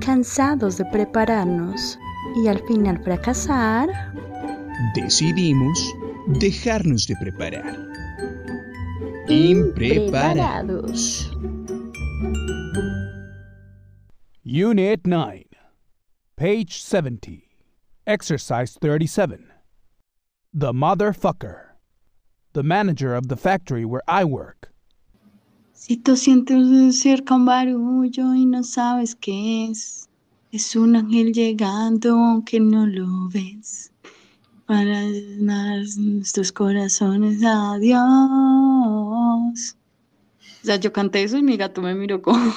Cansados de prepararnos y al final fracasar, decidimos dejarnos de preparar. Impreparados. Unit 9, page 70, exercise 37. The motherfucker, the manager of the factory where I work. Si tú sientes cerca un barullo y no sabes qué es, es un ángel llegando aunque no lo ves. Para llenar nuestros corazones a Dios. O sea, yo canté eso y mi gato me miró como...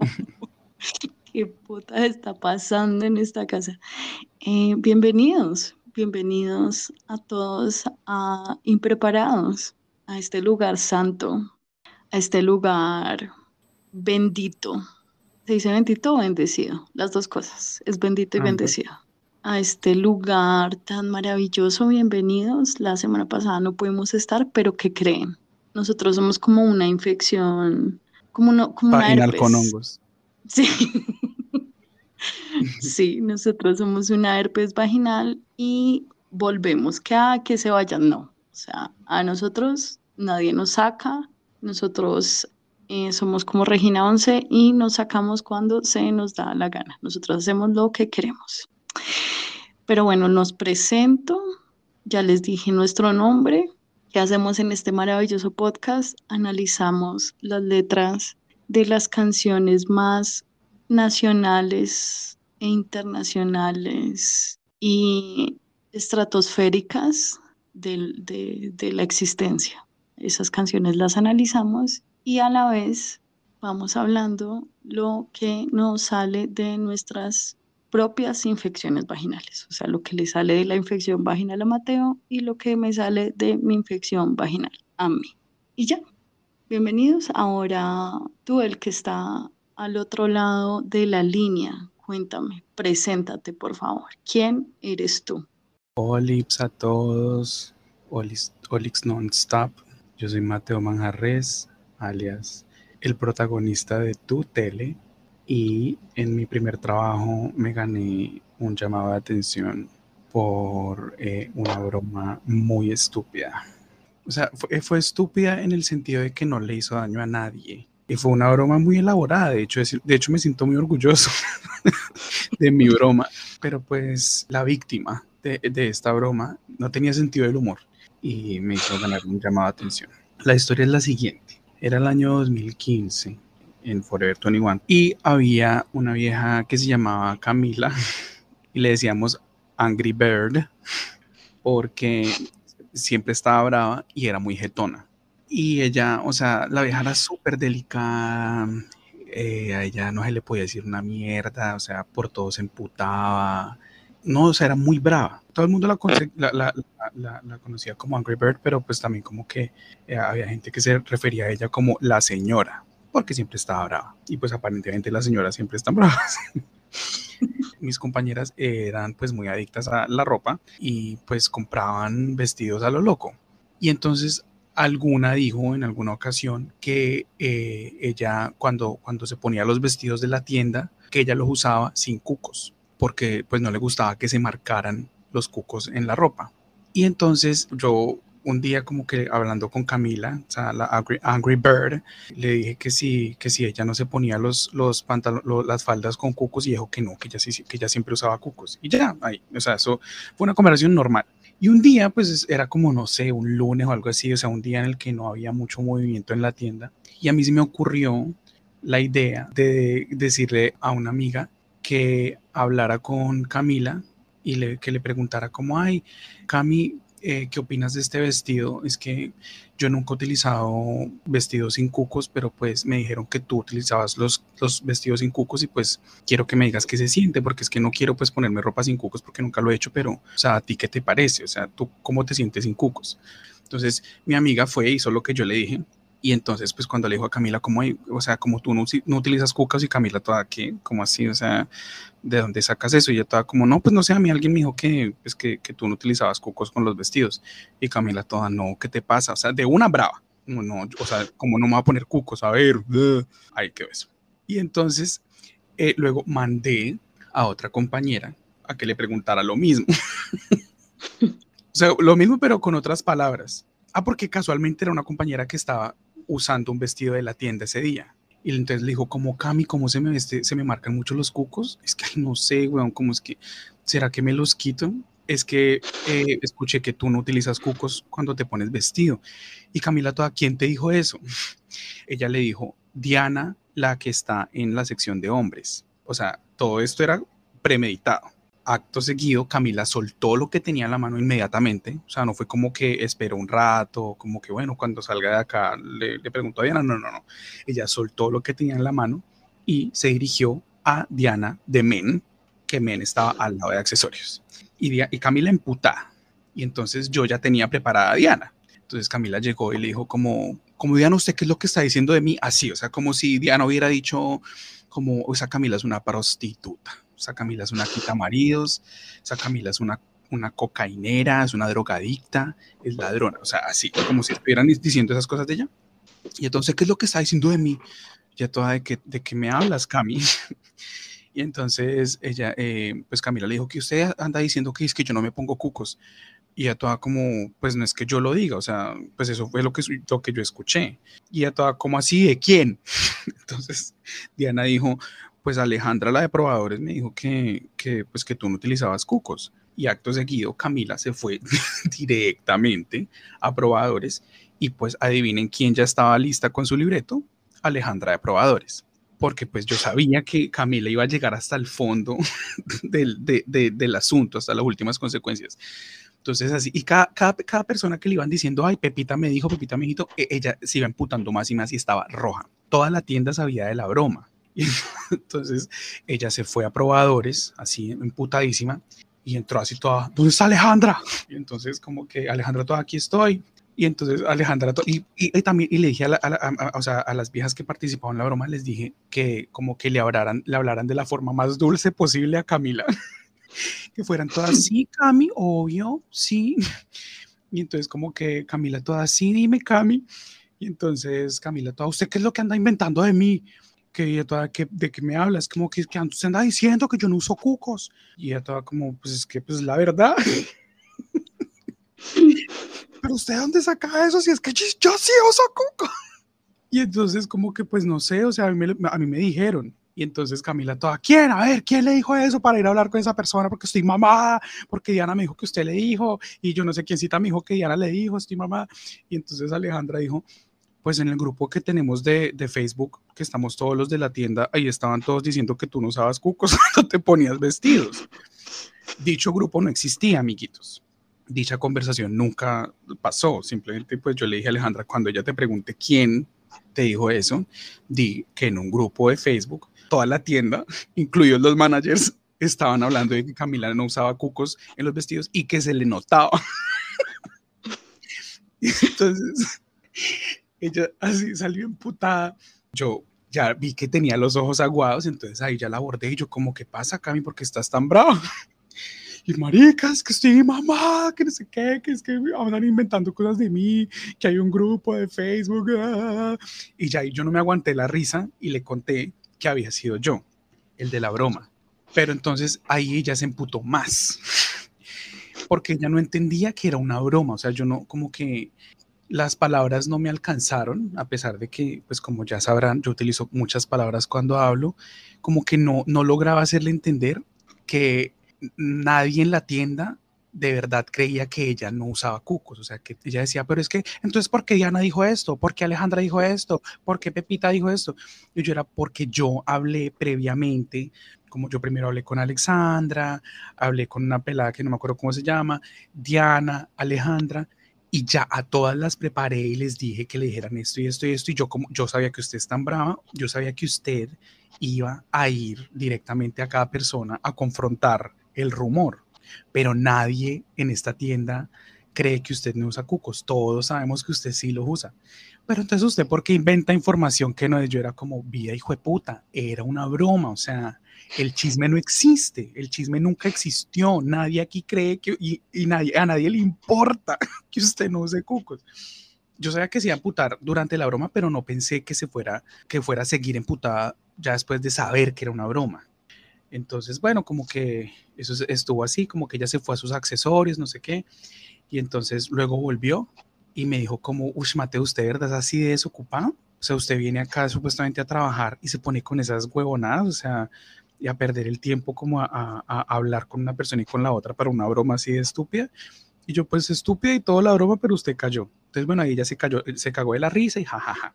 ¿Qué puta está pasando en esta casa? Eh, bienvenidos, bienvenidos a todos a Impreparados, a este lugar santo, a este lugar bendito. ¿Se dice bendito o bendecido? Las dos cosas, es bendito y bendecido. A este lugar tan maravilloso, bienvenidos. La semana pasada no pudimos estar, pero ¿qué creen? Nosotros somos como una infección, como, una, como una Vaginal herpes. con hongos. Sí. sí, nosotros somos una herpes vaginal y volvemos que a que se vayan, no. O sea, a nosotros nadie nos saca, nosotros eh, somos como Regina 11 y nos sacamos cuando se nos da la gana. Nosotros hacemos lo que queremos. Pero bueno, nos presento, ya les dije nuestro nombre, ¿qué hacemos en este maravilloso podcast? Analizamos las letras de las canciones más nacionales e internacionales y estratosféricas de la existencia. Esas canciones las analizamos y a la vez vamos hablando lo que nos sale de nuestras propias infecciones vaginales, o sea, lo que le sale de la infección vaginal a Mateo y lo que me sale de mi infección vaginal a mí. Y ya, Bienvenidos. Ahora tú, el que está al otro lado de la línea, cuéntame, preséntate por favor. ¿Quién eres tú? Olips a todos, Olix, Olix Nonstop. Yo soy Mateo Manjarres, alias el protagonista de Tu Tele. Y en mi primer trabajo me gané un llamado de atención por eh, una broma muy estúpida. O sea, fue, estúpida en el sentido de que no le hizo daño a nadie. Y fue una broma muy elaborada. De hecho, de hecho me siento muy orgulloso de mi broma. Pero pues la víctima de esta broma no tenía sentido del humor y me hizo ganar un llamado de atención. La historia es la siguiente. Era el año 2015 en Forever 21 y había una vieja que se llamaba Camila y le decíamos Angry Bird porque siempre estaba brava y era muy jetona. Y ella, o sea, la vieja era súper delicada, eh, a ella no se le podía decir una mierda, o sea, por todo se emputaba. No, o sea, era muy brava. Todo el mundo la, conocía como Angry Bird, pero pues también como que eh, había gente que se refería a ella como la señora, porque siempre estaba brava. Y pues aparentemente las señoras siempre están bravas. Mis compañeras eran pues muy adictas a la ropa y pues compraban vestidos a lo loco. Y entonces alguna dijo en alguna ocasión que eh, ella cuando, cuando se ponía los vestidos de la tienda, que ella los usaba sin cucos, porque pues no le gustaba que se marcaran los cucos en la ropa. Y entonces yo un día como que hablando con Camila, o sea, la Angry, Bird, le dije que si, que si ella no se ponía los, los pantalones, las faldas con cucos y dijo que no, que ella, que ella siempre usaba cucos. Y ya, ahí, o sea, eso fue una conversación normal. Y un día, pues era como, no sé, un lunes o algo así, o sea, un día en el que no había mucho movimiento en la tienda. Y a mí se me ocurrió la idea de decirle a una amiga que hablara con Camila y le, que le preguntara como, ay, Cami, eh, ¿qué opinas de este vestido? Es que yo nunca he utilizado vestidos sin cucos, pero pues me dijeron que tú utilizabas los, los vestidos sin cucos y pues quiero que me digas qué se siente, porque es que no quiero pues ponerme ropa sin cucos porque nunca lo he hecho, pero, o sea, ¿a ti qué te parece? O sea, ¿tú cómo te sientes sin cucos? Entonces mi amiga fue, hizo lo que yo le dije y entonces, pues cuando le dijo a Camila, como, o sea, como tú no, no utilizas cucas y Camila toda, ¿qué? ¿Cómo así? O sea, ¿de dónde sacas eso? Y ella toda como, no, pues no sé, a mí alguien me dijo que, pues, que, que tú no utilizabas cucos con los vestidos. Y Camila toda, no, ¿qué te pasa? O sea, de una brava, No, no, o sea, como no me va a poner cucos, a ver, ahí quedó eso. Y entonces, eh, luego mandé a otra compañera a que le preguntara lo mismo. o sea, lo mismo, pero con otras palabras. Ah, porque casualmente era una compañera que estaba usando un vestido de la tienda ese día. Y entonces le dijo, como Cami, ¿cómo se me, veste, se me marcan mucho los cucos? Es que no sé, weón, ¿cómo es que, ¿será que me los quito? Es que eh, escuché que tú no utilizas cucos cuando te pones vestido. Y Camila, ¿toda quién te dijo eso? Ella le dijo, Diana, la que está en la sección de hombres. O sea, todo esto era premeditado acto seguido, Camila soltó lo que tenía en la mano inmediatamente. O sea, no fue como que esperó un rato, como que, bueno, cuando salga de acá le, le preguntó a Diana. No, no, no. Ella soltó lo que tenía en la mano y se dirigió a Diana de Men, que Men estaba al lado de accesorios. Y, y Camila emputada. Y entonces yo ya tenía preparada a Diana. Entonces Camila llegó y le dijo como, como Diana, ¿usted qué es lo que está diciendo de mí? Así, o sea, como si Diana hubiera dicho como, o sea, Camila es una prostituta esa Camila es una quita maridos, esa Camila es una, una cocainera, es una drogadicta, es ladrona, o sea, así, como si estuvieran diciendo esas cosas de ella. Y entonces, ¿qué es lo que está diciendo de mí? Ya toda de que, de que me hablas, Cami. y entonces ella, eh, pues Camila le dijo que usted anda diciendo que es que yo no me pongo cucos. Y ya toda como, pues no es que yo lo diga, o sea, pues eso fue lo que, lo que yo escuché. Y ya toda como así, ¿de quién? Entonces Diana dijo, pues Alejandra, la de probadores, me dijo que, que, pues que tú no utilizabas cucos. Y acto seguido, Camila se fue directamente a probadores y pues adivinen quién ya estaba lista con su libreto, Alejandra de probadores. Porque pues yo sabía que Camila iba a llegar hasta el fondo del, del asunto, hasta las últimas consecuencias. Entonces, así, y cada, cada, cada, persona que le iban diciendo, ay, Pepita me dijo, Pepita me dijo, e, ella se iba emputando más y más y estaba roja. Toda la tienda sabía de la broma. Y entonces ella se fue a probadores, así emputadísima, y entró así toda, ¿dónde está Alejandra? Y entonces como que Alejandra, toda aquí estoy. Y entonces Alejandra, y, también, y le dije a, a, o sea, a, las viejas que participaban en la broma, les dije que como que le hablaran, le hablaran de la forma más dulce posible a Camila. que fueran todas, sí, Cami, obvio, sí. Y entonces como que Camila toda, sí, dime, Cami. Y entonces Camila toda, ¿usted qué es lo que anda inventando de mí? Que toda, que, ¿de qué me hablas? Como que, que anda diciendo que yo no uso cucos. Y ella toda como, pues es que, pues la verdad. Pero usted dónde saca eso si es que yo, sí uso cucos. Y entonces como que, pues no sé, o sea, a mí, me, a mí me dijeron. Y entonces Camila toda, ¿quién? A ver, ¿quién le dijo eso para ir a hablar con esa persona? Porque estoy mamada, porque Diana me dijo que usted le dijo, y yo no sé quién cita me dijo que Diana le dijo, estoy mamada. Y entonces Alejandra dijo, pues en el grupo que tenemos de, de, Facebook, que estamos todos los de la tienda, ahí estaban todos diciendo que tú no usabas cucos cuando te ponías vestidos. Dicho grupo no existía, amiguitos. Dicha conversación nunca pasó. Simplemente, pues yo le dije a Alejandra, cuando ella te pregunte quién te dijo eso, di que en un grupo de Facebook, toda la tienda, incluidos los managers, estaban hablando de que Camila no usaba cucos en los vestidos y que se le notaba. Entonces, ella así salió emputada. Yo ya vi que tenía los ojos aguados, entonces ahí ya la abordé y yo como, ¿qué pasa, Cami? ¿Por qué estás tan brava? Y maricas, que estoy mamá, que no sé qué, que es que andan inventando cosas de mí, que hay un grupo de Facebook. Ah". Y ya yo no me aguanté la risa y le conté que había sido yo, el de la broma. Pero entonces ahí ella se emputó más, porque ella no entendía que era una broma, o sea, yo no, como que las palabras no me alcanzaron, a pesar de que, pues como ya sabrán, yo utilizo muchas palabras cuando hablo, como que no, no lograba hacerle entender que nadie en la tienda de verdad creía que ella no usaba cucos, o sea, que ella decía, pero es que, entonces, ¿por qué Diana dijo esto? ¿Por qué Alejandra dijo esto? ¿Por qué Pepita dijo esto? Y yo era porque yo hablé previamente, como yo primero hablé con Alexandra, hablé con una pelada que no me acuerdo cómo se llama, Diana, Alejandra, y ya a todas las preparé y les dije que le dijeran esto y esto y esto y yo como yo sabía que usted es tan brava, yo sabía que usted iba a ir directamente a cada persona a confrontar el rumor, pero nadie en esta tienda cree que usted no usa cucos, todos sabemos que usted sí lo usa. Pero entonces usted, ¿por qué inventa información que no es? Yo era como, vida hijo de puta, era una broma, o sea, el chisme no existe, el chisme nunca existió, nadie aquí cree que, y, nadie, a nadie le importa que usted no use cucos. yo sabía que se iba a amputar durante la broma, pero no pensé que se fuera, que fuera a seguir emputada ya después de saber que era una broma. Entonces, bueno, como que eso estuvo así, como que ella se fue a sus accesorios, no sé qué, y entonces luego volvió y me dijo como, uy, Mateo, ¿usted verdad es así de desocupado? O sea, usted viene acá supuestamente a trabajar y se pone con esas huevonadas, o sea, y a perder el tiempo como a, hablar con una persona y con la otra para una broma así de estúpida. Y yo, pues estúpida y toda la broma, pero usted cayó. Entonces, bueno, ahí ella se cayó, se cagó de la risa y jajaja.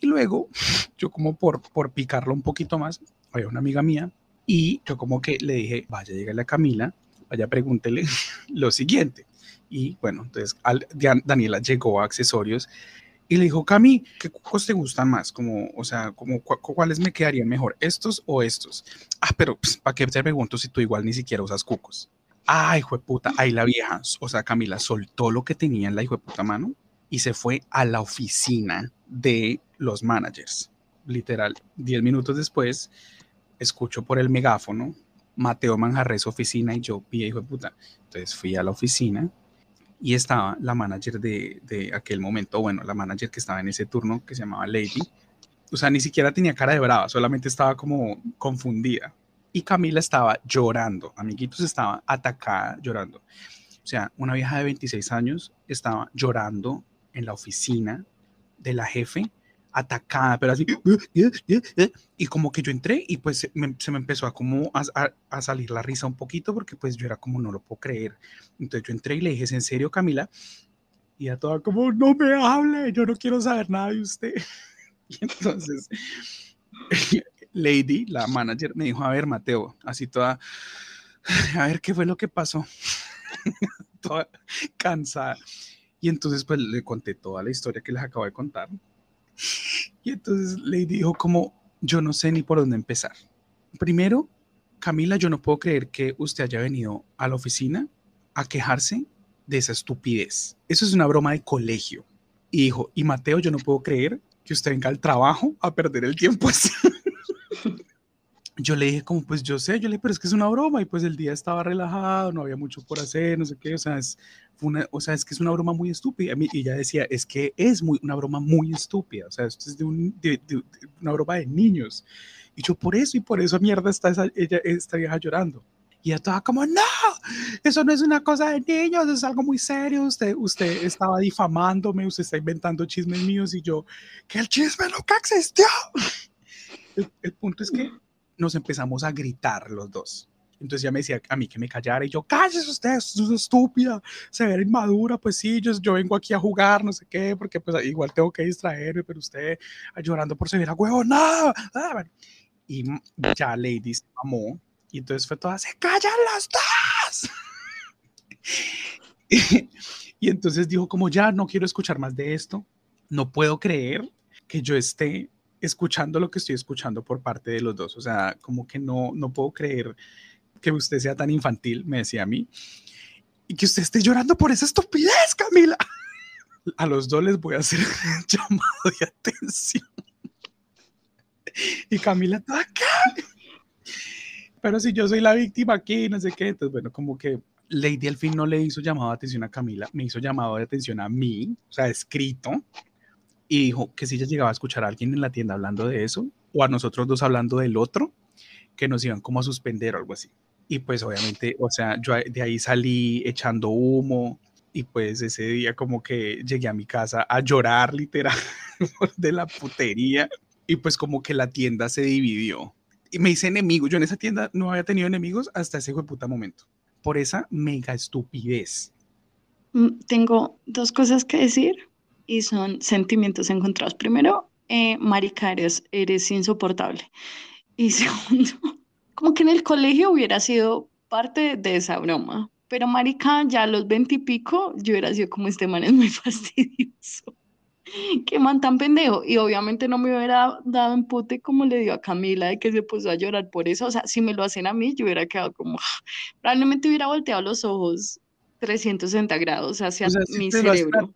Y luego, yo como por, por picarlo un poquito más, había una amiga mía y yo como que le dije, vaya, llega a Camila, vaya, pregúntele lo siguiente. Y bueno, entonces Daniela llegó a accesorios y le dijo, Cami, ¿qué cucos te gustan más? Como, o sea, como, ¿cuáles me quedarían mejor? ¿Estos o estos? Ah, pero pues, ¿para qué te pregunto si tú igual ni siquiera usas cucos? Ay, hijo de puta, ahí la vieja, o sea, Camila soltó lo que tenía en la hijo de puta mano y se fue a la oficina de los managers. Literal, diez minutos después, escucho por el megáfono, Mateo Manjarres oficina y yo, pie hijo de puta. Entonces fui a la oficina y estaba la manager de, de, aquel momento, bueno, la manager que estaba en ese turno, que se llamaba Lady. O sea, ni siquiera tenía cara de brava, solamente estaba como confundida. Y Camila estaba llorando, amiguitos, estaba atacada llorando. O sea, una vieja de 26 años estaba llorando en la oficina de la jefe atacada, pero así, y como que yo entré y pues se me, empezó a como a, salir la risa un poquito porque pues yo era como, no lo puedo creer. Entonces yo entré y le dije, ¿es en serio, Camila? Y ella toda como, no me hable, yo no quiero saber nada de usted. Y entonces, Lady, la manager, me dijo, a ver, Mateo, así toda, a ver, ¿qué fue lo que pasó? toda cansada. Y entonces pues le conté toda la historia que les acabo de contar y entonces le dijo como, yo no sé ni por dónde empezar. Primero, Camila, yo no puedo creer que usted haya venido a la oficina a quejarse de esa estupidez. Eso es una broma de colegio. Y dijo, y Mateo, yo no puedo creer que usted venga al trabajo a perder el tiempo así. yo le dije como, pues yo sé, yo le dije, pero es que es una broma y pues el día estaba relajado, no había mucho por hacer, no sé qué, o sea, es, o sea, es que es una broma muy estúpida. Y ella decía, es que es muy, una broma muy estúpida, o sea, esto es de, una broma de niños. Y yo por eso y por eso mierda está esa, ella, esta vieja llorando. Y ella estaba como, no, eso no es una cosa de niños, es algo muy serio, usted, usted estaba difamándome, usted está inventando chismes míos y yo, que el chisme nunca existió. El, el punto es que nos empezamos a gritar los dos. Entonces ya me decía a mí que me callara y yo, cállese usted, es estúpida, se ve inmadura, pues sí, yo, yo vengo aquí a jugar, no sé qué, porque pues igual tengo que distraerme, pero usted llorando por seguir a huevo. Ah, y ya Lady se mamó y entonces fue toda, se callan las dos. y, y entonces dijo como, ya no quiero escuchar más de esto, no puedo creer que yo esté escuchando lo que estoy escuchando por parte de los dos. O sea, como que no, no puedo creer que usted sea tan infantil, me decía a mí, y que usted esté llorando por esa estupidez, Camila. A los dos les voy a hacer llamado de atención. Y Camila, ¿qué? Pero si yo soy la víctima aquí, no sé qué, entonces bueno, como que Lady al fin no le hizo llamado de atención a Camila, me hizo llamado de atención a mí, o sea, escrito, y dijo que si ella llegaba a escuchar a alguien en la tienda hablando de eso, o a nosotros dos hablando del otro, que nos iban como a suspender o algo así. Y pues obviamente, o sea, yo de ahí salí echando humo y pues ese día como que llegué a mi casa a llorar literal de la putería y pues como que la tienda se dividió. Y me hice enemigo. Yo en esa tienda no había tenido enemigos hasta ese puta momento. Por esa mega estupidez. Mm, tengo dos cosas que decir y son sentimientos encontrados. Primero, eh, marica, eres, eres insoportable. Y segundo, como que en el colegio hubiera sido parte de esa broma. Pero marica, ya a los veintipico, yo hubiera sido como este man es muy fastidioso. Qué man tan pendejo. Y obviamente no me hubiera dado un pute como le dio a Camila de que se puso a llorar por eso. O sea, si me lo hacen a mí, yo hubiera quedado como, probablemente hubiera volteado los ojos 360 grados hacia mi cerebro.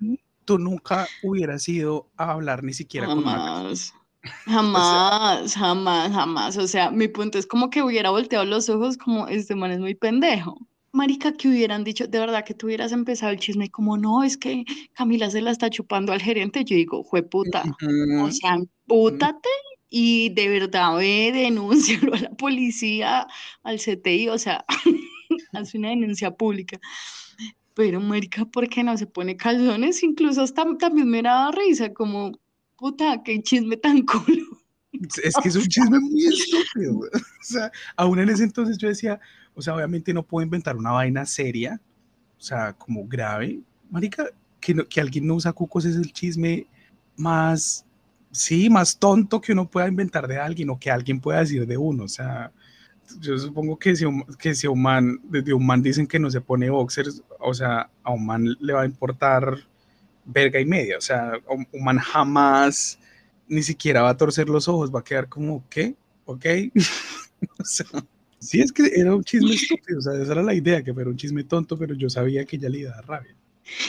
Tú nunca hubieras ido a hablar ni siquiera con Max. Jamás, jamás, jamás. O sea, mi punto es como que hubiera volteado los ojos como este man es muy pendejo. marica, que hubieran dicho, de verdad que tú hubieras empezado el chisme como, no, es que Camila se la está chupando al gerente. Yo digo, fue puta. O sea, pútate y de verdad ve, denúncialo a la policía, al CTI, o sea, hace una denuncia pública. Pero, marica, ¿por qué no se pone calzones? Incluso hasta también me daba risa, como, puta, qué chisme tan culo. Es que es un chisme muy estúpido. O sea, aún en ese entonces yo decía, o sea, obviamente no puedo inventar una vaina seria, o sea, como grave. Marica, que, que alguien no usa cucos es el chisme más, sí, más tonto que uno pueda inventar de alguien o que alguien pueda decir de uno. O sea, yo supongo que si, que si un man, desde un man dicen que no se pone boxers, o sea, a un man le va a importar verga y media. O sea, un man jamás ni siquiera va a torcer los ojos, va a quedar como, ¿qué? ¿Ok? o sea, sí, es que era un chisme estúpido, o sea, esa era la idea, que fuera un chisme tonto, pero yo sabía que ya le iba a dar rabia.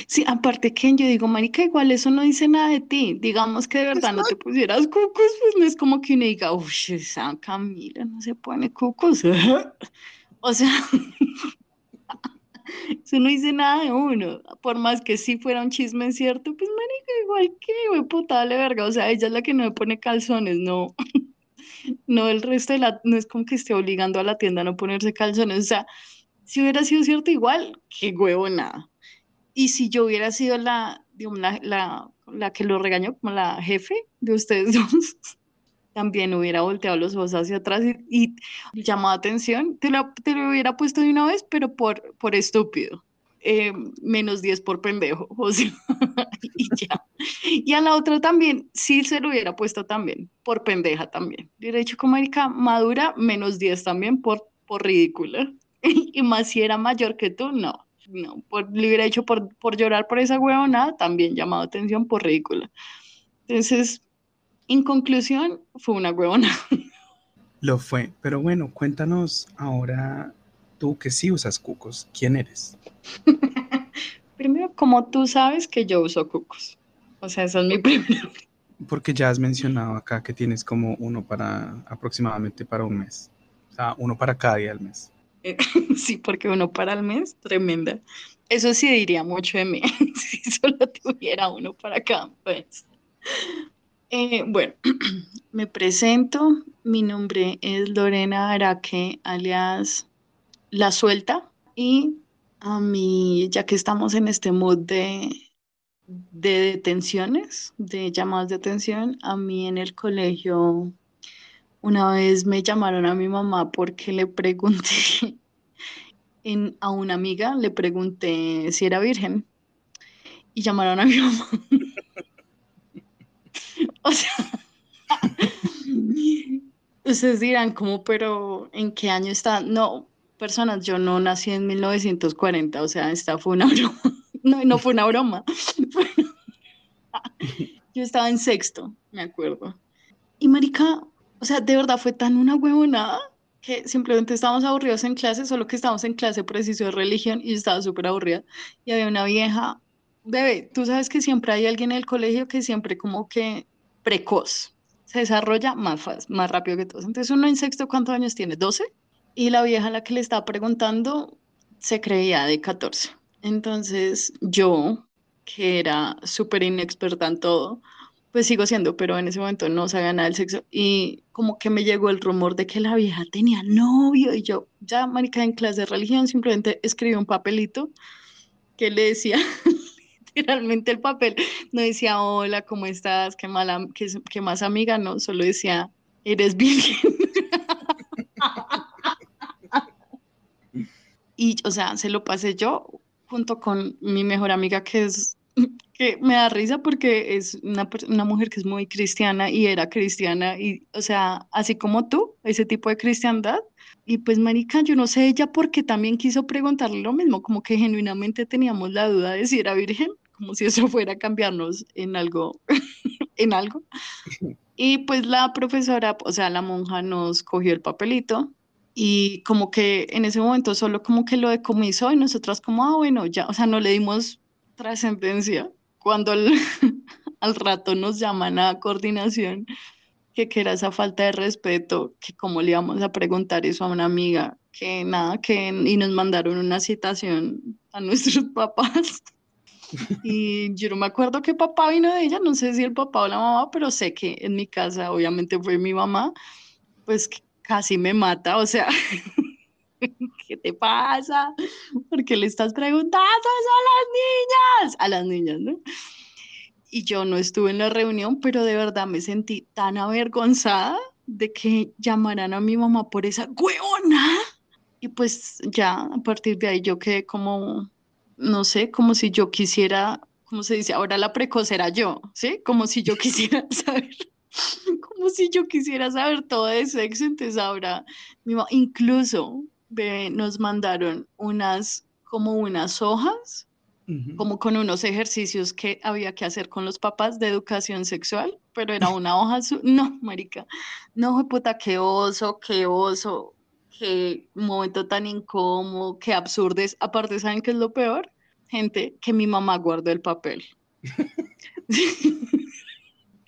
Sí, aparte que yo digo, marica, igual eso no dice nada de ti. Digamos que de verdad no te pusieras cucos, pues no es como que uno diga, uff, esa Camila no se pone cucos. o sea, eso no dice nada de uno. Por más que sí fuera un chisme cierto, pues marica, igual que, güey, puta, dale verga. O sea, ella es la que no me pone calzones, no. No el resto de la, no es como que esté obligando a la tienda a no ponerse calzones. O sea, si hubiera sido cierto igual, qué huevo nada. Y si yo hubiera sido la, digamos, la, la, la que lo regañó, como la jefe de ustedes dos, también hubiera volteado los ojos hacia atrás y, llamado atención, te lo, te lo, hubiera puesto de una vez, pero por, por estúpido. Eh, menos 10 por pendejo, o sea, y ya. Y a la otra también, sí se lo hubiera puesto también, por pendeja también. Hubiera dicho como Erika, madura, menos 10 también por, por ridícula. y más si era mayor que tú, no. No, por, le hubiera hecho por, por llorar por esa huevonada, también llamado atención por ridícula. Entonces, en conclusión, fue una huevona. Lo fue, pero bueno, cuéntanos ahora tú que sí usas cucos, ¿quién eres? Primero, como tú sabes que yo uso cucos. O sea, eso es mi primero. Porque ya has mencionado acá que tienes como uno para aproximadamente para un mes. O sea, uno para cada día del mes. sí, porque uno para el mes, tremenda. Eso sí diría mucho de mí, si solo tuviera uno para cada mes. Eh, bueno, me presento. Mi nombre es Lorena Araque, alias La Suelta. Y a mí, ya que estamos en este mood de, de detenciones, de llamadas de atención, a mí en el colegio una vez me llamaron a mi mamá porque le pregunté a una amiga, le pregunté si era virgen y llamaron a mi mamá. o sea, ustedes dirán, ¿cómo, pero en qué año está? No, personas, yo no nací en 1940, o sea, esta fue una broma. No, no fue una broma. yo estaba en sexto, me acuerdo. Y marica, o sea, de verdad fue tan una huevonada que simplemente estábamos aburridos en clase, solo que estábamos en clase preciso de religión y yo estaba súper aburrida. Y había una vieja, bebé, tú sabes que siempre hay alguien en el colegio que siempre como que precoz, se desarrolla más fácil, más rápido que todos. Entonces uno en sexto, ¿cuántos años tiene? ¿12? Y la vieja a la que le estaba preguntando se creía de 14. Entonces yo, que era súper inexperta en todo, pues sigo siendo, pero en ese momento no sabía nada del sexo y como que me llegó el rumor de que la vieja tenía novio y yo ya, marica, en clase de religión simplemente escribí un papelito que le decía literalmente el papel, no decía hola, ¿cómo estás? ¿Qué, mala, qué, qué más amiga? No, solo decía, eres virgen. y, o sea, se lo pasé yo junto con mi mejor amiga que es que me da risa porque es una, una, mujer que es muy cristiana y era cristiana y, o sea, así como tú, ese tipo de cristiandad. Y pues, marica, yo no sé ella porque también quiso preguntarle lo mismo, como que genuinamente teníamos la duda de si era virgen, como si eso fuera a cambiarnos en algo, en algo. Y pues la profesora, o sea, la monja nos cogió el papelito y como que en ese momento solo como que lo decomisó y nosotras como, ah, bueno, ya, o sea, no le dimos trascendencia cuando al, rato nos llaman a coordinación, que, que era esa falta de respeto, que cómo le íbamos a preguntar eso a una amiga que nada, que y nos mandaron una citación a nuestros papás. Y yo no me acuerdo qué papá vino de ella, no sé si el papá o la mamá, pero sé que en mi casa obviamente fue mi mamá, pues casi me mata, o sea, ¿qué te pasa? ¿Por qué le estás preguntando a las niñas? A las niñas, ¿no? Y yo no estuve en la reunión, pero de verdad me sentí tan avergonzada de que llamaran a mi mamá por esa hueona. Y pues ya a partir de ahí yo quedé como, no sé, como si yo quisiera, como se dice, ahora la precoz era yo, ¿sí? Como si yo quisiera saber, como si yo quisiera saber todo de sexo, entonces ahora, incluso nos mandaron unas, como unas hojas, como con unos ejercicios que había que hacer con los papás de educación sexual, pero era una hoja azul, no, marica, no, puta, qué oso, qué oso, qué momento tan incómodo, qué absurdes. Aparte, ¿saben qué es lo peor? Gente, que mi mamá guardó el papel.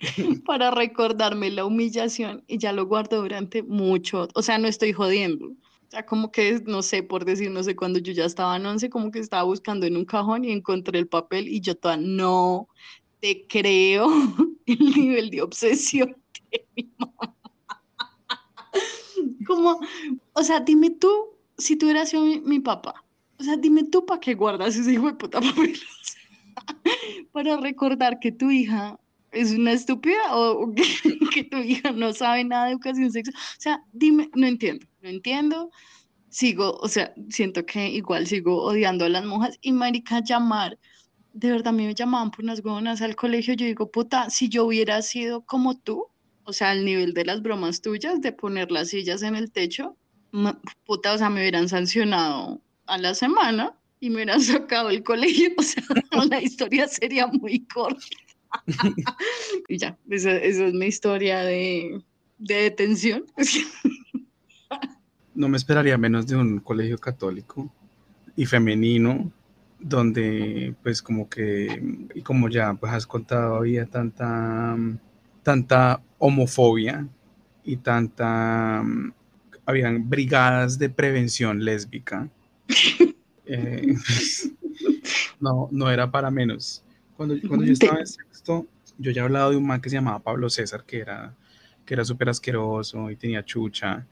para recordarme la humillación y ya lo guardo durante mucho, o sea, no estoy jodiendo. O sea, como que, no sé, por decir, no sé, cuando yo ya estaba en once, como que estaba buscando en un cajón y encontré el papel y yo toda, no te creo el nivel de obsesión de mi mamá. Como, o sea, dime tú, si tú hubieras sido mi, papá, o sea, dime tú para qué guardas ese hijo de puta papel. para recordar que tu hija es una estúpida o, que, tu hija no sabe nada de educación sexual. O sea, dime, no entiendo, no entiendo. Sigo, o sea, siento que igual sigo odiando a las monjas y marica llamar, de verdad a mí me llamaban por unas huevonas al colegio, yo digo, puta, si yo hubiera sido como tú, o sea, al nivel de las bromas tuyas, de poner las sillas en el techo, puta, o sea, me hubieran sancionado a la semana y me hubieran sacado el colegio, o sea, la historia sería muy corta. y ya, esa, es mi historia de, de detención. No me esperaría menos de un colegio católico y femenino donde pues como que y como ya pues has contado había tanta tanta homofobia y tanta... Habían brigadas de prevención lésbica. Eh, no, no era para menos. Cuando, cuando yo estaba en sexto, yo ya he hablado de un man que se llamaba Pablo César, que era que era súper asqueroso y tenía chucha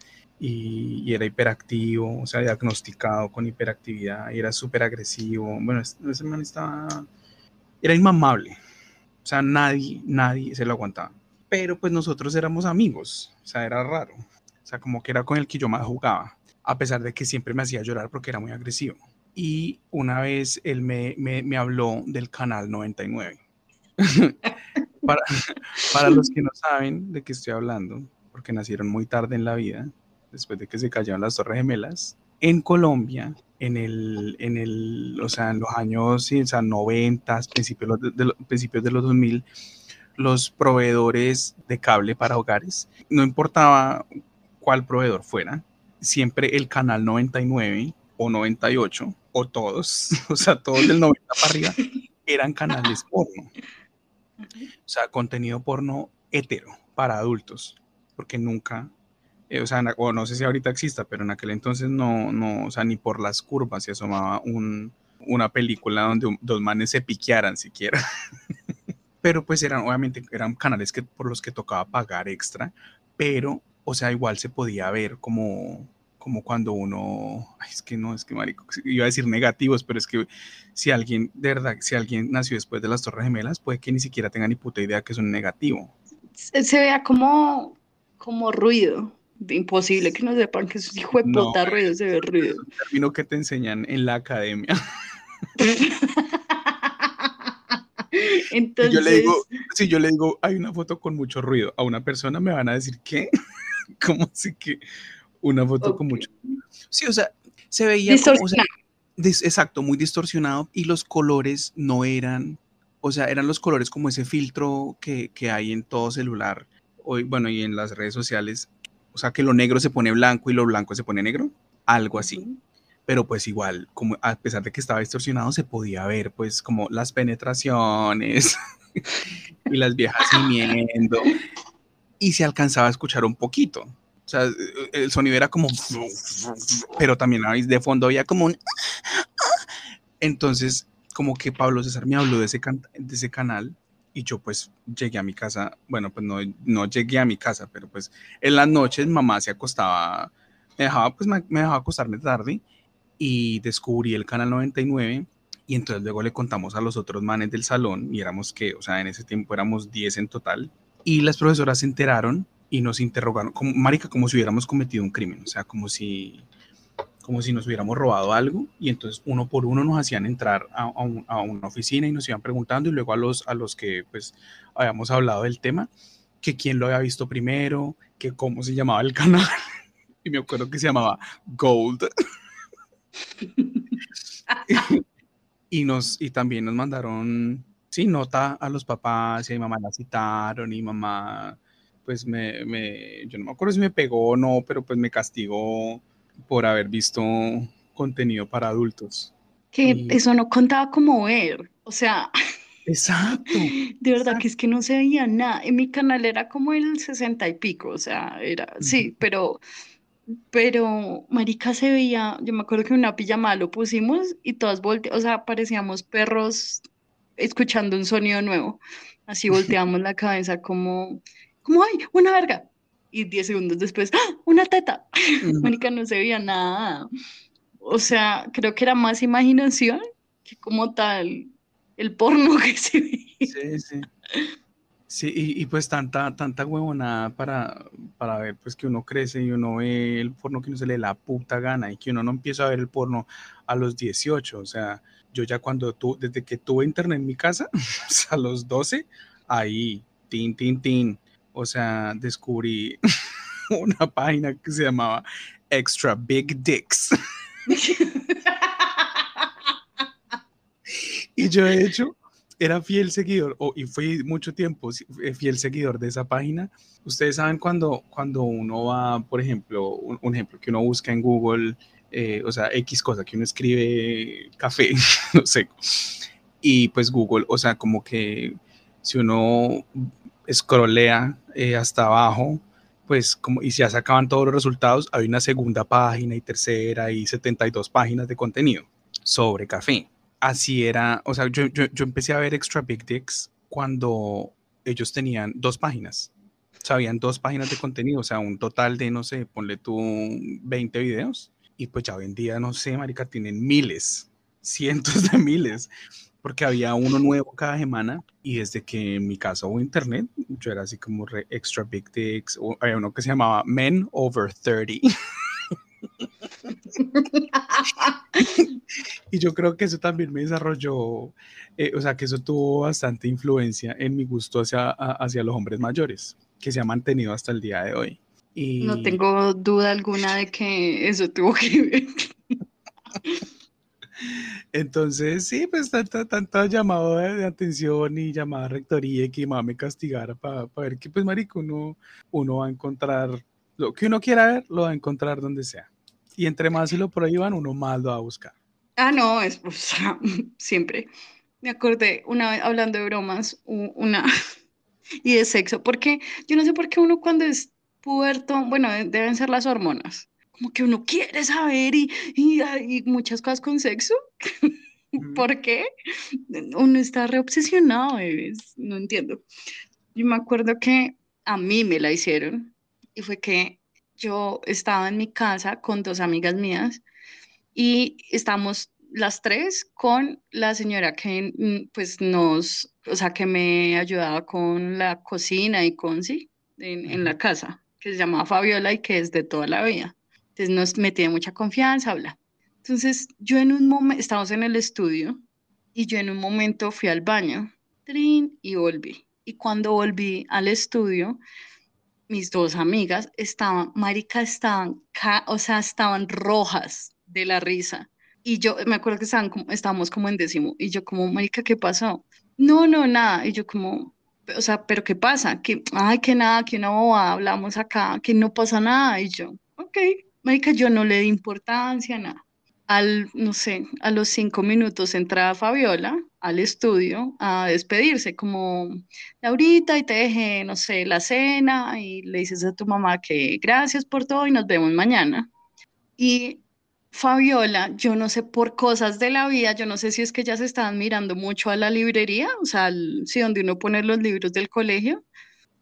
y, y, era hiperactivo, o sea, diagnosticado con hiperactividad y era súper agresivo. Bueno, ese man estaba, era inmamable. O sea, nadie, nadie se lo aguantaba pero pues nosotros éramos amigos, o sea, era raro, o sea, como que era con el que yo más jugaba, a pesar de que siempre me hacía llorar porque era muy agresivo. Y una vez él me, me, habló del canal 99. para, para los que no saben de qué estoy hablando, porque nacieron muy tarde en la vida, después de que se cayeron las Torres Gemelas, en Colombia, en el, en el, o sea, en los años o sea, 90, principios de, de, principios de los 2000, los proveedores de cable para hogares, no importaba cuál proveedor fuera, siempre el canal 99 o 98 o todos, o sea, todos del 90 para arriba eran canales porno. O sea, contenido porno hetero para adultos, porque nunca, eh, o sea, o no sé si ahorita exista, pero en aquel entonces no, no, o sea, ni por las curvas se asomaba un, una película donde dos manes se piquearan siquiera. pero pues eran, obviamente, eran canales que, por los que tocaba pagar extra, pero, o sea, igual se podía ver como, como cuando uno, es que no, es que marico, iba a decir negativos, pero es que si alguien, de verdad, si alguien nació después de las Torres Gemelas, puede que ni siquiera tenga ni puta idea que es un negativo. Se, vea como, como ruido. Imposible que no sepan que es hijo de puta ruido, se ve ruido. Es un término que te enseñan en la academia. Entonces... Yo le digo, si yo le digo, hay una foto con mucho ruido a una persona, me van a decir, ¿qué? ¿Cómo así que una foto con mucho ruido? Sí, o sea, se veía como, exacto, muy distorsionado y los colores no eran, o sea, eran los colores como ese filtro que, que hay en todo celular, hoy, bueno, y en las redes sociales, o sea, que lo negro se pone blanco y lo blanco se pone negro, algo así. Pero pues igual, como a pesar de que estaba distorsionado, se podía ver pues como las penetraciones y las viejas gimiendo. Y se alcanzaba a escuchar un poquito. O sea, el sonido era como, pero también de fondo había como un... Entonces, como que Pablo César me habló de ese, de ese canal y yo pues llegué a mi casa, bueno, pues no, no llegué a mi casa, pero pues en las noches mamá se acostaba, me dejaba pues me, dejaba acostarme tarde y descubrí el canal 99 y entonces luego le contamos a los otros manes del salón y éramos que, o sea, en ese tiempo éramos 10 en total y las profesoras se enteraron y nos interrogaron, como, marica, como si hubiéramos cometido un crimen, o sea, como si, como si nos hubiéramos robado algo y entonces uno por uno nos hacían entrar a, a, una oficina y nos iban preguntando y luego a los, a los que pues habíamos hablado del tema, que quién lo había visto primero, que cómo se llamaba el canal y me acuerdo que se llamaba Gold. y, nos, y también nos mandaron, sí, nota a los papás y a mi mamá la citaron y mamá pues me, me, yo no me acuerdo si me pegó o no, pero pues me castigó por haber visto contenido para adultos. Que eso no contaba como ver, o sea. Exacto. De verdad que es que no se veía nada. En mi canal era como el sesenta y pico, o sea, era, sí, pero, pero, marica, se veía, yo me acuerdo que una pijama lo pusimos y todas volteamos, o sea, parecíamos perros escuchando un sonido nuevo. Así volteamos la cabeza como, como, ay, una verga. Y 10 segundos después, ¡ah! una teta. Mónica no se veía nada. O sea, creo que era más imaginación que como tal el porno que se veía. Sí, sí. Sí, y, pues tanta, tanta huevonada para, para ver pues que uno crece y uno ve el porno que no se le la puta gana y que uno no empieza a ver el porno a los 18. O sea, yo ya cuando tú, desde que tuve internet en mi casa, a los 12, ahí, tin, tin, tin, o sea, descubrí una página que se llamaba Extra Big Dicks. y yo de hecho era fiel seguidor, y fui mucho tiempo eh, fiel seguidor de esa página. Ustedes saben cuando, cuando uno va, por ejemplo, un, ejemplo que uno busca en Google, eh, o sea, X cosa, que uno escribe café, no sé, y pues Google, o sea, como que si uno scrollea eh, hasta abajo, pues como y ya sacaban todos los resultados, hay una segunda página y tercera y 72 páginas de contenido sobre café. Así era, o sea, yo, yo, yo empecé a ver Extra Big Dicks cuando ellos tenían dos páginas. O sea, habían dos páginas de contenido, o sea, un total de, no sé, ponle tú 20 videos. Y pues ya hoy en día, no sé, marica, tienen miles, cientos de miles porque había uno nuevo cada semana y desde que en mi casa hubo internet, yo era así como re extra big dicks, o había uno que se llamaba Men Over 30. y yo creo que eso también me desarrolló, eh, o sea, que eso tuvo bastante influencia en mi gusto hacia, hacia los hombres mayores, que se ha mantenido hasta el día de hoy. Y... No tengo duda alguna de que eso tuvo que ver. Entonces, sí, pues tanta, tanta llamado de, atención y llamada a rectoría y que mamá me castigara para ver que, pues, marico, uno, uno va a encontrar lo que uno quiera ver, lo va a encontrar donde sea. Y entre más se lo prohíban, uno más lo va a buscar. Ah, no, es, o sea, siempre. Me acordé una vez hablando de bromas, una y de sexo, porque yo no sé por qué uno cuando es puberto, bueno, deben ser las hormonas como que uno quiere saber y, y, muchas cosas con sexo. ¿Por qué? Uno está reobsesionado, no entiendo. Yo me acuerdo que a mí me la hicieron y fue que yo estaba en mi casa con dos amigas mías y estamos las tres con la señora que mm, pues nos, o sea, que me ayudaba con la cocina y con sí, en, en la casa, que se llama Fabiola y que es de toda la vida. Entonces nos metía mucha confianza, habla. Entonces yo en un momento, estábamos en el estudio y yo en un momento fui al baño, trin, y volví. Y cuando volví al estudio, mis dos amigas estaban, marica, estaban, o sea, estaban rojas de la risa. Y yo me acuerdo que estaban estábamos como en décimo. Y yo como, marica, ¿qué pasó? No, no, nada. Y yo como, o sea, ¿pero qué pasa? Que, ay, que nada, que una bobada, hablamos acá, que no pasa nada. Y yo, ok. Marica, yo no le di importancia, nada. al, no sé, a los cinco minutos entra Fabiola al estudio a despedirse, como Laurita, y te dejé, no sé, la cena, y le dices a tu mamá que gracias por todo y nos vemos mañana. Y Fabiola, yo no sé por cosas de la vida, yo no sé si es que ya se estaban mirando mucho a la librería, o sea, sí, donde uno pone los libros del colegio,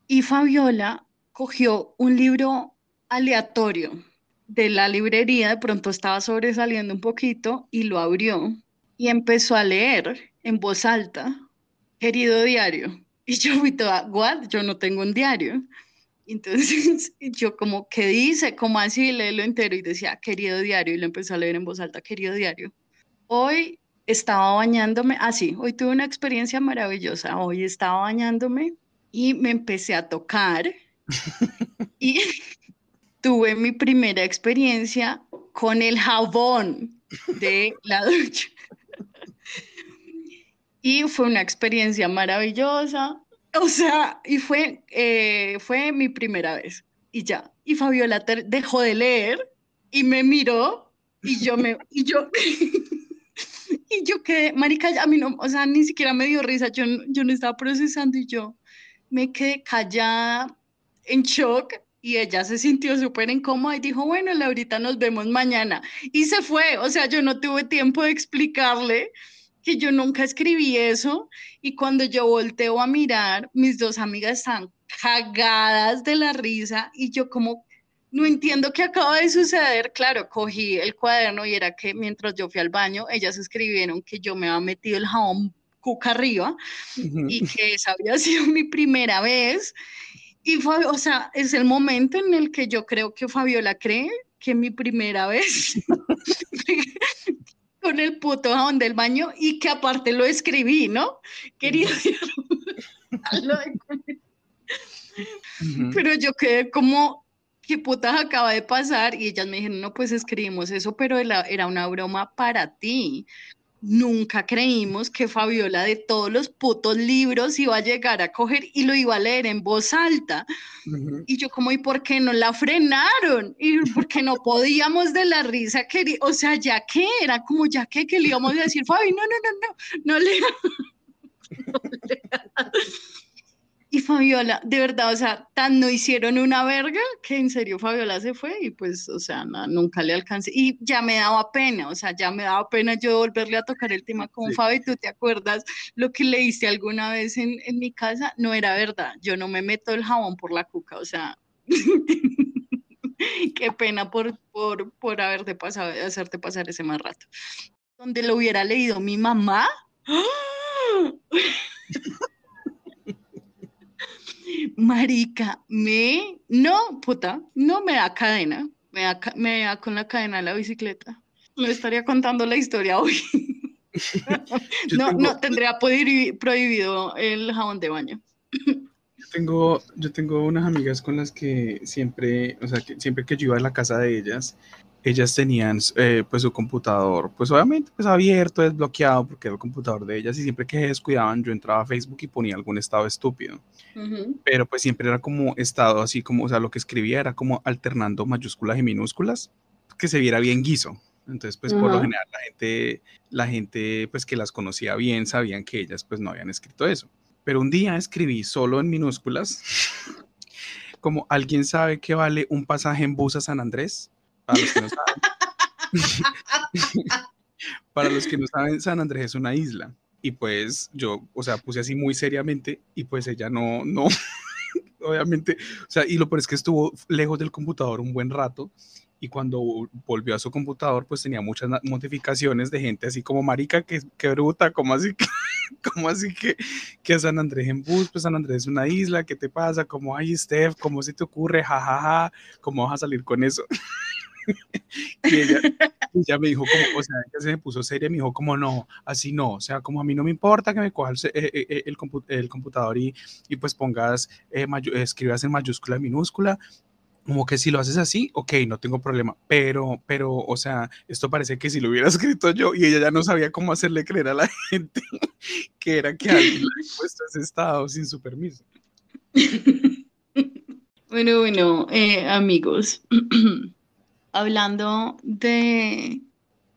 y Fabiola cogió un libro aleatorio de la librería, de pronto estaba sobresaliendo un poquito y lo abrió y empezó a leer en voz alta, querido diario. Y yo fui toda, what? Yo no tengo un diario. Entonces yo como, ¿qué dice? Como así? Léelo entero y decía, querido diario, y lo empezó a leer en voz alta, querido diario. Hoy estaba bañándome, así, ah, hoy tuve una experiencia maravillosa, hoy estaba bañándome y me empecé a tocar y tuve mi primera experiencia con el jabón de la ducha. Y fue una experiencia maravillosa. O sea, y fue, eh, fue mi primera vez. Y ya. Y Fabiola dejó de leer y me miró y yo me, y yo, y yo quedé, marica, a mí no, o sea, ni siquiera me dio risa, yo, yo no estaba procesando y yo me quedé callada, en shock, y ella se sintió súper incómoda y dijo, bueno, Laurita, nos vemos mañana. Y se fue, o sea, yo no tuve tiempo de explicarle que yo nunca escribí eso y cuando yo volteo a mirar, mis dos amigas están cagadas de la risa y yo como no entiendo qué acaba de suceder. Claro, cogí el cuaderno y era que mientras yo fui al baño, ellas escribieron que yo me había metido el jabón cuca arriba y que esa había sido mi primera vez. Y fue, o sea, es el momento en el que yo creo que Fabiola cree que mi primera vez con el puto jabón del baño y que aparte lo escribí, ¿no? Querido. pero yo quedé como, ¿qué putas acaba de pasar? Y ellas me dijeron, no, pues escribimos eso, pero era una broma para ti nunca creímos que Fabiola de todos los putos libros iba a llegar a coger y lo iba a leer en voz alta. Y yo como, ¿y por qué no la frenaron? ¿Y por qué no podíamos de la risa? Que, o sea, ya que era como, ya que, que le íbamos a decir, Fabi, no, no, no, no, no le... No le y Fabiola, de verdad, o sea, tan no hicieron una verga que en serio Fabiola se fue y pues, o sea, nunca le alcancé. Y ya me daba pena, o sea, ya me daba pena yo volverle a tocar el tema con Fabi. ¿Tú te acuerdas lo que leíste alguna vez en, en mi casa? No era verdad. Yo no me meto el jabón por la cuca, o sea. Qué pena por, por, por haberte pasado, hacerte pasar ese mal rato. Donde lo hubiera leído mi mamá. Marica, me, no, puta, no me da cadena, me da, me da con la cadena de la bicicleta. No estaría contando la historia hoy. no, no, tendría prohibido el jabón de baño. Yo tengo, yo tengo unas amigas con las que siempre, o sea, que siempre que yo iba a la casa de ellas, ellas tenían eh, pues su computador, pues obviamente pues abierto, desbloqueado, porque era el computador de ellas y siempre que se descuidaban yo entraba a Facebook y ponía algún estado estúpido. Pero pues siempre era como estado así como, o sea, lo que escribía era como alternando mayúsculas y minúsculas, que se viera bien guiso. Entonces pues por lo general la gente, la gente pues que las conocía bien sabían que ellas pues no habían escrito eso. Pero un día escribí solo en minúsculas, como alguien sabe que vale un pasaje en bus a San Andrés Para los que no saben, San Andrés es una isla. Y pues yo, o sea, puse así muy seriamente y pues ella no, no, obviamente, o sea, y lo peor es que estuvo lejos del computador un buen rato y cuando volvió a su computador pues tenía muchas notificaciones de gente así como marica, que, que bruta, como así que, como así que, que San Andrés en bus, pues San Andrés es una isla, ¿qué te pasa? Como, ay, Steph, ¿cómo se te ocurre? jajaja, ja, ja. ¿cómo vas a salir con eso? y ella, me dijo como, o sea, ella se me puso seria, me dijo como no, así no, o sea, como a mí no me importa que me cojas el, eh, eh, el, el, computador y, y, pues pongas, eh, escribas en mayúscula, minúscula, como que si lo haces así, ok, no tengo problema, pero, pero, o sea, esto parece que si lo hubiera escrito yo y ella ya no sabía cómo hacerle creer a la gente que era que alguien le había puesto ese estado sin su permiso. Bueno, bueno, amigos, hablando de,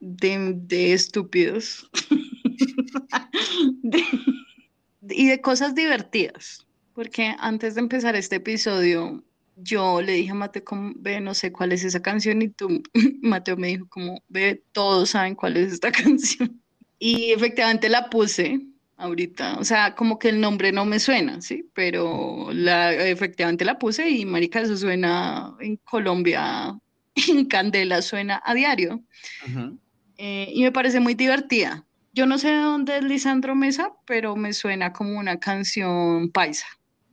de, estúpidos y de cosas divertidas. Porque antes de empezar este episodio, yo le dije a Mateo, como, ve, no sé cuál es esa canción, y tú, Mateo me dijo, como, ve, todos saben cuál es esta canción. Y efectivamente la puse ahorita, o sea, como que el nombre no me suena, ¿sí? Pero la, efectivamente la puse y, marica, eso suena en Colombia, en Candela, suena a diario. Eh, y me parece muy divertida. Yo no sé de dónde es Lisandro Mesa, pero me suena como una canción paisa.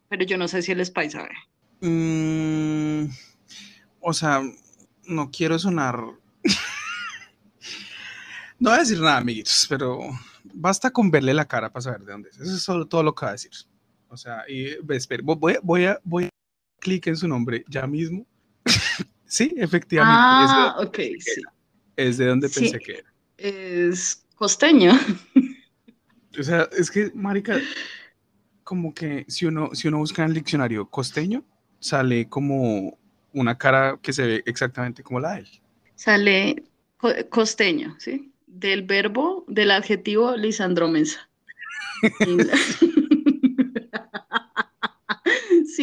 Pero yo no sé si él es paisa. Mm, o sea, no quiero sonar. no voy a decir nada, amiguitos, pero basta con verle la cara para saber de dónde es. Eso es solo todo lo que va a decir. O sea, y vo- voy, a- voy a voy a clic en su nombre ya mismo. sí, efectivamente. Ah, ok, es, de, sí. es de donde Sí. pensé que era. Es costeño. O sea, es que, marica, como que si uno, si uno busca en el diccionario costeño, sale como una cara que se ve exactamente como la de él. Sale co- costeño, ¿sí? Del verbo, del adjetivo Lisandro Mesa. Y la-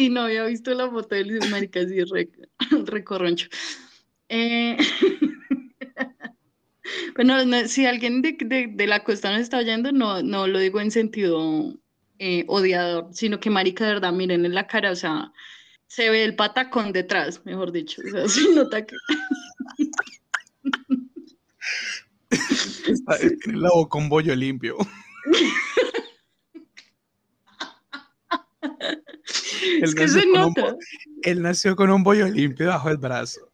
Sí, no había visto la foto de Luis Marica, sí, re, recorroncho. Eh, Bueno, no, si alguien de, de- de la costa nos está oyendo, no, no lo digo en sentido eh, odiador, sino que marica, de verdad, miren en la cara, o sea, se ve el patacón detrás, mejor dicho, o sea, se nota que... Está- Tiene la boca un bollo limpio. Él Es que nació se con un nota. Él nació con un bollo limpio bajo el brazo.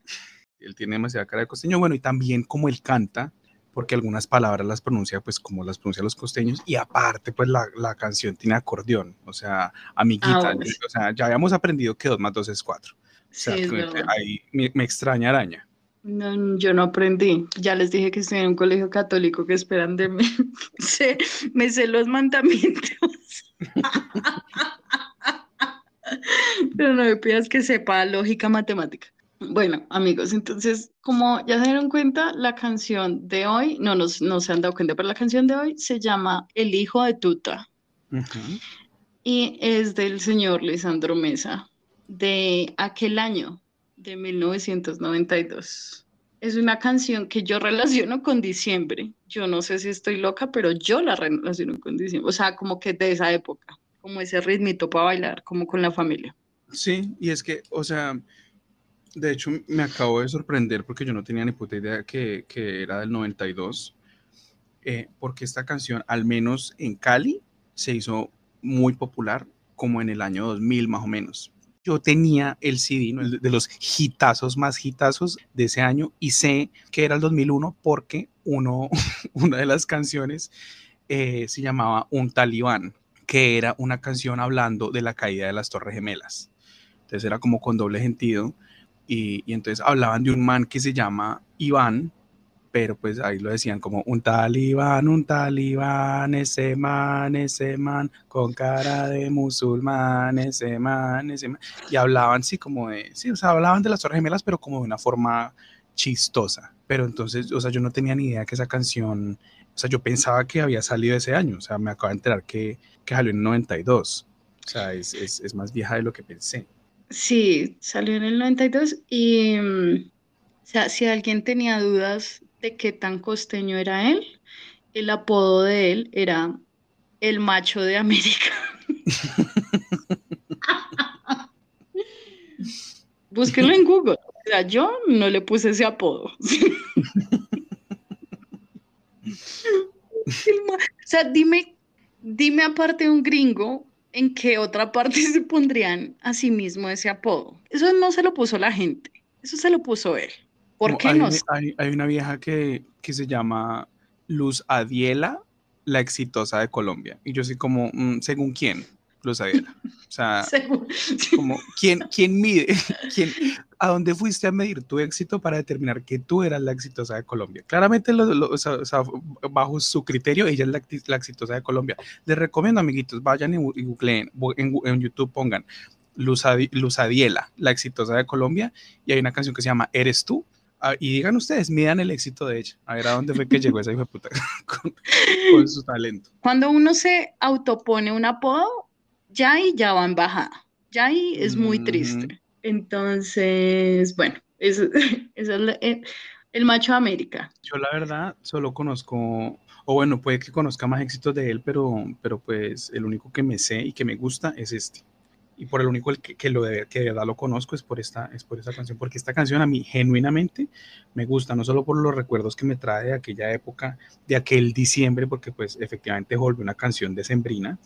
Él tiene demasiada cara de costeño. Bueno, y también como él canta, porque algunas palabras las pronuncia pues como las pronuncian los costeños. Y aparte, pues la, la canción tiene acordeón. O sea, amiguita. Ah, bueno. o sea, ya habíamos aprendido que dos más dos es cuatro. O Sí, es ahí me, me extraña araña. No, yo no aprendí. Ya les dije que estoy en un colegio católico que esperan de mí. Me sé los mandamientos. Pero no me pidas que sepa lógica matemática. Bueno, amigos, entonces, como ya se dieron cuenta, la canción de hoy, no, nos, no se han dado cuenta, pero la canción de hoy se llama El hijo de Tuta Ujú. y es del señor Lisandro Mesa de aquel año, de 1992. Es una canción que yo relaciono con diciembre. Yo no sé si estoy loca, pero yo la relaciono con diciembre. O sea, como que de esa época, como ese ritmito para bailar, como con la familia. Sí, y es que, o sea, de hecho me acabo de sorprender porque yo no tenía ni puta idea que, que era del 92, eh, porque esta canción, al menos en Cali, se hizo muy popular como en el año 2000 más o menos. Yo tenía el CD ¿no? El de los hitazos más hitazos de ese año y sé que era el 2001 porque uno, una de las canciones eh, se llamaba Un Talibán, que era una canción hablando de la caída de las Torres Gemelas. Entonces era como con doble sentido. Y, entonces hablaban de un man que se llama Iván, pero pues ahí lo decían como un talibán, un talibán, ese man, ese man, con cara de musulmán, ese man, ese man. Y hablaban, sí, como de, sí, o sea, hablaban de las Torres Gemelas, pero como de una forma chistosa. Pero entonces, o sea, yo no tenía ni idea que esa canción, o sea, yo pensaba que había salido ese año, o sea, me acabo de enterar que, que salió en 92. O sea, es, es, es más vieja de lo que pensé. Sí, salió en el 92 y, mm, o sea, si alguien tenía dudas de qué tan costeño era él, el apodo de él era el macho de América. Búsquenlo en Google. O sea, yo no le puse ese apodo. O sea, dime, dime aparte de un gringo, ¿en qué otra parte se pondrían a sí mismo ese apodo? Eso no se lo puso la gente, eso se lo puso él. ¿Por qué hay, no? hay, hay una vieja que, que se llama Luz Adiela, la exitosa de Colombia. Y yo soy como, mm, ¿según quién? Luz Adiela. O sea, Seguro. como, ¿quién, quién mide? ¿Quién, ¿A dónde fuiste a medir tu éxito para determinar que tú eras la exitosa de Colombia? Claramente, lo- lo- o sea, o sea, bajo su criterio, ella es la, la exitosa de Colombia. Les recomiendo, amiguitos, vayan y, y googleen, en, en YouTube pongan Luz, Adi- Luz Adiela, la exitosa de Colombia, y hay una canción que se llama Eres tú, Ah, y digan ustedes, midan el éxito de ella. A ver a dónde fue que llegó esa hija puta con, con, su talento. Cuando uno se autopone un apodo, ya ahí ya va en bajada. Ya ahí es muy triste. Entonces, bueno, eso, es el, el, macho de América. Yo la verdad solo conozco, o bueno, puede que conozca más éxitos de él, pero, pero pues el único que me sé y que me gusta es este y por el único que, que, lo de, que de verdad lo conozco es por, esta, es por esta canción, porque esta canción a mí genuinamente me gusta, no solo por los recuerdos que me trae de aquella época, de aquel diciembre, porque pues efectivamente volvió una canción decembrina,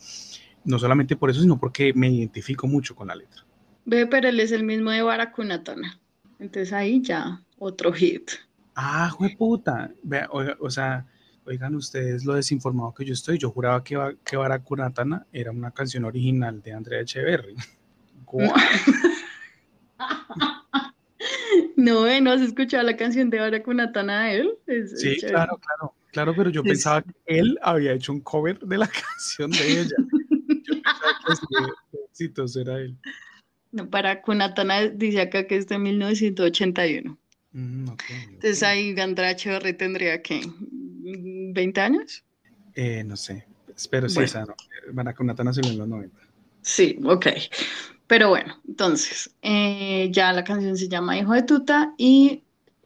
no solamente por eso, sino porque me identifico mucho con la letra. Ve, pero él es el mismo de Baracunatana, entonces ahí ya otro hit. Ah, puta, o sea, Oigan ustedes lo desinformado que yo estoy. Yo juraba que, que Barakunatana era una canción original de Andrea Echeverry. no, ¿no has escuchado la canción de Barakunatana de él? sí, claro, claro. Claro, pero yo pensaba que él había hecho un cover de la canción de ella. yo pensaba que ese era él. No, Barakunatana dice acá que es de 1981. Mm, Entonces ahí Andrea Echeverry tendría que 20 años. Eh, no sé, espero sí, esa no. Natana salió en los 90. Sí, ok. Pero bueno, entonces, eh, ya la canción se llama Hijo de Tuta y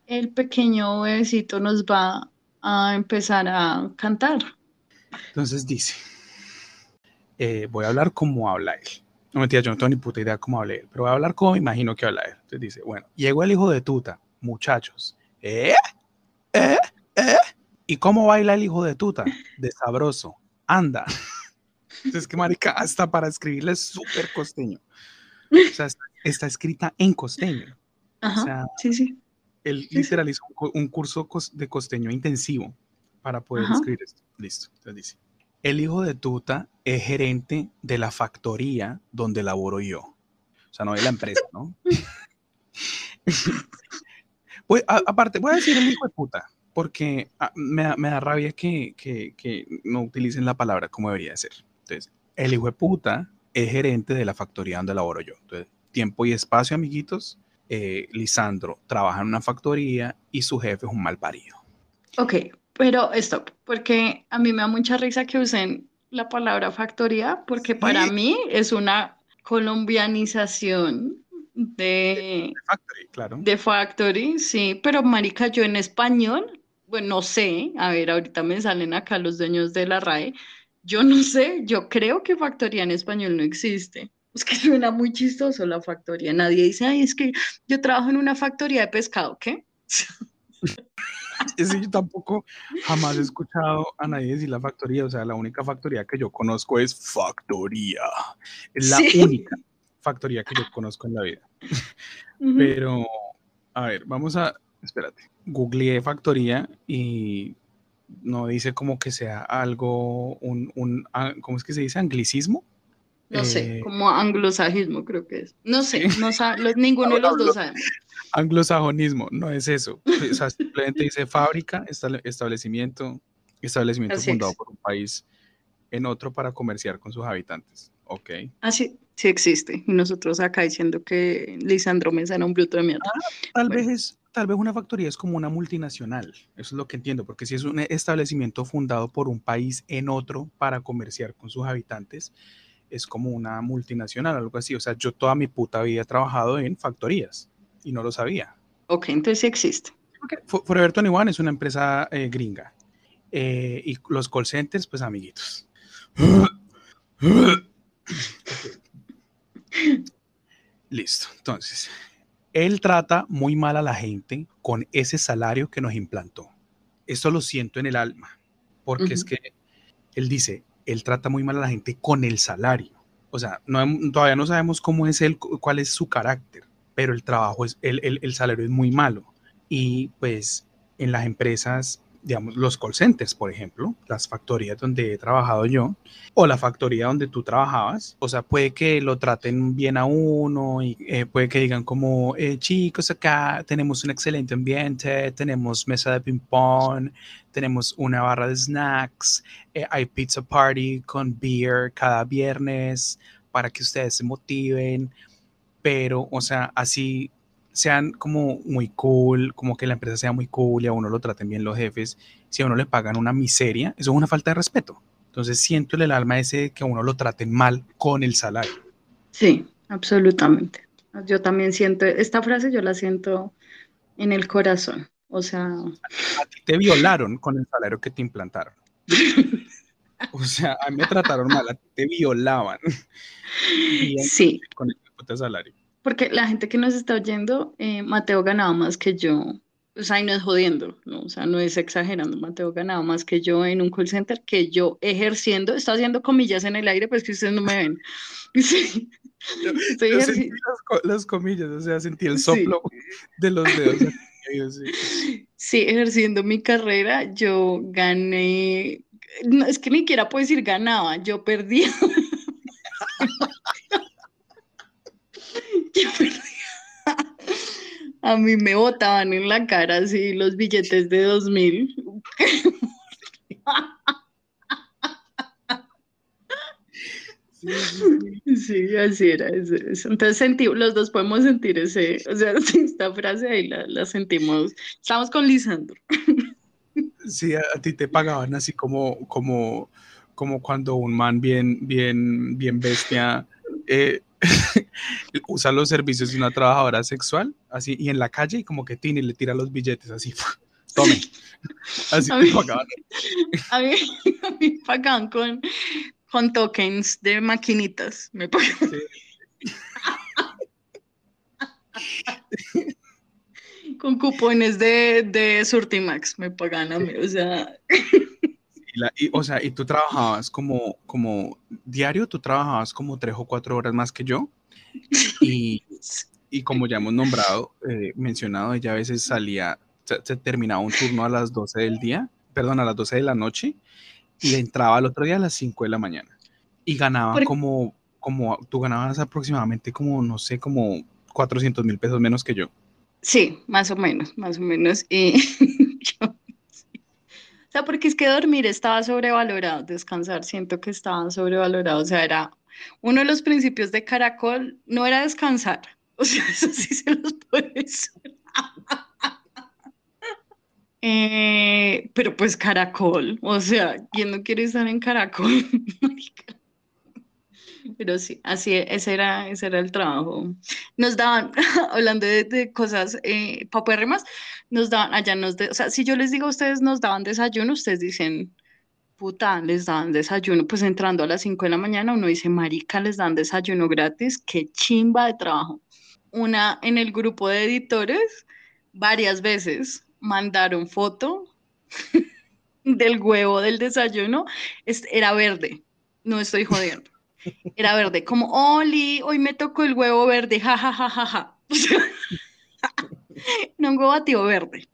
el pequeño bebecito nos va a empezar a cantar. Entonces dice, eh, voy a hablar como habla él. No mentira, yo no tengo ni puta idea cómo habla él, pero voy a hablar como imagino que habla él. Entonces dice, bueno, llegó el hijo de Tuta, muchachos. ¿Eh? ¿Eh? ¿Eh? ¿Y cómo baila el hijo de tuta? De sabroso. Anda. Es que, marica, hasta para escribirle es súper costeño. O sea, está, escrita en costeño. Ajá, o sea, sí, sí. Él literal hizo un, curso de costeño intensivo para poder escribir esto. Listo. Entonces dice, el hijo de tuta es gerente de la factoría donde laboro yo. O sea, no de la empresa, ¿no? aparte, voy a decir el hijo de puta, porque ah, me, da rabia que, no utilicen la palabra como debería ser. Entonces, el hijo de puta es gerente de la factoría donde laboro yo. Entonces, tiempo y espacio, amiguitos. Eh, Lisandro trabaja en una factoría y su jefe es un mal parido. Ok, pero stop, porque a mí me da mucha risa que usen la palabra factoría, porque para mí es una colombianización de, de, factory, claro. De factory, sí, pero marica, yo en español bueno, no sé, a ver, ahorita me salen acá los dueños de la RAE, yo no sé, yo creo que factoría en español no existe. Es que suena muy chistoso la factoría. Nadie dice, ay, es que yo trabajo en una factoría de pescado, ¿qué? Sí, yo tampoco jamás he escuchado a nadie decir la factoría. O sea, la única factoría que yo conozco es factoría. Es la única factoría que yo conozco en la vida. Pero, a ver, vamos a, espérate googleé factoría y no dice como que sea algo, un, un ah, ¿cómo es que se dice? ¿Anglicismo? No sé, eh, como anglosajismo creo que es. No sé, no ninguno de los dos sabemos. Anglosajonismo, no es eso. O sea, simplemente dice fábrica, establecimiento, establecimiento fundado por un país en otro para comerciar con sus habitantes. Ok. Ah, sí, existe. Y nosotros acá diciendo que Lisandro Mesa era un bruto de mierda. Ah, tal vez es, tal vez una factoría es como una multinacional. Eso es lo que entiendo, porque si es un establecimiento fundado por un país en otro para comerciar con sus habitantes, es como una multinacional, algo así. O sea, yo toda mi puta vida he trabajado en factorías y no lo sabía. Ok, entonces sí existe. Okay. Forever 21 es una empresa eh, gringa. Eh, y los call centers, pues amiguitos. Listo, entonces, él trata muy mal a la gente con ese salario que nos implantó. Eso lo siento en el alma, porque es que él dice, él trata muy mal a la gente con el salario. O sea, todavía no sabemos cómo es él, cuál es su carácter, pero el trabajo es, el salario es muy malo. Y pues en las empresas digamos, los call centers, por ejemplo, las factorías donde he trabajado yo, o la factoría donde tú trabajabas, o sea, puede que lo traten bien a uno y eh, puede que digan como, eh, chicos, acá tenemos un excelente ambiente, tenemos mesa de ping pong, tenemos una barra de snacks, eh, hay pizza party con beer cada viernes para que ustedes se motiven, pero, o sea, así sean como muy cool, como que la empresa sea muy cool y a uno lo traten bien los jefes, si a uno le pagan una miseria, eso es una falta de respeto. Entonces siento en el alma ese que a uno lo traten mal con el salario. Sí, absolutamente. Yo también siento, esta frase yo la siento en el corazón. O sea... A ti te violaron con el salario que te implantaron. o sea, a mí me trataron mal, a ti te violaban. sí. Con el salario. Porque la gente que nos está oyendo, eh, Mateo ganaba más que yo. O sea, y no es jodiendo, ¿no? O sea, no es exagerando. Mateo ganaba más que yo en un call center que yo ejerciendo, está haciendo comillas en el aire, pues que ustedes no me ven. Sí. Yo, sentí las, comillas, o sea, sentí el soplo de los dedos. Sí, ejerciendo mi carrera, yo gané, no, es que ni siquiera puedo decir ganaba, yo perdía. A mí me botaban en la cara así los billetes de dos mil. Sí, así era. Entonces sentí, los dos podemos sentir ese, o sea, esta frase ahí la, sentimos. Estamos con Lisandro. Sí, a, ti te pagaban así como, como, como cuando un man bien, bien, bien bestia eh, usa los servicios de una trabajadora sexual, así, y en la calle, y como que tiene y le tira los billetes así. Tome. Así te pagaban. A mí, a mí pagaban con, con tokens de maquinitas. Me con cupones de, de Surtimax me pagan a mí, o sea. Y, o sea, y tú trabajabas como, como diario, tú trabajabas como tres o cuatro horas más que yo. Y, y como ya hemos nombrado, eh, mencionado, ella a veces salía, se, terminaba un turno a las 12 del día, perdón, a las 12 de la noche y entraba al otro día a las 5 de la mañana y ganaba como, como, tú ganabas aproximadamente como, no sé, como 400 mil pesos menos que yo. Sí, más o menos, más o menos. Y porque es que dormir estaba sobrevalorado, descansar siento que estaba sobrevalorado, o sea, era uno de los principios de Caracol, no era descansar, o sea, eso sí se los puede decir. Eh, pero pues Caracol, o sea, ¿quién no quiere estar en Caracol? pero sí, así, ese era, ese era el trabajo. Nos daban, hablando de, cosas eh, papérrimas, nos daban, allá nos, de, o sea, si yo les digo a ustedes nos daban desayuno, ustedes dicen, puta, les daban desayuno, pues entrando a las 5 de la mañana, uno dice, marica, les dan desayuno gratis, qué chimba de trabajo. Una en el grupo de editores, varias veces, mandaron foto del huevo del desayuno, era verde, no estoy jodiendo. Era verde, como, Oli, hoy me tocó el huevo verde, ja, ja, ja, ja, no un huevo batido verde.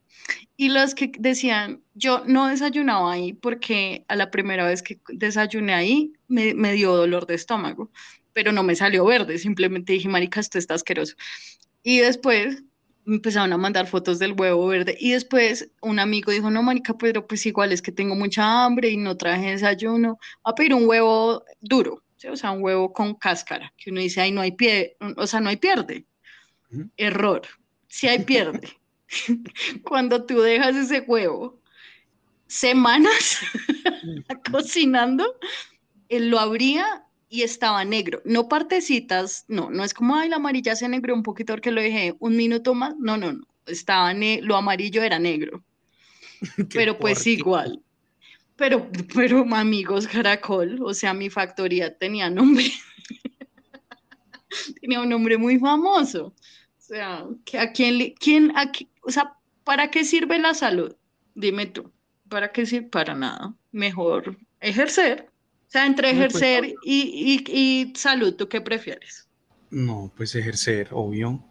Y los que decían, yo no desayunaba ahí porque a la primera vez que desayuné ahí me, me dio dolor de estómago, pero no me salió verde, simplemente dije, marica, esto está asqueroso. Y después empezaron a mandar fotos del huevo verde y después un amigo dijo, no, marica, pero pues igual es que tengo mucha hambre y no traje desayuno, a pedir un huevo duro, o sea, un huevo con cáscara, que uno dice, ay, no hay pie, o sea, no hay pierde. Error, si hay pierde. Cuando tú dejas ese huevo semanas cocinando, él lo abría y estaba negro. No partecitas, no, no es como, ay, la amarilla se negro un poquito porque lo dejé un minuto más. No, no, no. Estaba lo amarillo era negro. Pero pues igual. Pero, pero amigos, Caracol, o sea, mi factoría tenía nombre. tenía un nombre muy famoso. O sea, ¿a quién, quién, a, o sea, ¿para qué sirve la salud? Dime tú, ¿para qué sirve? Para nada. Mejor ejercer o sea, entre pues, ejercer y, y, salud, ¿tú qué prefieres? No, pues ejercer, obvio.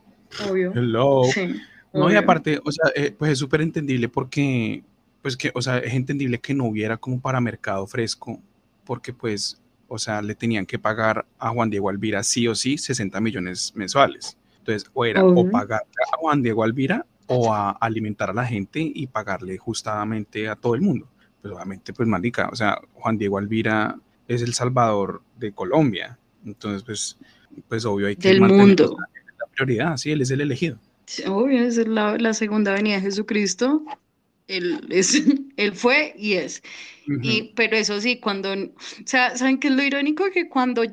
Obvio. Hello. Sí, no, y aparte, o sea, eh, pues es súper entendible porque, pues que, o sea, es entendible que no hubiera como para mercado fresco, porque pues, o sea, le tenían que pagar a Juan Diego Alvira sí o sí 60 millones mensuales. Entonces, o era o pagar a Juan Diego Alvira o a alimentar a la gente y pagarle justamente a todo el mundo. Pues obviamente, pues marica, o sea, Juan Diego Alvira es el salvador de Colombia. Entonces, pues, pues obvio hay que Del mundo. la prioridad, sí, él es el elegido. Obvio, es la, la segunda venida de Jesucristo. Él, es, él fue y es. Y, pero eso sí, cuando, o sea, ¿saben qué es lo irónico? Que cuando,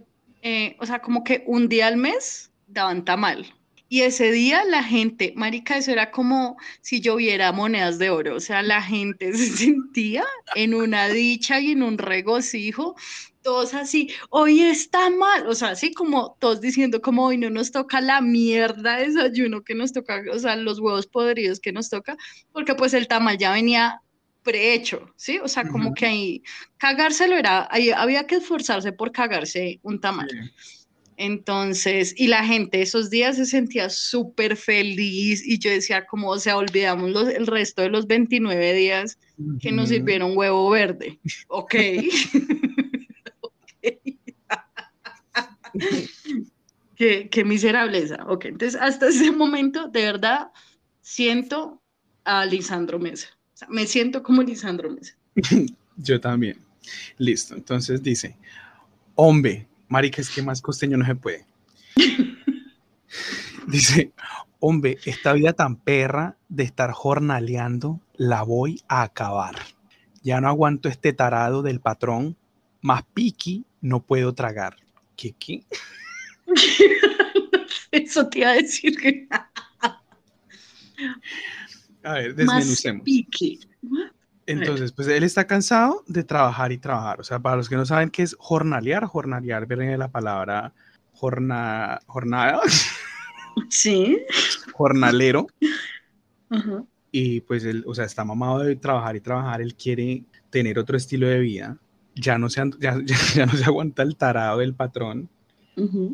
eh, o sea, como que un día al mes daban tamal. Y ese día la gente, marica, eso era como si lloviera monedas de oro, o sea, la gente se sentía en una dicha y en un regocijo, todos así, hoy está mal, o sea, así como todos diciendo como hoy no nos toca la mierda de desayuno que nos toca, o sea, los huevos podridos que nos toca, porque pues el tamal ya venía prehecho, ¿sí? O sea, como que ahí cagárselo era, ahí había que esforzarse por cagarse un tamal. Entonces, y la gente esos días se sentía súper feliz y yo decía como, o sea, olvidamos los- el resto de los 29 días que nos sirvieron huevo verde. Ok. qué, miserableza. Ok, entonces hasta ese momento, de verdad, siento a Lisandro Mesa. Me siento como Lisandro Mesa. Yo también. Listo. Entonces dice, hombre, marica, es que más costeño no se puede. dice, hombre, esta vida tan perra de estar jornaleando, la voy a acabar. Ya no aguanto este tarado del patrón, más piqui no puedo tragar. ¿Qué qué? Eso te iba a decir que A ver, más desmenucemos. Entonces, pues él está cansado de trabajar y trabajar. O sea, para los que no saben qué es jornalear, jornalear viene de la palabra jorna, jornada, Sí. jornalero. Y pues él, o sea, está mamado de trabajar y trabajar. Él quiere tener otro estilo de vida. Ya no se, ya, ya- ya no se aguanta el tarado del patrón,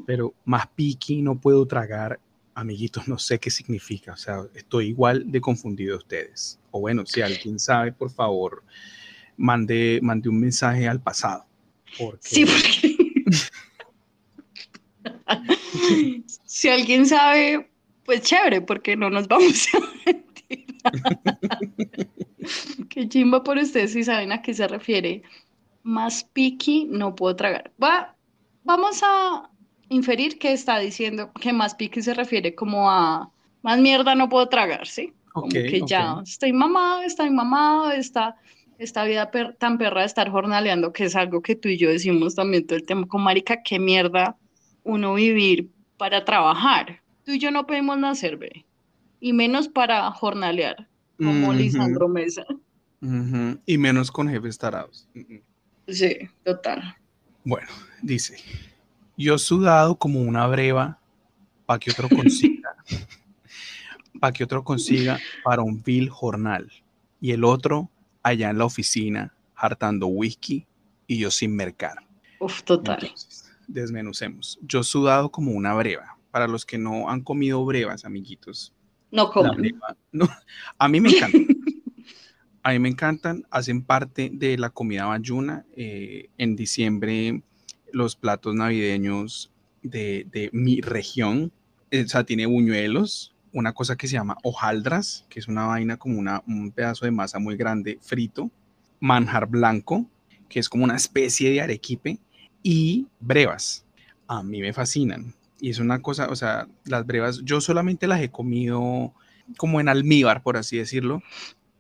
pero más piqui no puedo tragar. Amiguitos, no sé qué significa. O sea, estoy igual de confundido a ustedes. O bueno, si alguien sabe, por favor, mande, mande un mensaje al pasado. Porque Sí, porque si alguien sabe, pues chévere, porque no nos vamos a mentir. Qué chimba por ustedes si saben a qué se refiere. Más piqui no puedo tragar. Va, vamos a inferir que está diciendo que más piqui se refiere como a más mierda no puedo tragar, ¿sí? Como Ok, que ya estoy mamado, estoy mamado, esta, esta vida per- tan perra de estar jornaleando, que es algo que tú y yo decimos también todo el tiempo con marica, qué mierda uno vivir para trabajar. Tú y yo no podemos nacer, ve, y menos para jornalear, como Ujú, Lisandro Mesa. ujú. Y menos con jefes tarados. Ujú. Sí, total. Bueno, dice, yo sudado como una breva para que otro consiga, para que otro consiga para un vil jornal. Y el otro allá en la oficina hartando whisky y yo sin mercar. Uf, total. Entonces, desmenucemos. Yo sudado como una breva. Para los que no han comido brevas, amiguitos, No coman. breva- no, a mí me encanta. A mí me encantan, hacen parte de la comida bayuna. eh, en diciembre, los platos navideños de, mi región, eh, o sea, tiene buñuelos, una cosa que se llama hojaldras, que es una vaina como una, un pedazo de masa muy grande frito, manjar blanco, que es como una especie de arequipe, y brevas. A mí me fascinan. Y es una cosa, o sea, las brevas, yo solamente las he comido como en almíbar, por así decirlo.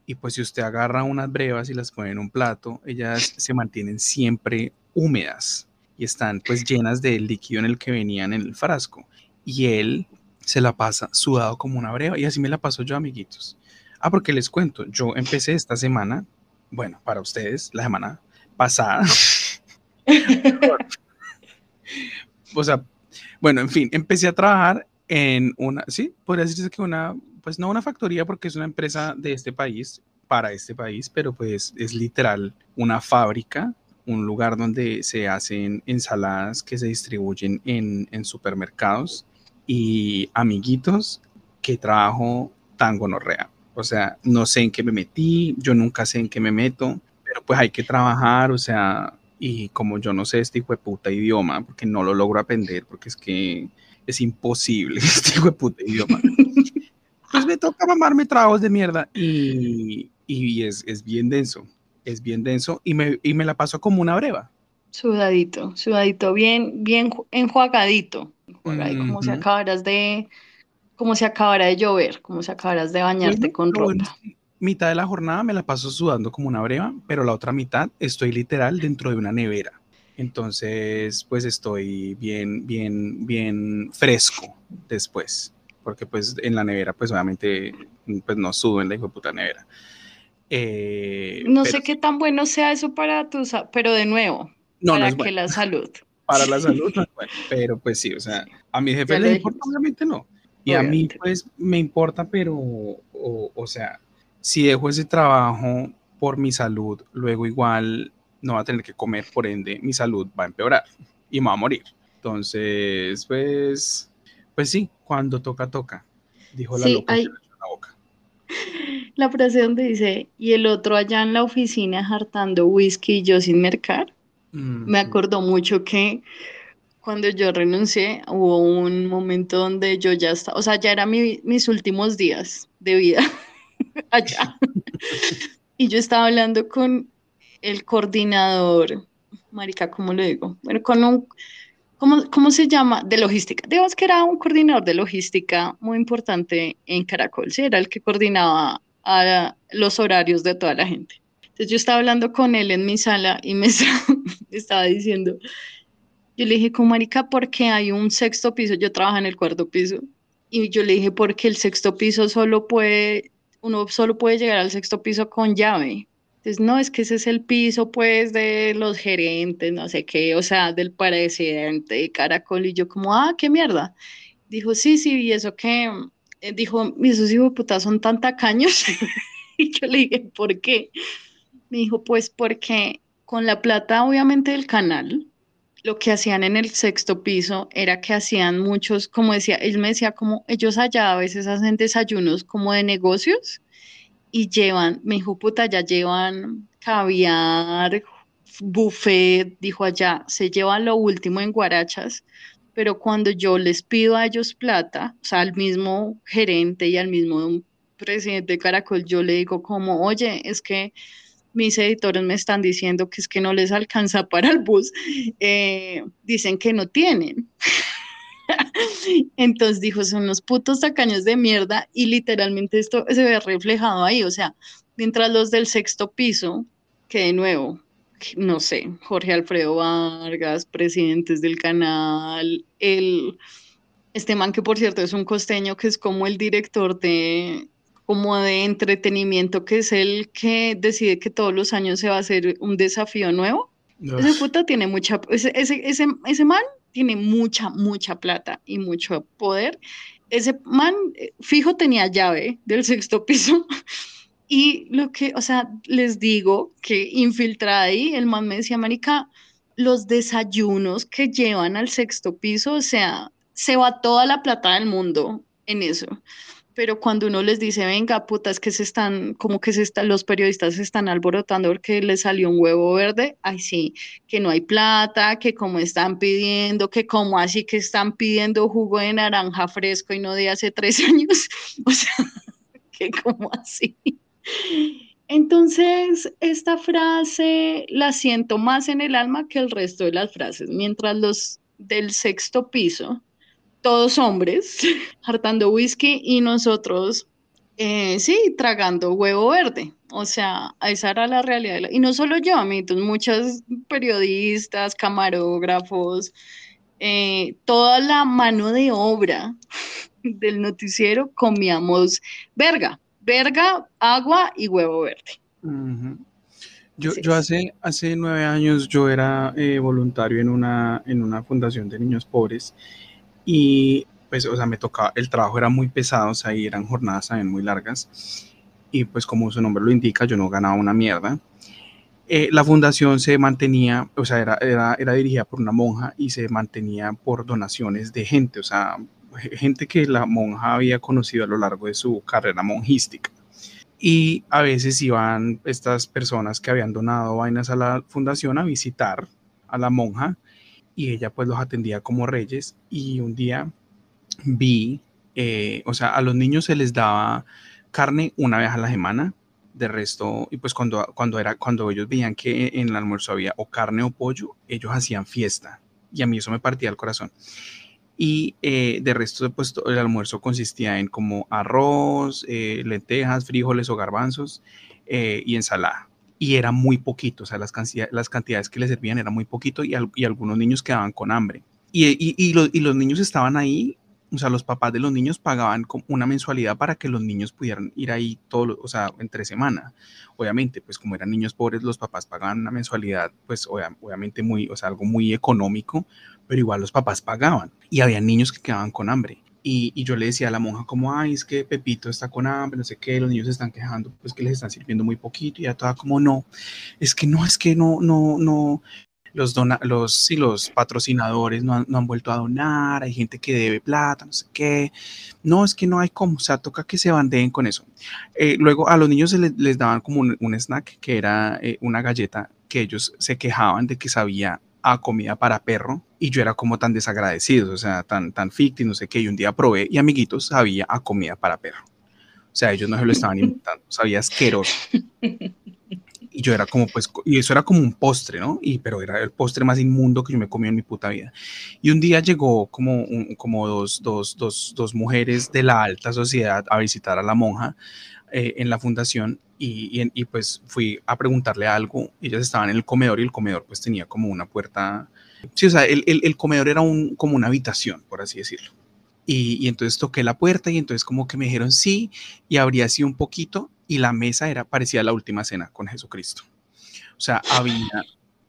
Y pues si usted agarra unas brevas y las pone en un plato, ellas se mantienen siempre húmedas y están pues llenas del líquido en el que venían en el frasco. Y él se la pasa sudado como una breva y así me la paso yo, amiguitos. Ah, porque les cuento, yo empecé esta semana, bueno, para ustedes, la semana pasada. o sea, bueno, en fin, empecé a trabajar en una, sí, podría decirse que una, pues no una factoría porque es una empresa de este país, para este país, pero pues es literal una fábrica, un lugar donde se hacen ensaladas que se distribuyen en, supermercados y amiguitos que trabajo tan gonorrea. O sea, no sé en qué me metí, yo nunca sé en qué me meto, pero pues hay que trabajar, o sea, y como yo no sé este hijo de puta idioma, porque no lo logro aprender, porque es que es imposible este hijo de puta idioma, pues me toca mamarme tragos de mierda y, y es, es bien denso, es bien denso y me, y me la paso como una breva. Sudadito, sudadito, bien, bien ju- enjuagadito. enjuagadito, como si acabaras de como si acabara de llover, como si acabaras de bañarte con ropa. mitad de la jornada me la paso sudando como una breva, pero la otra mitad estoy literal dentro de una nevera. Entonces, pues estoy bien, bien, bien fresco después, porque pues en la nevera, pues obviamente, pues no sudo en la hijo de puta nevera. Eh, no sé qué tan bueno sea eso para tu, pero de nuevo, para que la salud. Para la salud, pero pues sí, o sea, a mi jefe le importa, obviamente no. Y a mí, pues, me importa, pero, o, sea, si dejo ese trabajo por mi salud, luego igual no va a tener que comer, por ende, mi salud va a empeorar y me va a morir. Entonces, pues, pues sí, cuando toca, toca, dijo la loca la boca. La frase donde dice, y el otro allá en la oficina hartando whisky y yo sin mercar, me acordó mucho que cuando yo renuncié, hubo un momento donde yo ya estaba, o sea, ya eran mis últimos días de vida allá. y yo estaba hablando con el coordinador, Marica, ¿cómo le digo? Bueno, con un, ¿cómo, ¿cómo se llama? De logística. Digamos que era un coordinador de logística muy importante en Caracol, sí, era el que coordinaba a los horarios de toda la gente. Entonces yo estaba hablando con él en mi sala y me estaba diciendo, yo le dije, como marica, porque hay un sexto piso, yo trabajo en el cuarto piso, y yo le dije, porque el sexto piso solo puede, uno solo puede llegar al sexto piso con llave. Entonces, no, es que ese es el piso, pues, de los gerentes, no sé qué, o sea, del presidente de Caracol, y yo como, ah, qué mierda. Dijo, sí, sí, y eso que, eh, dijo, esos hijos de puta son tan tacaños. y yo le dije, ¿por qué? Me dijo, pues porque con la plata, obviamente, del canal, lo que hacían en el sexto piso era que hacían muchos, como decía, él me decía como ellos allá a veces hacen desayunos como de negocios y llevan, me dijo, puta, ya llevan caviar, buffet, dijo allá, se llevan lo último en guarachas, pero cuando yo les pido a ellos plata, o sea, al mismo gerente y al mismo presidente de Caracol, yo le digo como, oye, es que mis editores me están diciendo que es que no les alcanza para el bus, eh, dicen que no tienen. Entonces dijo, son unos putos tacaños de mierda y literalmente esto se ve reflejado ahí, o sea, mientras los del sexto piso, que de nuevo, no sé, Jorge Alfredo Vargas, presidentes del canal, el, este man que por cierto es un costeño que es como el director de, como de entretenimiento, que es el que decide que todos los años se va a hacer un desafío nuevo. Ese puta tiene mucha, ese, ese, ese, man tiene mucha, mucha plata y mucho poder. Ese man eh, fijo tenía llave del sexto piso. Y lo que, o sea, les digo que infiltrada ahí, el man me decía, Marica, los desayunos que llevan al sexto piso, o sea, se va toda la plata del mundo en eso pero cuando uno les dice, venga, puta, es que se están, como que se están, los periodistas se están alborotando porque les salió un huevo verde, ay sí, que no hay plata, que como están pidiendo, que como así que están pidiendo jugo de naranja fresco y no de hace tres años, o sea, que como así. Entonces, esta frase la siento más en el alma que el resto de las frases, mientras los del sexto piso todos hombres, hartando whisky y nosotros, eh, sí, tragando huevo verde. O sea, esa era la realidad. Y no solo yo, amigos, muchos periodistas, camarógrafos, eh, toda la mano de obra del noticiero comíamos verga, verga, agua y huevo verde. Yo, yo hace, hace nueve años yo era eh, voluntario en una, en una fundación de niños pobres y pues, o sea, me tocaba, el trabajo era muy pesado, o sea, y eran jornadas también muy largas. Y pues como su nombre lo indica, yo no ganaba una mierda. Eh, la fundación se mantenía, o sea, era, era, era, dirigida por una monja y se mantenía por donaciones de gente, o sea, gente que la monja había conocido a lo largo de su carrera monjística. Y a veces iban estas personas que habían donado vainas a la fundación a visitar a la monja y ella pues los atendía como reyes y un día vi, eh, o sea, a los niños se les daba carne una vez a la semana, de resto, y pues cuando, cuando, era, cuando ellos veían que en el almuerzo había o carne o pollo, ellos hacían fiesta y a mí eso me partía el corazón. Y eh, de resto, pues el almuerzo consistía en como arroz, eh, lentejas, frijoles o garbanzos eh, y ensalada. Y era muy poquito, o sea, las, las cantidades que le servían era muy poquito y, algunos niños quedaban con hambre. Y los niños estaban ahí o sea, los papás de los niños pagaban una mensualidad para que los niños pudieran ir ahí todo, o sea, entre semana. Obviamente, pues como eran niños pobres, los papás pagaban una mensualidad, pues obviamente muy, o sea, algo muy económico, pero igual los papás pagaban y había niños que quedaban con hambre. Y, yo le decía a la monja como, ay, es que Pepito está con hambre, no sé qué, los niños se están quejando, pues que les están sirviendo muy poquito, y ya toda como, no, es que no, es que no, no, no, los, dona, los, sí, los patrocinadores no han, no han, vuelto a donar, hay gente que debe plata, no sé qué. No, es que no hay cómo, o sea, toca que se bandeen con eso. Eh, luego a los niños se les, daban como un, un, snack que era eh, una galleta que ellos se quejaban de que sabía a comida para perro y yo era como tan desagradecido, o sea, tan, tan ficti, no sé qué, y un día probé y amiguitos sabía a comida para perro. O sea, ellos no se lo estaban inventando, sabía asqueroso. y yo era como, pues, y eso era como un postre, ¿no? Y, pero era el postre más inmundo que yo me comí en mi puta vida. Y un día llegó como, un, como dos, dos, dos, dos, mujeres de la alta sociedad a visitar a la monja eh, en la fundación y, y, pues fui a preguntarle algo. Ellas estaban en el comedor y el comedor pues tenía como una puerta. Sí, o sea, el, el, comedor era un, como una habitación, por así decirlo. Y, y, entonces toqué la puerta y entonces como que me dijeron sí y abrí así un poquito y la mesa era parecía la última cena con Jesucristo. O sea, había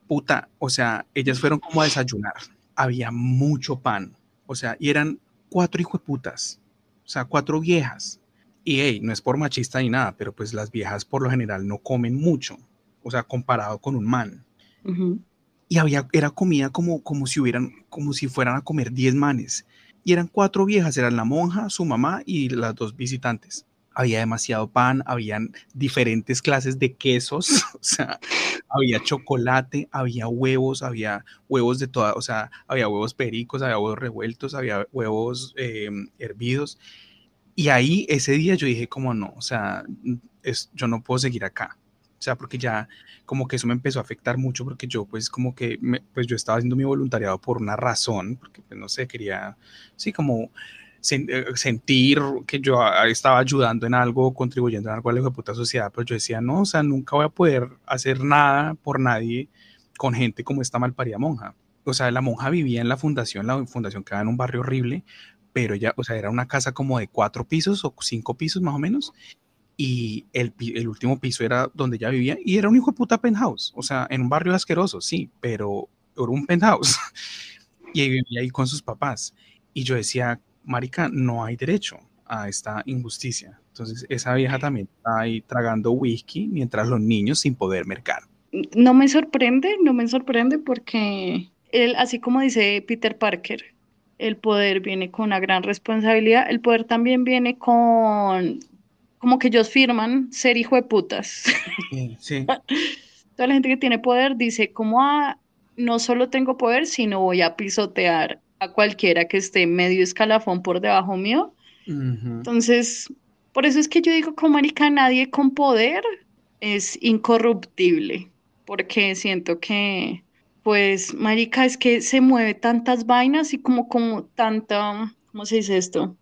puta, o sea, ellas fueron como a desayunar. Había mucho pan, o sea, y eran cuatro putas, o sea, cuatro viejas. Y hey, no es por machista ni nada, pero pues las viejas por lo general no comen mucho, o sea, comparado con un man. Uh -huh. Y había, era comida como, como si hubieran, como si fueran a comer diez manes. Y eran cuatro viejas, eran la monja, su mamá y las dos visitantes había demasiado pan, habían diferentes clases de quesos, o sea, había chocolate, había huevos, había huevos de toda, o sea, había huevos pericos, había huevos revueltos, había huevos eh, hervidos. Y ahí ese día yo dije como no, o sea, es, yo no puedo seguir acá. O sea, porque ya como que eso me empezó a afectar mucho porque yo pues como que, me, pues yo estaba haciendo mi voluntariado por una razón, porque pues no sé, quería, sí, como sentir que yo estaba ayudando en algo, contribuyendo en algo a la sociedad, pero yo decía, no, o sea, nunca voy a poder hacer nada por nadie con gente como esta malparida monja. O sea, la monja vivía en la fundación, la fundación quedaba en un barrio horrible, pero ya, o sea, era una casa como de cuatro pisos o cinco pisos más o menos, y el, el último piso era donde ella vivía, y era un hijo de puta penthouse, o sea, en un barrio asqueroso, sí, pero era un penthouse, y vivía ahí con sus papás. Y yo decía, marica, no hay derecho a esta injusticia. Entonces, esa vieja también está ahí tragando whisky mientras los niños sin poder mercar. No me sorprende, no me sorprende porque él, así como dice Peter Parker, el poder viene con una gran responsabilidad, el poder también viene con, como que ellos firman ser hijo de putas. Sí, sí. Toda la gente que tiene poder dice, como, ah, no solo tengo poder, sino voy a pisotear a cualquiera que esté medio escalafón por debajo mío. Uh -huh. Entonces, por eso es que yo digo, como marica, nadie con poder es incorruptible, porque siento que, pues, marica, es que se mueve tantas vainas y como, como tanta, ¿cómo se dice esto?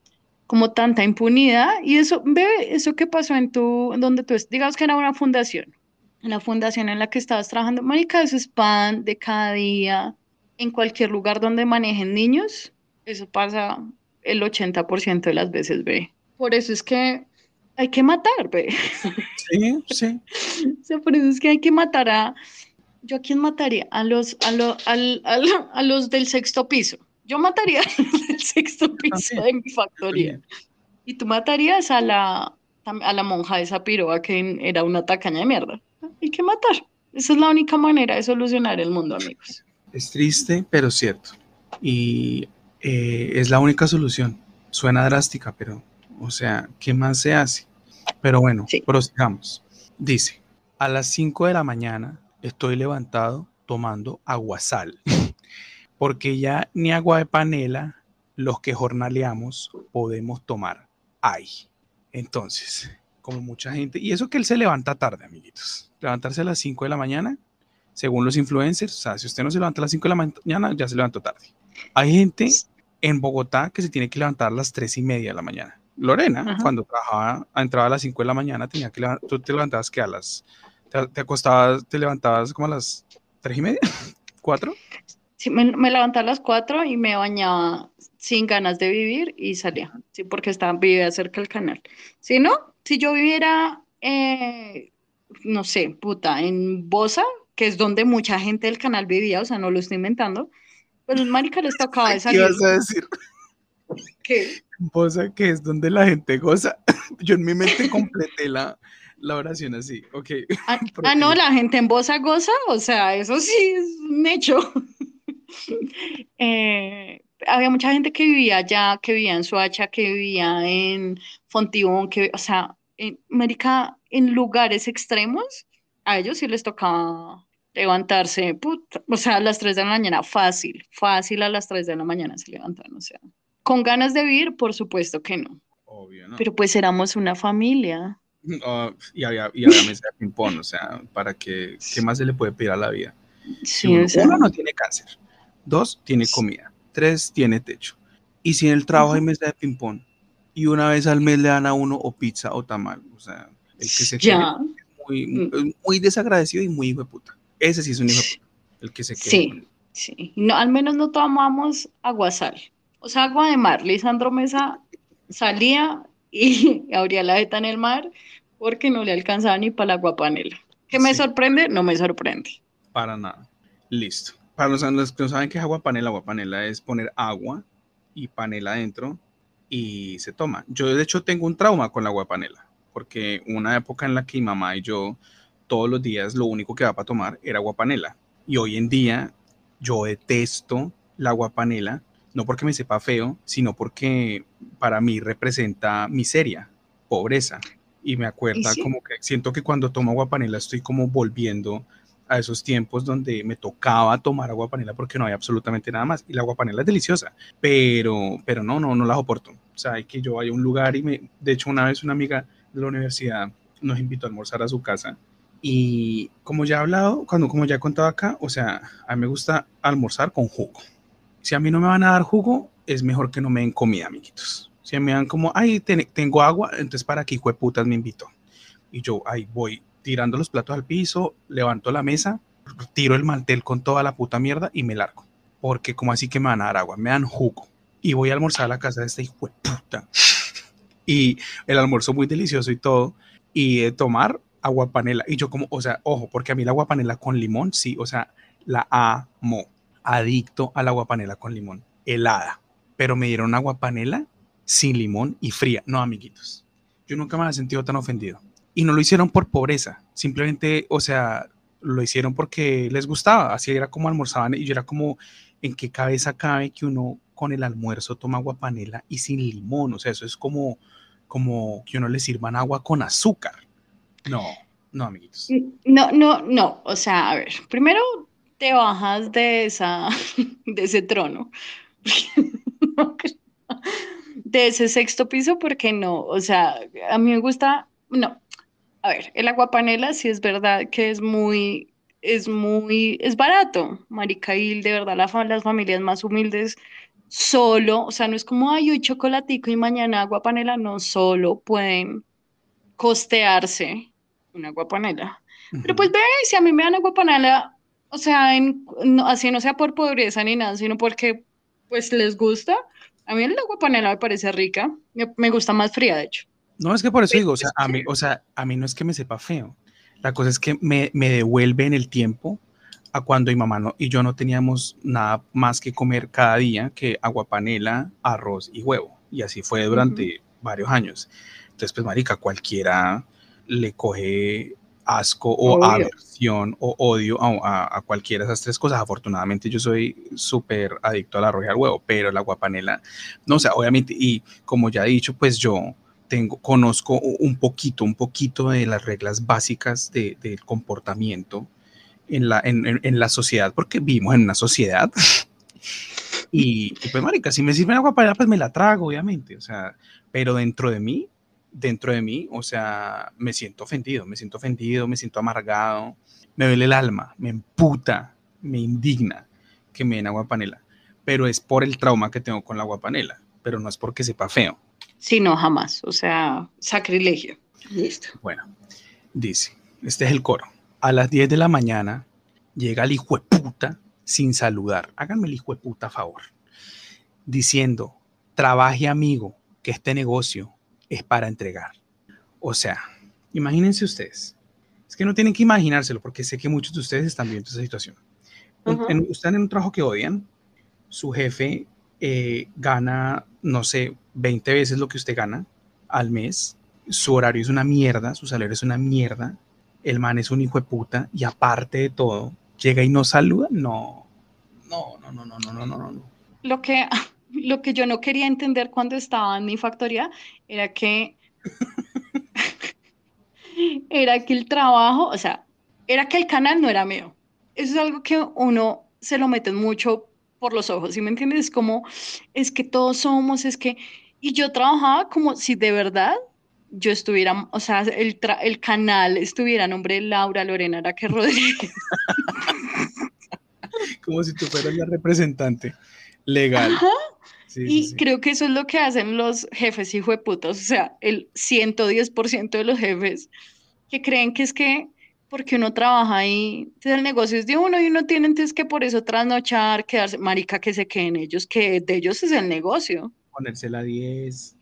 Como tanta impunidad. Y eso, ve, eso que pasó en tu, donde tú, digamos que era una fundación, la fundación en la que estabas trabajando, marica, eso es pan de cada día, en cualquier lugar donde manejen niños, eso pasa el 80% de las veces, ve. Por eso es que hay que matar, ve. Sí, sí. o sea, por eso es que hay que matar a... ¿Yo a quién mataría? A los, a, lo, al, al, a los del sexto piso. Yo mataría a los del sexto piso de mi factoría. Y tú matarías a la, a la monja de esa piroa que era una tacaña de mierda. Hay que matar. Esa es la única manera de solucionar el mundo, amigos. Es triste, pero cierto. Y eh, es la única solución. Suena drástica, pero, o sea, ¿qué más se hace? Pero bueno, sí. prosigamos. Dice, a las 5 de la mañana estoy levantado tomando aguasal, porque ya ni agua de panela, los que jornaleamos, podemos tomar. Ay. Entonces, como mucha gente, y eso que él se levanta tarde, amiguitos. Levantarse a las 5 de la mañana según los influencers, o sea, si usted no se levanta a las 5 de la mañana, ya se levantó tarde. Hay gente en Bogotá que se tiene que levantar a las tres y media de la mañana. Lorena, cuando trabajaba, entraba a las 5 de la mañana, tenía que tú te levantabas que a las, te, acostabas, te levantabas como a las tres y media, cuatro. Sí, me, levantaba a las cuatro y me bañaba sin ganas de vivir y salía, sí, porque estaba, vivía cerca del canal. Si no, si yo viviera, eh, no sé, puta, en Bosa, que es donde mucha gente del canal vivía, o sea, no lo estoy inventando, pues marica les tocaba de salir. ¿Qué vas a decir? ¿Qué? Bosa, que es donde la gente goza. Yo en mi mente completé la, la oración así, ok. Ah, ah no, la gente en Bosa goza, o sea, eso sí es un hecho. Eh, había mucha gente que vivía allá, que vivía en Suacha, que vivía en Fontibón, que, o sea, en América, en lugares extremos, a ellos sí les tocaba levantarse, o sea, a las 3 de la mañana, fácil, fácil a las 3 de la mañana se levantan, o sea. ¿Con ganas de vivir? Por supuesto que no. Obvio, ¿no? Pero pues éramos una familia. Oh, y había, y había mesa de ping-pong, o sea, para que, ¿qué más se le puede pedir a la vida? Sí, uno, uno, no tiene cáncer, dos, tiene comida, tres, tiene techo. Y si en el trabajo hay mesa de ping-pong y una vez al mes le dan a uno o pizza o tamal, o sea, el que se ya. muy, mm. muy desagradecido y muy hijo de puta. Ese sí es un hijo de puta, el que se queda. Sí, sí. No, al menos no tomamos aguasal. O sea, agua de mar. Lisandro Mesa salía y abría la veta en el mar porque no le alcanzaba ni para la guapanela. ¿Qué me sorprende? No me sorprende. Para nada. Listo. Para los, que no saben qué es agua panela, agua panela es poner agua y panela adentro y se toma. Yo de hecho tengo un trauma con la agua panela, porque una época en la que mi mamá y yo todos los días lo único que va para tomar era agua panela. Y hoy en día yo detesto la agua panela no porque me sepa feo, sino porque para mí representa miseria, pobreza. Y me acuerda como que siento que cuando tomo agua panela estoy como volviendo a esos tiempos donde me tocaba tomar agua panela porque no había absolutamente nada más. Y la agua panela es deliciosa, pero, pero no, no, no la soporto. O sea, hay que yo vaya a un lugar y me, de hecho una vez una amiga de la universidad nos invitó a almorzar a su casa y como ya he hablado, cuando como ya he contado acá, o sea, a mí me gusta almorzar con jugo si a mí no me van a dar jugo, es mejor que no me den comida, amiguitos. Si me dan como, ay, tengo agua, entonces para qué hijo de putas me invito. Y yo ahí voy tirando los platos al piso, levanto la mesa, tiro el mantel con toda la puta mierda y me largo. Porque como así que me van a dar agua, me dan jugo. Y voy a almorzar a la casa de este hijo de puta. Y el almuerzo muy delicioso y todo. Y tomar agua panela. Y yo como, o sea, ojo, porque a mí la agua panela con limón, sí, o sea, la amo adicto al agua panela con limón, helada, pero me dieron agua panela sin limón y fría. No, amiguitos, yo nunca me había sentido tan ofendido. Y no lo hicieron por pobreza, simplemente, o sea, lo hicieron porque les gustaba, así era como almorzaban y yo era como, ¿en qué cabeza cabe que uno con el almuerzo toma agua panela y sin limón? O sea, eso es como, como que uno le sirvan agua con azúcar. No, no, amiguitos. No, no, no. O sea, a ver, primero te bajas de, esa, de ese trono, de ese sexto piso, porque no, o sea, a mí me gusta, no, a ver, el agua panela sí es verdad que es muy, es muy, es barato, Maricail, de verdad, las familias más humildes solo, o sea, no es como, ay, hoy chocolatico y mañana agua panela, no, solo pueden costearse una agua panela. Pero pues ve, si a mí me dan agua panela o sea, en, así no sea por pobreza ni nada, sino porque pues les gusta. A mí el agua panela me parece rica, me, gusta más fría, de hecho. No, es que por eso digo, o sea, a mí, o sea, a mí no es que me sepa feo. La cosa es que me, me devuelve en el tiempo a cuando mi mamá no, y yo no teníamos nada más que comer cada día que agua panela, arroz y huevo. Y así fue durante varios años. Entonces, pues, marica, cualquiera le coge asco o aversión o odio a, cualquiera de esas tres cosas. Afortunadamente yo soy súper adicto al arroz y al huevo, pero la guapanela, no sé, obviamente, y como ya he dicho, pues yo tengo, conozco un poquito, un poquito de las reglas básicas de, del comportamiento en la, en, en, la sociedad, porque vivimos en una sociedad. y, y, pues, marica, si me sirve agua panela, pues me la trago, obviamente, o sea, pero dentro de mí dentro de mí, o sea, me siento ofendido, me siento ofendido, me siento amargado, me duele el alma, me emputa, me indigna que me den agua panela. pero es por el trauma que tengo con la agua panela, pero no es porque sepa feo. Sí, no, jamás. O sea, sacrilegio. Listo. Bueno, dice, este es el coro. A las 10 de la mañana llega el hijo de puta sin saludar. Háganme el hijo de puta a favor. Diciendo, trabaje amigo, que este negocio es para entregar. O sea, imagínense ustedes. Es que no tienen que imaginárselo porque sé que muchos de ustedes están viendo esa situación. están en un trabajo que odian, su jefe eh, gana, no sé, 20 veces lo que usted gana al mes, su horario es una mierda, su salario es una mierda, el man es un hijo de puta y aparte de todo, llega y no saluda, no, no, no, no, no, no, no, no, no. Lo que, lo que yo no quería entender cuando estaba en mi factoría era que, era que el trabajo, o sea, era que el canal no era mío. Eso es algo que uno se lo mete mucho por los ojos, ¿sí me entiendes? Como, es que todos somos, es que, y yo trabajaba como si de verdad yo estuviera, o sea, el, el canal estuviera a nombre de Laura Lorena Araque Rodríguez. Como si tú fueras la representante legal. y creo que eso es lo que hacen los jefes hijo de putas, o sea, el 110% de los jefes que creen que es que porque uno trabaja ahí, el negocio es de uno y uno tiene entonces que por eso trasnochar, quedarse, marica, que se queden ellos, que de ellos es el negocio. Ponerse la 10.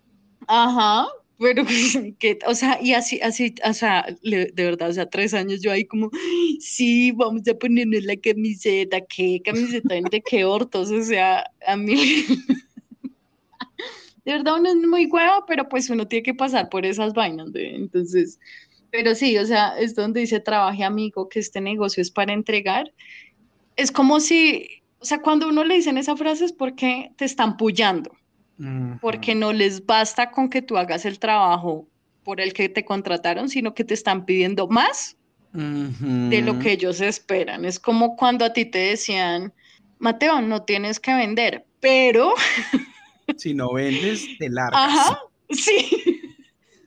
Ajá, pero que, o sea, y así, así, o sea, de verdad, o sea, tres años yo ahí como, sí, vamos a ponernos la camiseta, ¿qué camiseta? ¿De qué hortos? O sea, a mí, de verdad uno es muy huevo, pero pues uno tiene que pasar por esas vainas, de, entonces, pero sí, o sea, es donde dice trabaje amigo, que este negocio es para entregar. Es como si, o sea, cuando uno le dicen esa frase es porque te están pullando porque no les basta con que tú hagas el trabajo por el que te contrataron, sino que te están pidiendo más de lo que ellos esperan. Es como cuando a ti te decían, Mateo, no tienes que vender, pero... si no vendes, te largas. Ajá, sí.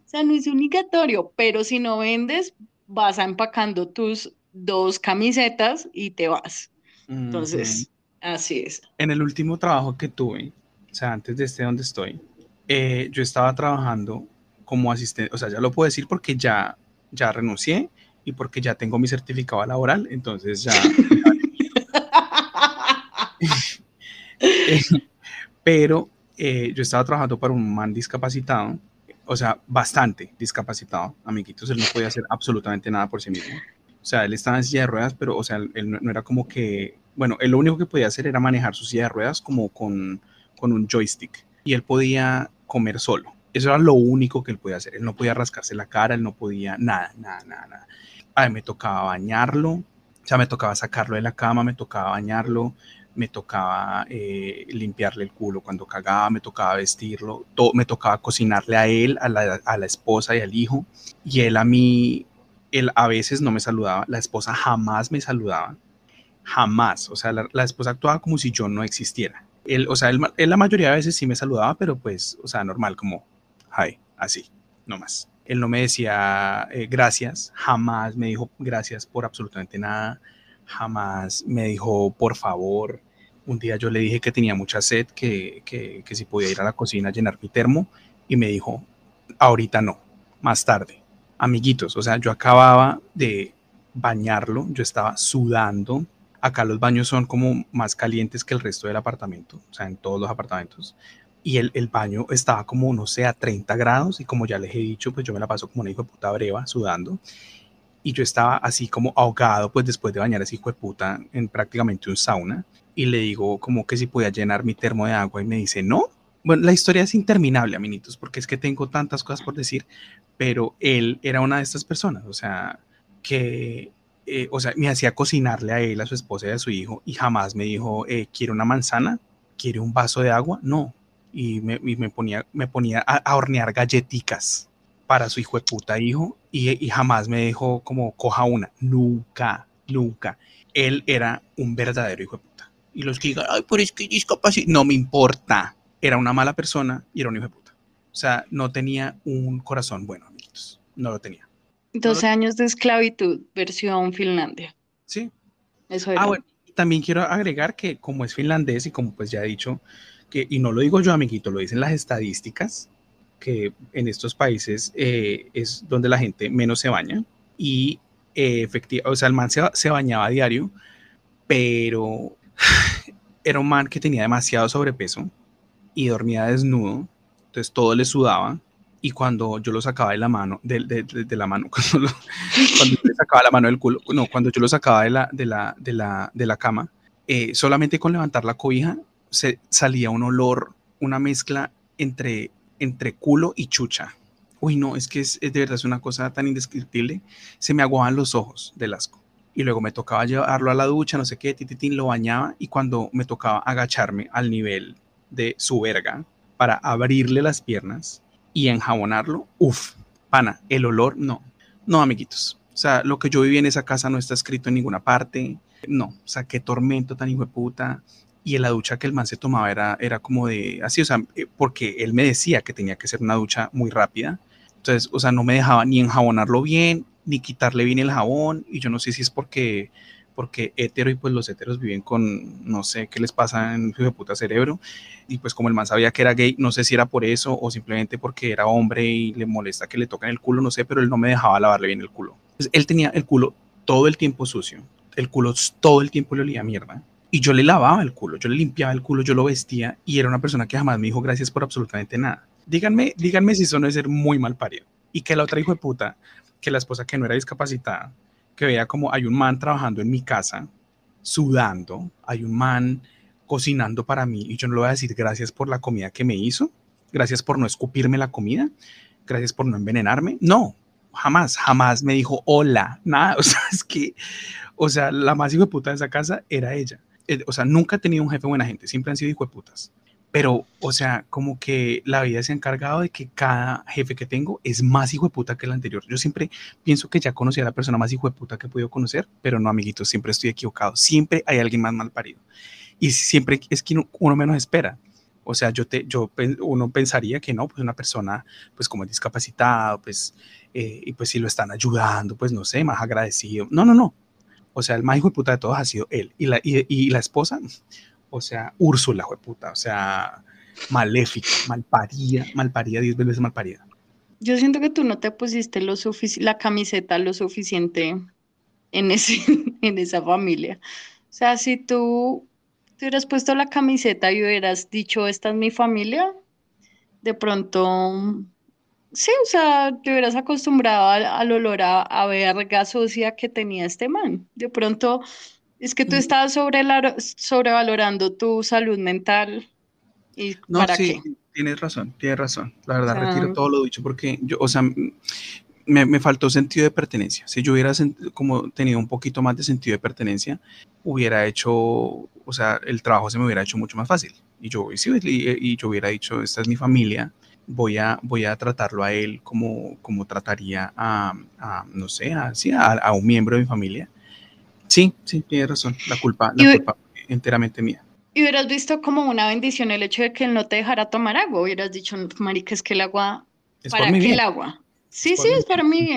o sea, no es obligatorio, pero si no vendes, vas a empacando tus dos camisetas y te vas. Entonces, así es. En el último trabajo que tuve, o sea, antes de este donde estoy, eh, yo estaba trabajando como asistente, o sea, ya lo puedo decir porque ya, ya renuncié y porque ya tengo mi certificado laboral, entonces ya... Pero eh, yo estaba trabajando para un man discapacitado, o sea, bastante discapacitado, amiguitos, él no podía hacer absolutamente nada por sí mismo. O sea, él estaba en silla de ruedas, pero, o sea, él no, no era como que, bueno, él lo único que podía hacer era manejar su silla de ruedas como con con un joystick y él podía comer solo. Eso era lo único que él podía hacer. Él no podía rascarse la cara, él no podía nada, nada, nada, nada. A me tocaba bañarlo, o sea, me tocaba sacarlo de la cama, me tocaba bañarlo, me tocaba eh, limpiarle el culo cuando cagaba, me tocaba vestirlo, me tocaba cocinarle a él, a la, a la esposa y al hijo. Y él a mí, él a veces no me saludaba, la esposa jamás me saludaba, jamás. O sea, la, la esposa actuaba como si yo no existiera él, o sea, él, la mayoría de veces sí me saludaba, pero pues, o sea, normal, como, hi, así, no más. Él no me decía eh, gracias, jamás me dijo gracias por absolutamente nada, jamás me dijo por favor. Un día yo le dije que tenía mucha sed, que, que, que si podía ir a la cocina a llenar mi termo, y me dijo, ahorita no, más tarde. Amiguitos, o sea, yo acababa de bañarlo, yo estaba sudando, Acá los baños son como más calientes que el resto del apartamento, o sea, en todos los apartamentos. Y el, el baño estaba como, no sé, a 30 grados y como ya les he dicho, pues yo me la paso como una hijo de puta breva, sudando. Y yo estaba así como ahogado, pues después de bañar a ese hijo de puta en prácticamente un sauna. Y le digo como que si podía llenar mi termo de agua y me dice, no. Bueno, la historia es interminable, aminitos, porque es que tengo tantas cosas por decir, pero él era una de estas personas, o sea, que eh, o sea, me hacía cocinarle a él, a su esposa y a su hijo, y jamás me dijo, eh, ¿quiere una manzana? ¿Quiere un vaso de agua? No. Y me, ponía, me ponía a, hornear galletitas para su hijo de puta hijo, y, jamás me dijo como, coja una. Nunca, nunca. Él era un verdadero hijo de puta. Y los que digan, ay, pero es que discapacidad, no me importa. Era una mala persona y era un hijo de puta. O sea, no tenía un corazón bueno, amiguitos. No lo tenía. 12 años de esclavitud, versión Finlandia. Sí. Eso era. Ah, bueno, también quiero agregar que como es finlandés y como pues ya he dicho, que, y no lo digo yo, amiguito, lo dicen las estadísticas, que en estos países eh, es donde la gente menos se baña y eh, efectivamente, o sea, el man se, se bañaba a diario, pero era un man que tenía demasiado sobrepeso y dormía desnudo, entonces todo le sudaba y cuando yo lo sacaba de la mano, de, la mano, cuando, cuando le sacaba la mano del culo, no, cuando yo lo sacaba de la, de la, de la, de la cama, eh, solamente con levantar la cobija se salía un olor, una mezcla entre, entre culo y chucha. Uy, no, es que es, es de verdad es una cosa tan indescriptible. Se me aguaban los ojos del asco. Y luego me tocaba llevarlo a la ducha, no sé qué, tititín, lo bañaba y cuando me tocaba agacharme al nivel de su verga para abrirle las piernas, y enjabonarlo, uff, pana, el olor, no, no, amiguitos. O sea, lo que yo viví en esa casa no está escrito en ninguna parte. No, o sea, qué tormento tan hijo de puta. Y la ducha que el man se tomaba era, era como de así, o sea, eh, porque él me decía que tenía que ser una ducha muy rápida. Entonces, o sea, no me dejaba ni enjabonarlo bien, ni quitarle bien el jabón. Y yo no sé si es porque porque hetero y pues los heteros viven con, no sé qué les pasa en su puta cerebro, y pues como el man sabía que era gay, no sé si era por eso o simplemente porque era hombre y le molesta que le toquen el culo, no sé, pero él no me dejaba lavarle bien el culo. Él tenía el culo todo el tiempo sucio, el culo todo el tiempo le olía mierda, y yo le lavaba el culo, yo le limpiaba el culo, yo lo vestía, y era una persona que jamás me dijo gracias por absolutamente nada. Díganme, díganme si eso no es ser muy mal parido. Y que la otra hijo de puta, que la esposa que no era discapacitada, que veía como hay un man trabajando en mi casa, sudando, hay un man cocinando para mí y yo no le voy a decir gracias por la comida que me hizo, gracias por no escupirme la comida, gracias por no envenenarme. No, jamás, jamás me dijo hola, nada. O sea, es que, o sea, la más hijo de puta de esa casa era ella. Eh, o sea, nunca he tenido un jefe buena gente, siempre han sido hijo de putas pero, o sea, como que la vida se ha encargado de que cada jefe que tengo es más hijo de puta que el anterior. Yo siempre pienso que ya conocí a la persona más hijo de puta que he podido conocer, pero no, amiguitos, siempre estoy equivocado. Siempre hay alguien más mal parido. Y siempre es que uno menos espera. O sea, yo te, yo, uno pensaría que no, pues una persona, pues como es discapacitado, pues, eh, y pues si lo están ayudando, pues no sé, más agradecido. No, no, no. O sea, el más hijo de puta de todos ha sido él. Y la, y, y la esposa, o sea, Úrsula, puta, o sea, maléfica, malparida, malparida, diez veces malparida. Yo siento que tú no te pusiste lo la camiseta lo suficiente en, ese, en esa familia. O sea, si tú te hubieras puesto la camiseta y hubieras dicho, esta es mi familia, de pronto, sí, o sea, te hubieras acostumbrado al, olor a, a verga sucia que tenía este man. De pronto es que tú mm. estás sobre sobrevalorando tu salud mental. ¿Y no, para sí, tienes razón, tienes razón. La verdad, retiro todo lo dicho porque yo, o sea, me, me, faltó sentido de pertenencia. Si yo hubiera como tenido un poquito más de sentido de pertenencia, hubiera hecho, o sea, el trabajo se me hubiera hecho mucho más fácil. Y yo, y, y yo hubiera dicho, esta es mi familia, voy a, voy a tratarlo a él como, como trataría a, a no sé, a, a, a, un miembro de mi familia. Sí, sí, tienes razón. La culpa, la culpa enteramente mía. Y hubieras visto como una bendición el hecho de que él no te dejara tomar agua. Hubieras dicho, marica, es que el agua, ¿para qué el agua? Sí, sí, es para mí.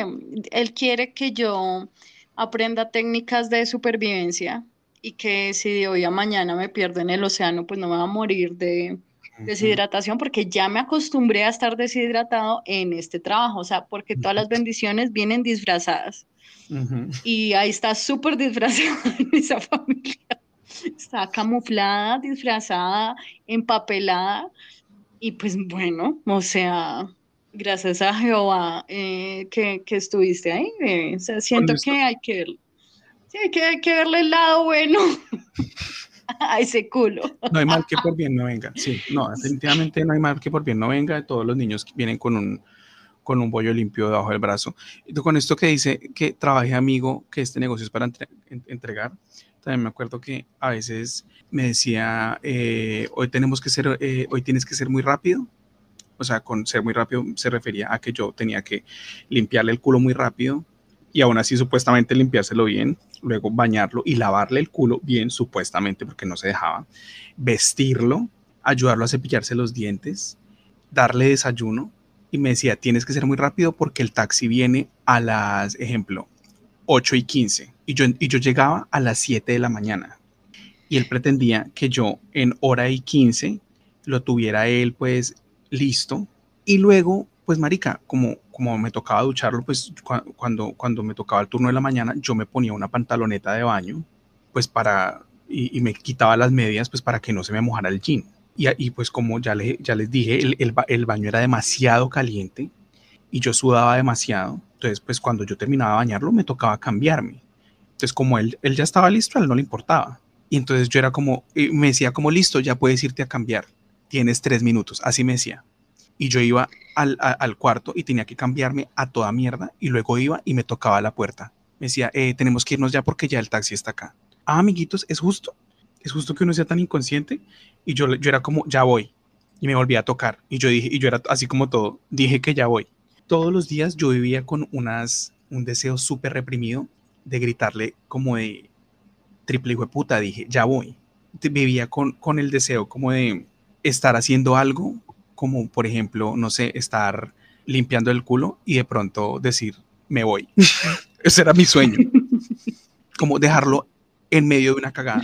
Él quiere que yo aprenda técnicas de supervivencia y que si de hoy a mañana me pierdo en el océano, pues no me va a morir de deshidratación porque ya me acostumbré a estar deshidratado en este trabajo, o sea, porque todas las bendiciones vienen disfrazadas. Y ahí está súper disfrazada esa familia. Está camuflada, disfrazada, empapelada. Y pues bueno, o sea, gracias a Jehová eh, que, que, estuviste ahí. Eh, o sea, siento que hay que, sí, hay que, hay que verle el lado bueno a ese culo. No hay mal que por bien no venga. Sí, no, definitivamente no hay mal que por bien no venga. Todos los niños vienen con un, con un bollo limpio debajo del brazo. Y con esto que dice que trabajé amigo, que este negocio es para entregar, también me acuerdo que a veces me decía, eh, hoy tenemos que ser, eh, hoy tienes que ser muy rápido. O sea, con ser muy rápido se refería a que yo tenía que limpiarle el culo muy rápido y aún así supuestamente limpiárselo bien, luego bañarlo y lavarle el culo bien, supuestamente porque no se dejaba, vestirlo, ayudarlo a cepillarse los dientes, darle desayuno, y me decía, tienes que ser muy rápido porque el taxi viene a las, ejemplo, 8 y 15 y yo, y yo llegaba a las 7 de la mañana. y él pretendía que yo en hora y 15 lo tuviera él pues listo y luego pues marica, como, como me tocaba ducharlo, pues cuando, cuando me tocaba el turno de la mañana, yo me ponía una pantaloneta de baño, pues para, y, me quitaba las medias, pues para que no se me mojara el jean. Y, y pues como ya, le, ya les dije, el, el, el, baño era demasiado caliente y yo sudaba demasiado. Entonces, pues cuando yo terminaba de bañarlo, me tocaba cambiarme. Entonces, como él, él ya estaba listo, a él no le importaba. Y entonces yo era como, me decía como, listo, ya puedes irte a cambiar. Tienes tres minutos. Así me decía y yo iba al, al, cuarto y tenía que cambiarme a toda mierda y luego iba y me tocaba la puerta. Me decía, eh, tenemos que irnos ya porque ya el taxi está acá. Ah, amiguitos, es justo, es justo que uno sea tan inconsciente y yo, yo era como, ya voy y me volví a tocar y yo dije, y yo era así como todo, dije que ya voy. Todos los días yo vivía con unas, un deseo súper reprimido de gritarle como de triple hijo de puta, dije, ya voy. Vivía con, con el deseo como de estar haciendo algo como por ejemplo, no sé, estar limpiando el culo y de pronto decir, me voy. Ese era mi sueño. Como dejarlo en medio de una cagada.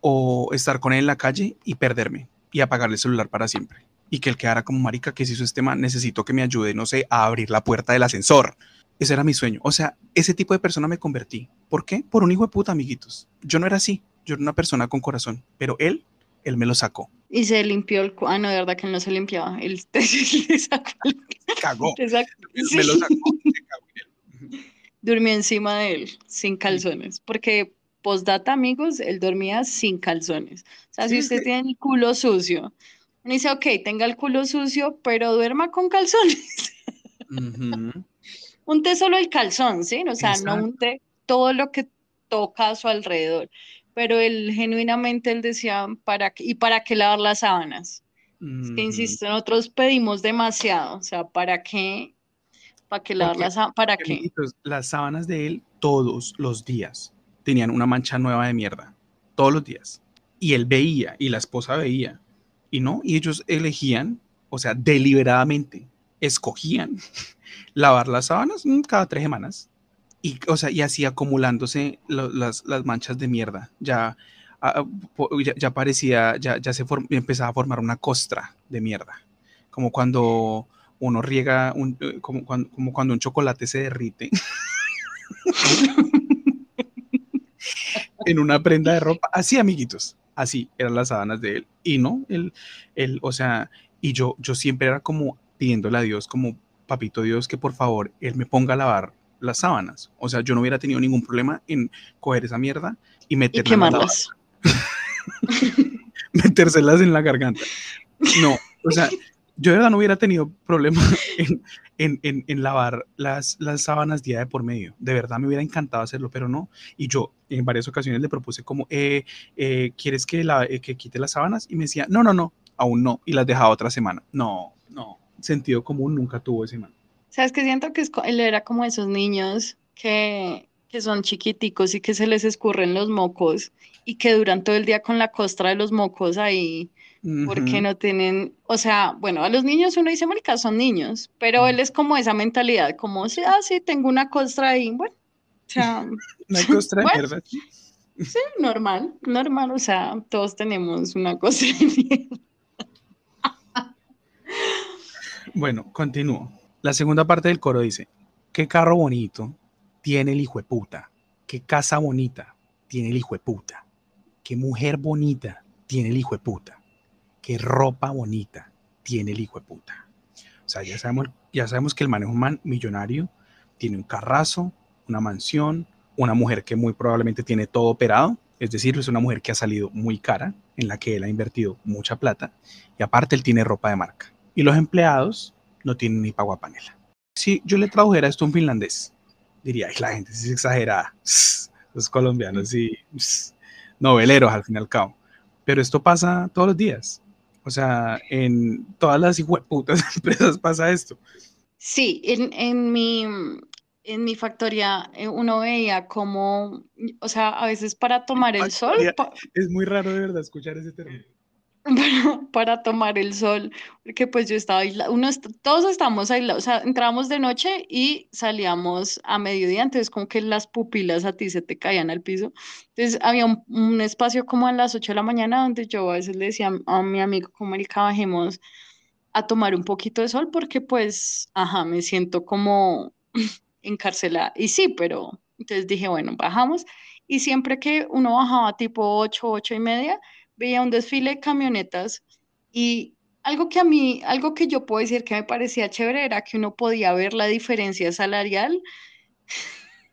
O estar con él en la calle y perderme y apagarle el celular para siempre. Y que él quedara como marica, que si hizo este man, necesito que me ayude, no sé, a abrir la puerta del ascensor. Ese era mi sueño. O sea, ese tipo de persona me convertí. ¿Por qué? Por un hijo de puta, amiguitos. Yo no era así. Yo era una persona con corazón. Pero él él me lo sacó. Y se limpió el... Ah, no, de verdad que él no se limpiaba. Él le sacó el... Cagó. Me lo sacó. Durmió encima de él, sin calzones. Porque, postdata, amigos, él dormía sin calzones. O sea, si usted tiene el culo sucio, uno dice, ok, tenga el culo sucio, pero duerma con calzones. unte solo el calzón, ¿sí? O sea, no unte todo lo que toca a su alrededor pero él genuinamente él decía, ¿para qué? ¿y para qué lavar las sábanas? Es que insisto, nosotros pedimos demasiado, o sea, ¿para qué? ¿Para qué lavar las sábanas? ¿Para qué? Las sábanas de él todos los días tenían una mancha nueva de mierda, todos los días. Y él veía, y la esposa veía, y no, y ellos elegían, o sea, deliberadamente, escogían lavar las sábanas mm, cada tres semanas y, o sea, y así acumulándose las, las, manchas de mierda. Ya, ah, ya, ya, parecía, ya, ya se empezaba a formar una costra de mierda. Como cuando uno riega, un, eh, como, cuando, como cuando un chocolate se derrite. en una prenda de ropa. Así, amiguitos. Así eran las sábanas de él. Y no, él, él, o sea, y yo, yo siempre era como pidiéndole a Dios, como, papito Dios, que por favor, él me ponga a lavar las sábanas. O sea, yo no hubiera tenido ningún problema en coger esa mierda y meterlas. Y quemarlas. metérselas en la garganta. No, o sea, yo de verdad no hubiera tenido problema en, en, en, lavar las, las sábanas día de por medio. De verdad me hubiera encantado hacerlo, pero no. Y yo en varias ocasiones le propuse como, eh, eh, ¿quieres que, la, eh, que quite las sábanas? Y me decía, no, no, no, aún no. Y las dejaba otra semana. No, no. Sentido común nunca tuvo ese man. ¿Sabes que Siento que él era como esos niños que, que son chiquiticos y que se les escurren los mocos y que duran todo el día con la costra de los mocos ahí porque no tienen, o sea, bueno, a los niños uno dice, marica, son niños, pero él es como esa mentalidad, como, si, ah, sí, tengo una costra ahí, bueno, o sea... una costra de mierda. Sí, normal, normal, o sea, todos tenemos una costra de mierda. bueno, continúo. La segunda parte del coro dice, qué carro bonito tiene el hijo de puta, qué casa bonita tiene el hijo de puta, qué mujer bonita tiene el hijo de puta, qué ropa bonita tiene el hijo de puta. O sea, ya sabemos, ya sabemos que el manejo man millonario tiene un carrazo, una mansión, una mujer que muy probablemente tiene todo operado, es decir, es una mujer que ha salido muy cara, en la que él ha invertido mucha plata, y aparte él tiene ropa de marca. Y los empleados no tienen ni paguapanela. Si yo le tradujera esto a un finlandés, diría, Ay, la gente es exagerada, los colombianos sí, noveleros al fin y al cabo. Pero esto pasa todos los días. O sea, en todas las putas empresas pasa esto. Sí, en, en, mi, en mi factoría eh, uno veía como, o sea, a veces para tomar el sol. Es muy raro de verdad escuchar ese término. para, tomar el sol, porque pues yo estaba aislada, todos estamos aislados, o sea, entramos de noche y salíamos a mediodía, entonces como que las pupilas a ti se te caían al piso, entonces había un, espacio como a las 8 de la mañana donde yo a veces le decía a mi amigo, como Erika, bajemos a tomar un poquito de sol, porque pues, ajá, me siento como encarcelada, y sí, pero entonces dije, bueno, bajamos, y siempre que uno bajaba tipo 8, 8 y media, veía un desfile de camionetas y algo que a mí, algo que yo puedo decir que me parecía chévere era que uno podía ver la diferencia salarial,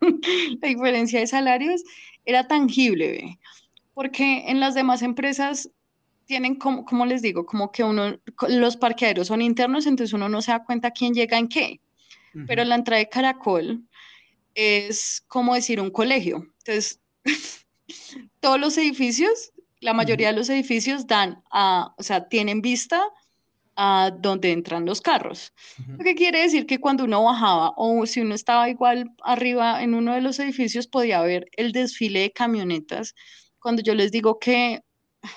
la diferencia de salarios era tangible, porque en las demás empresas tienen como, como les digo, como que uno, los parqueaderos son internos, entonces uno no se da cuenta quién llega en qué, pero la entrada de Caracol es como decir un colegio, entonces todos los edificios la mayoría de los edificios dan a, o sea, tienen vista a donde entran los carros. Lo que quiere decir que cuando uno bajaba o si uno estaba igual arriba en uno de los edificios podía ver el desfile de camionetas. Cuando yo les digo que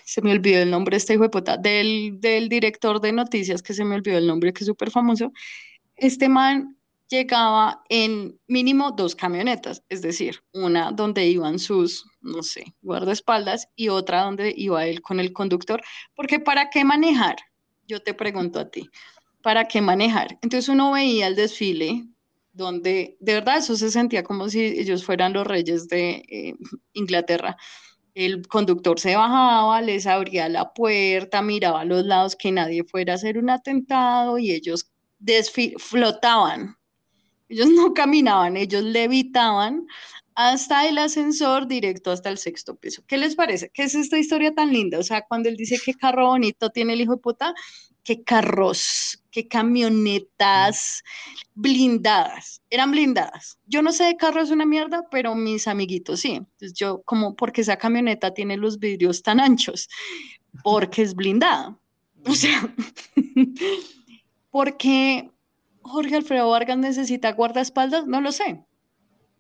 se me olvidó el nombre de este hijo de puta, del, del director de noticias, que se me olvidó el nombre, que es súper famoso, este man llegaba en mínimo dos camionetas, es decir, una donde iban sus, no sé, guardaespaldas y otra donde iba él con el conductor, porque ¿para qué manejar? Yo te pregunto a ti, ¿para qué manejar? Entonces uno veía el desfile donde de verdad eso se sentía como si ellos fueran los reyes de eh, Inglaterra. El conductor se bajaba, les abría la puerta, miraba a los lados que nadie fuera a hacer un atentado y ellos flotaban ellos no caminaban, ellos levitaban hasta el ascensor directo hasta el sexto piso. ¿Qué les parece? ¿Qué es esta historia tan linda? O sea, cuando él dice qué carro bonito tiene el hijo de puta, qué carros, qué camionetas blindadas. Eran blindadas. Yo no sé de carro es una mierda, pero mis amiguitos sí. Entonces yo, como, porque esa camioneta tiene los vidrios tan anchos? Porque es blindada. O sea, porque Jorge Alfredo Vargas necesita guardaespaldas, no lo sé.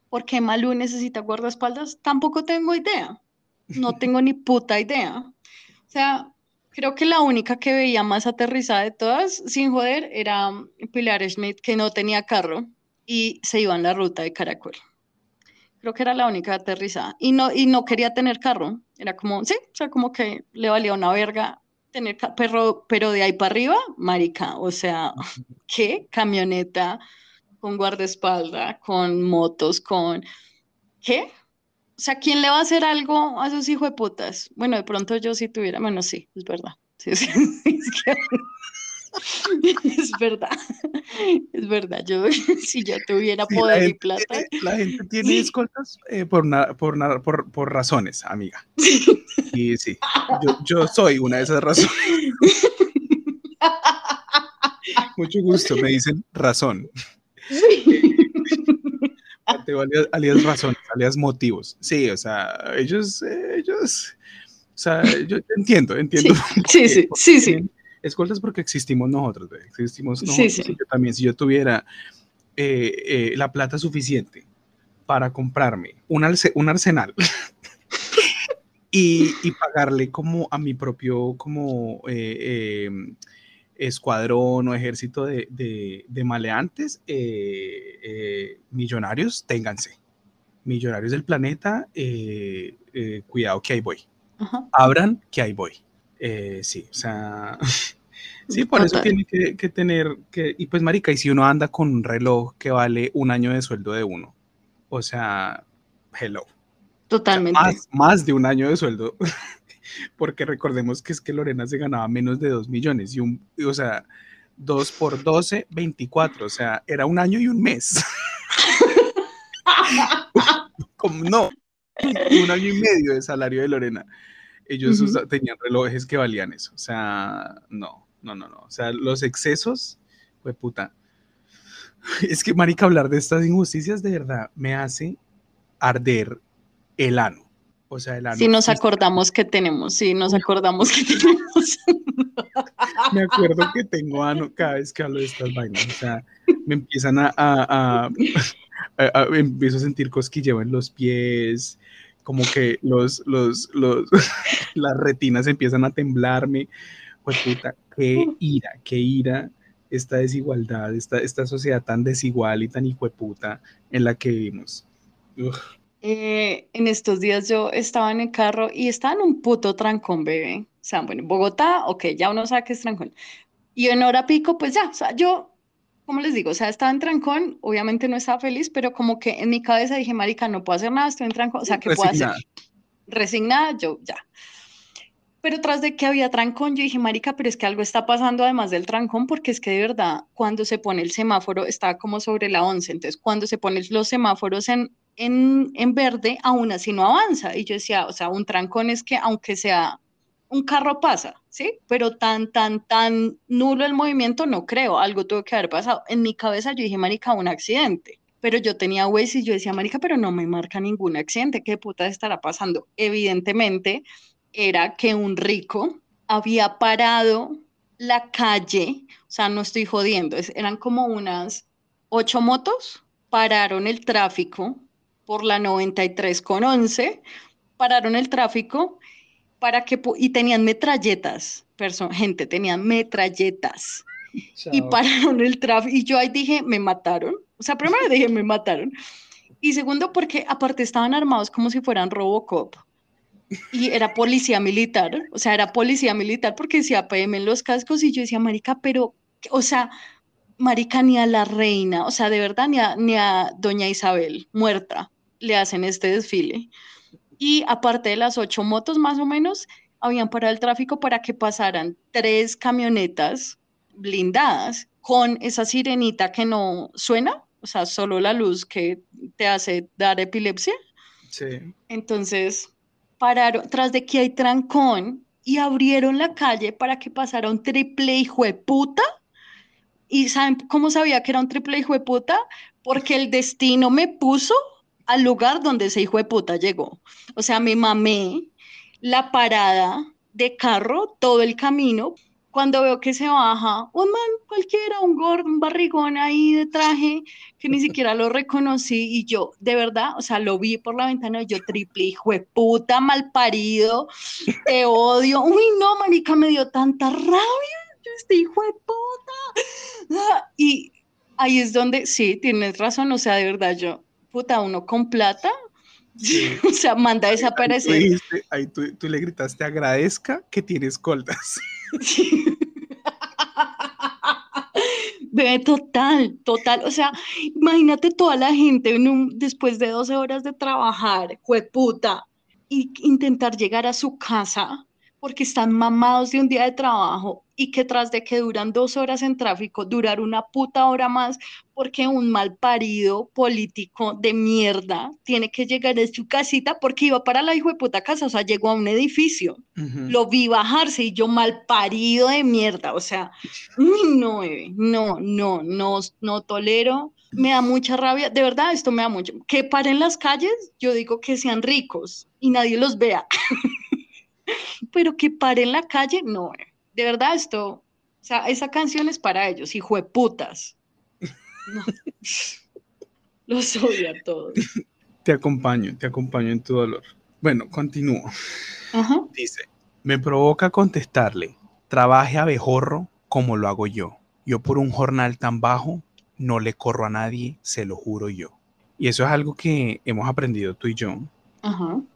¿Por qué Malú necesita guardaespaldas? Tampoco tengo idea. No tengo ni puta idea. O sea, creo que la única que veía más aterrizada de todas, sin joder, era Pilar Schmidt, que no tenía carro y se iba en la ruta de Caracol. Creo que era la única aterrizada. Y no, y no quería tener carro. Era como, sí, o sea, como que le valía una verga tener perro, pero de ahí para arriba, marica, o sea, ¿qué? Camioneta con guardaespaldas, con motos, con ¿qué? O sea, ¿quién le va a hacer algo a esos hijos de putas? Bueno, de pronto yo si tuviera, bueno, sí, es verdad. Sí, sí, es, verdad, es verdad. Yo, si yo tuviera poder y plata. la gente tiene escoltas eh, por, por, por, por, razones, amiga. Y sí, yo, yo soy una de esas razones. Mucho gusto, me dicen razón. alias, alias razones, alias motivos. Sí, o sea, ellos, ellos, o sea, yo entiendo, entiendo. Sí, sí, sí, sí, Escoltas porque existimos nosotros, existimos nosotros. Sí, sí. yo también, si yo tuviera eh, eh, la plata suficiente para comprarme un, un arsenal y, y, pagarle como a mi propio como eh, em, escuadrón o ejército de, de, maleantes millonarios, ténganse. Millonarios del planeta, cuidado que ahí voy. Abran que ahí voy. Eh, sí, o sea, sí, por eso tiene que, tener que, y pues marica, y si uno anda con un reloj que vale un año de sueldo de uno, o sea, hello. Totalmente. más, de un año de sueldo, porque recordemos que es que Lorena se ganaba menos de dos millones, y un, o sea, dos por 12, 24, o sea, era un año y un mes. Como, no, un año y medio de salario de Lorena ellos tenían relojes que valían eso. O sea, no, no, no, no. O sea, los excesos, fue puta. Es que, marica, hablar de estas injusticias de verdad me hace arder el ano. O sea, el ano. Si nos acordamos que tenemos, sí, nos acordamos que tenemos. me acuerdo que tengo ano cada vez que hablo de estas vainas. O sea, me empiezan a, a, a, a empiezo a sentir cosquilleo en los pies, como que los, los, los, las retinas empiezan a temblarme. Pues puta, qué ira, qué ira esta desigualdad, esta, esta sociedad tan desigual y tan hijueputa en la que vivimos. Eh, en estos días yo estaba en el carro y estaba en un puto trancón, bebé. O sea, bueno, Bogotá, ok, ya uno sabe que es trancón. Y en hora pico, pues ya, o sea, yo, como les digo, o sea, estaba en trancón, obviamente no estaba feliz, pero como que en mi cabeza dije, marica, no puedo hacer nada, estoy en trancón, o sea, ¿qué puedo hacer? Resignada, yo ya. Pero tras de que había trancón, yo dije, marica, pero es que algo está pasando además del trancón, porque es que de verdad, cuando se pone el semáforo, está como sobre la 11, entonces cuando se ponen los semáforos en, en, en verde, aún así no avanza. Y yo decía, o sea, un trancón es que aunque sea un carro pasa, ¿sí? Pero tan, tan, tan nulo el movimiento, no creo, algo tuvo que haber pasado. En mi cabeza yo dije, marica, un accidente. Pero yo tenía Waze y yo decía, marica, pero no me marca ningún accidente, ¿qué puta estará pasando? Evidentemente, era que un rico había parado la calle, o sea, no estoy jodiendo, eran como unas ocho motos, pararon el tráfico por la 93 con 11, pararon el tráfico para que, y tenían metralletas, gente, tenían metralletas. Y pararon el tráfico, y yo ahí dije, me mataron. O sea, primero dije, me mataron. Y segundo, porque aparte estaban armados como si fueran Robocop y era policía militar, o sea, era policía militar porque decía PM en los cascos y yo decía, marica, pero, o sea, marica, ni a la reina, o sea, de verdad, ni a, ni a doña Isabel muerta le hacen este desfile. Y aparte de las ocho motos más o menos, habían parado el tráfico para que pasaran tres camionetas blindadas con esa sirenita que no suena, o sea, solo la luz que te hace dar epilepsia. Sí. Entonces, pararon, tras de que hay trancón, y abrieron la calle para que pasara un triple hijo de puta. ¿Y saben cómo sabía que era un triple hijo de puta? Porque el destino me puso al lugar donde ese hijo de puta llegó. O sea, me mamé la parada de carro todo el camino cuando veo que se baja un man cualquiera, un gordo, un barrigón ahí de traje, que ni siquiera lo reconocí, y yo, de verdad, o sea, lo vi por la ventana, y yo triple, hijo de puta, mal parido, te odio, uy, no, marica, me dio tanta rabia, este hijo de puta, y ahí es donde, sí, tienes razón, o sea, de verdad, yo, puta, uno con plata, o sea, manda a desaparecer. Ahí, tú, tú, le gritaste, agradezca que tienes coldas. Bebé, total, total. O sea, imagínate toda la gente después de 12 horas de trabajar, jueputa, y intentar llegar a su casa porque están mamados de un día de trabajo y que tras de que duran dos horas en tráfico, durar una puta hora más porque un mal parido político de mierda tiene que llegar a su casita porque iba para la hijo de puta casa, o sea, llegó a un edificio, lo vi bajarse y yo mal parido de mierda, o sea, no, no, no, no, no tolero, me da mucha rabia, de verdad esto me da mucho, que paren las calles, yo digo que sean ricos y nadie los vea. pero que pare en la calle, no, de verdad esto, o sea, esa canción es para ellos, hijo de putas. Los odio a todos. Te acompaño, te acompaño en tu dolor. Bueno, continúo. Dice, me provoca contestarle, trabaje a bejorro como lo hago yo. Yo por un jornal tan bajo no le corro a nadie, se lo juro yo. Y eso es algo que hemos aprendido tú y yo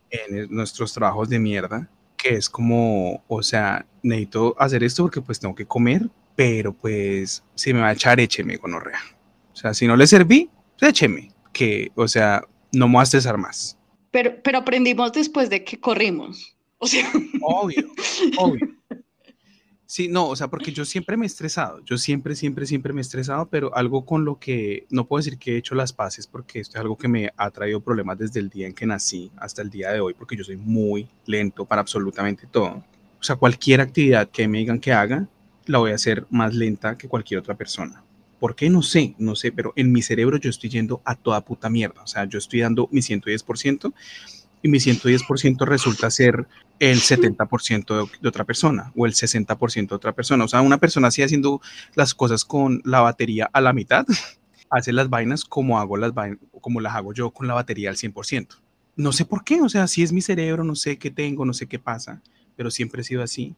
en nuestros trabajos de mierda, es como, o sea, necesito hacer esto porque pues tengo que comer, pero pues si me va a echar, écheme, gonorrea. O sea, si no le serví, pues écheme, que, o sea, no me voy a estresar más. Pero, pero aprendimos después de que corrimos. O sea. Obvio, obvio. Sí, no, o sea, porque yo siempre me he estresado, yo siempre, siempre, siempre me he estresado, pero algo con lo que no puedo decir que he hecho las paces, porque esto es algo que me ha traído problemas desde el día en que nací hasta el día de hoy, porque yo soy muy lento para absolutamente todo. O sea, cualquier actividad que me digan que haga, la voy a hacer más lenta que cualquier otra persona. ¿Por qué? No sé, no sé, pero en mi cerebro yo estoy yendo a toda puta mierda. O sea, yo estoy dando mi 110% y mi 110% resulta ser el 70% de, otra persona o el 60% de otra persona. O sea, una persona así haciendo las cosas con la batería a la mitad, hace las vainas como, hago las como las hago yo con la batería al 100%. no sé por qué, o sea, si es mi cerebro, no sé qué tengo, no sé qué pasa, pero siempre he sido así.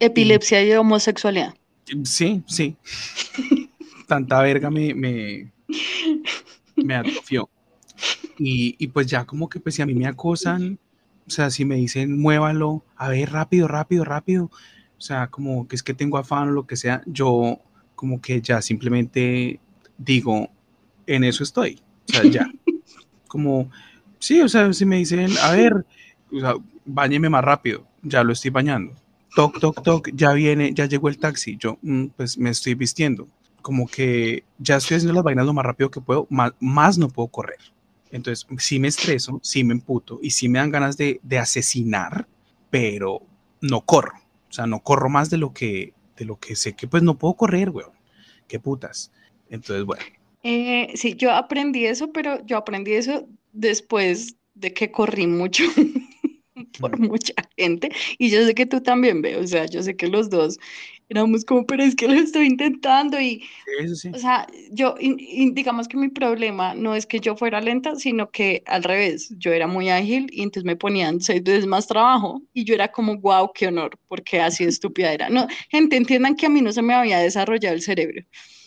Epilepsia y, homosexualidad. Sí, sí. Tanta verga me, me, me atrofió. Y, y, pues ya como que pues si a mí me acosan, o sea, si me dicen muévalo, a ver, rápido, rápido, rápido, o sea, como que es que tengo afán o lo que sea, yo como que ya simplemente digo, en eso estoy, o sea, ya. como, sí, o sea, si me dicen, a ver, o sea, bañeme más rápido, ya lo estoy bañando. Toc, toc, toc, ya viene, ya llegó el taxi, yo mm, pues me estoy vistiendo. Como que ya estoy haciendo las vainas lo más rápido que puedo, más, más no puedo correr. Entonces, sí me estreso, sí me emputo y sí me dan ganas de, de asesinar, pero no corro. O sea, no corro más de lo que, de lo que sé que pues no puedo correr, weón. Qué putas. Entonces, bueno. Eh, sí, yo aprendí eso, pero yo aprendí eso después de que corrí mucho por mucha gente. Y yo sé que tú también veo, o sea, yo sé que los dos éramos como, pero es que lo estoy intentando y, o sea, yo, digamos que mi problema no es que yo fuera lenta, sino que al revés, yo era muy ágil y entonces me ponían seis veces más trabajo y yo era como, wow, qué honor, porque así estúpida era. No, gente, entiendan que a mí no se me había desarrollado el cerebro.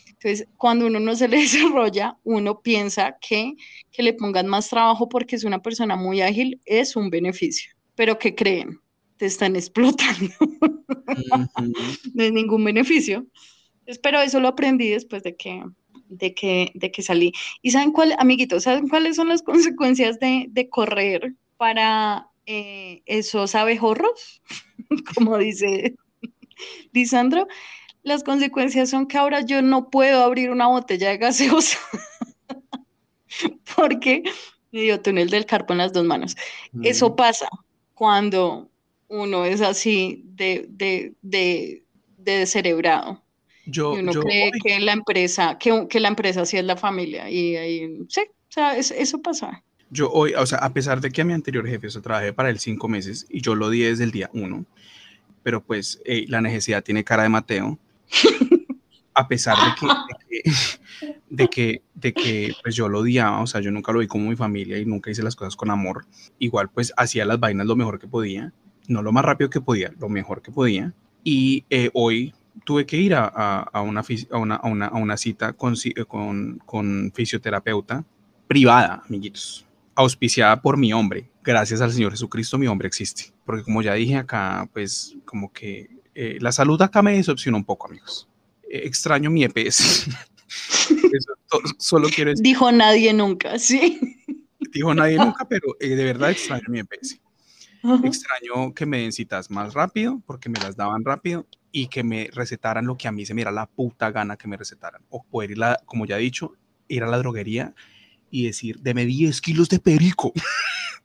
Entonces, cuando uno no se le desarrolla, uno piensa que que le pongan más trabajo porque es una persona muy ágil es un beneficio. Pero ¿qué creen? Te están explotando. no es ningún beneficio. Pero eso lo aprendí después de que, de que, de que salí. ¿Y saben cuál, amiguitos, saben cuáles son las consecuencias de, de correr para eh, esos abejorros? Como dice Lisandro las consecuencias son que ahora yo no puedo abrir una botella de gaseosa porque me dio túnel del carpo en las dos manos. Eso pasa cuando uno es así de, de, de, de descerebrado. Yo, y uno cree que la empresa, que, que, la empresa sí es la familia. Y ahí, sí, o sea, eso pasa. Yo hoy, o sea, a pesar de que a mi anterior jefe, o trabajé para él cinco meses y yo lo di desde el día uno, pero pues la necesidad tiene cara de Mateo a pesar de que, de que, de que, pues yo lo odiaba, o sea, yo nunca lo vi como mi familia y nunca hice las cosas con amor, igual pues hacía las vainas lo mejor que podía, no lo más rápido que podía, lo mejor que podía, y eh, hoy tuve que ir a, a, una, a, una, a, una, a una, cita con, con, con fisioterapeuta privada, amiguitos, auspiciada por mi hombre. Gracias al Señor Jesucristo, mi hombre existe. Porque como ya dije acá, pues como que eh, la salud acá me decepcionó un poco, amigos. Eh, extraño mi EPS. solo quiero decir. Dijo nadie nunca, sí. Dijo nadie nunca, pero eh, de verdad extraño mi EPS. Extraño que me den citas más rápido, porque me las daban rápido, y que me recetaran lo que a mí se me era la puta gana que me recetaran. O poder ir, como ya he dicho, ir a la droguería y decir, deme 10 kilos de perico.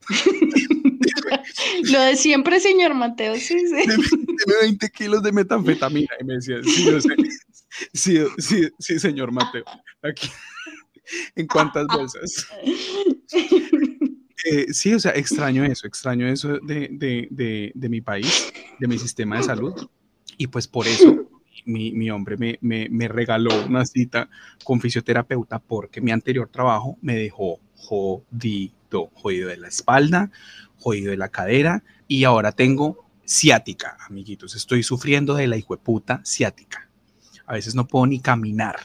Lo de siempre, señor Mateo, sí, sí. Deme, 20 kilos de metanfetamina. Y me decía, sí, sí, sí, señor Mateo. Aquí. ¿En cuántas bolsas? Eh, sí, o sea, extraño eso, extraño eso de, de, de, de, mi país, de mi sistema de salud. Y pues por eso mi, mi hombre me, me, me, regaló una cita con fisioterapeuta porque mi anterior trabajo me dejó jodido, jodido de la espalda, jodido de la cadera y ahora tengo ciática, amiguitos. Estoy sufriendo de la hijueputa ciática. A veces no puedo ni caminar.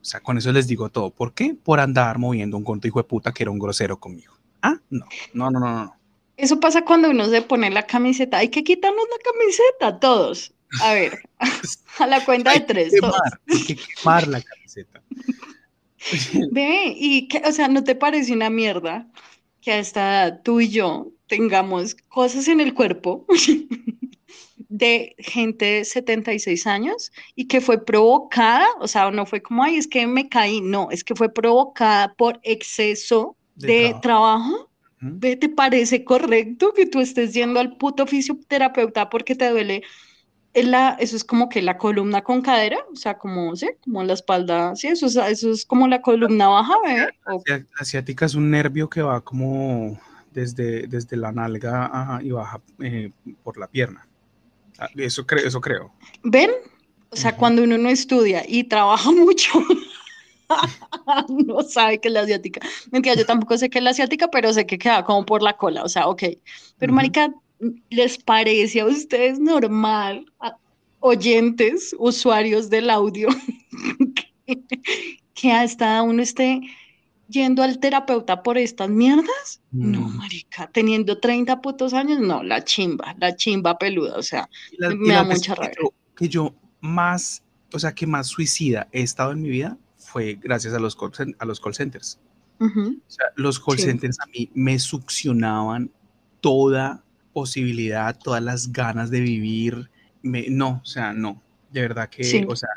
O sea, con eso les digo todo. ¿Por qué? Por andar moviendo un conto hijo de puta que era un grosero conmigo. Ah, no, no, no, no, no. Eso pasa cuando uno se pone la camiseta. Hay que quitarnos la camiseta, todos. A ver, a la cuenta de tres. hay que quemar la camiseta. Ve, y, que, o sea, ¿no te parece una mierda que hasta tú y yo tengamos cosas en el cuerpo de gente de 76 años y que fue provocada, o sea, no fue como, ay, es que me caí, no, es que fue provocada por exceso de, trabajo. ¿Te parece correcto que tú estés yendo al puto fisioterapeuta porque te duele la, eso es como que la columna con cadera, o sea, como, ¿sí? como la espalda, sí, eso es, eso es como la columna baja, ¿eh? Asiática es un nervio que va como desde, desde la nalga y baja eh, por la pierna. Ah, eso, creo eso creo. ¿Ven? O sea, cuando uno no estudia y trabaja mucho, no sabe que es la asiática. Mentira, yo tampoco sé que es la asiática, pero sé que queda como por la cola, o sea, ok. Pero, marica, ¿les parece a ustedes normal, a- oyentes, usuarios del audio, que, que hasta uno esté yendo al terapeuta por estas mierdas? No, marica, teniendo 30 putos años, no, la chimba, la chimba peluda, o sea, la- Me da mucha que rabia. yo- Que yo más, o sea, que más suicida he estado en mi vida fue gracias a los call, a los call centers. ujú, O sea, los call Sí. centers a mí me succionaban toda posibilidad, todas las ganas de vivir. Me, no, o sea, no. De verdad que, Sí. o sea,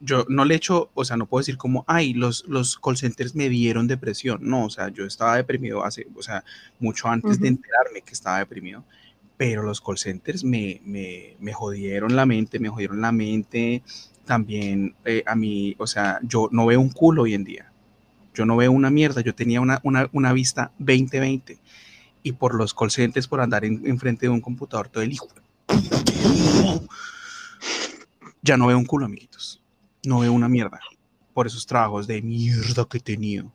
yo no le echo, o sea, no puedo decir como, ay, los, los call centers me dieron depresión. No, o sea, yo estaba deprimido hace, o sea, mucho antes de enterarme que estaba deprimido. Pero los call centers me, me, me jodieron la mente, me jodieron la mente. También eh, a mí, o sea, yo no veo un culo hoy en día. Yo no veo una mierda. Yo tenía una, una, una vista 20-20 y por los call centers, por andar en- enfrente de un computador todo el hijo. Ya no veo un culo, amiguitos. No veo una mierda. Por esos trabajos de mierda que he tenido.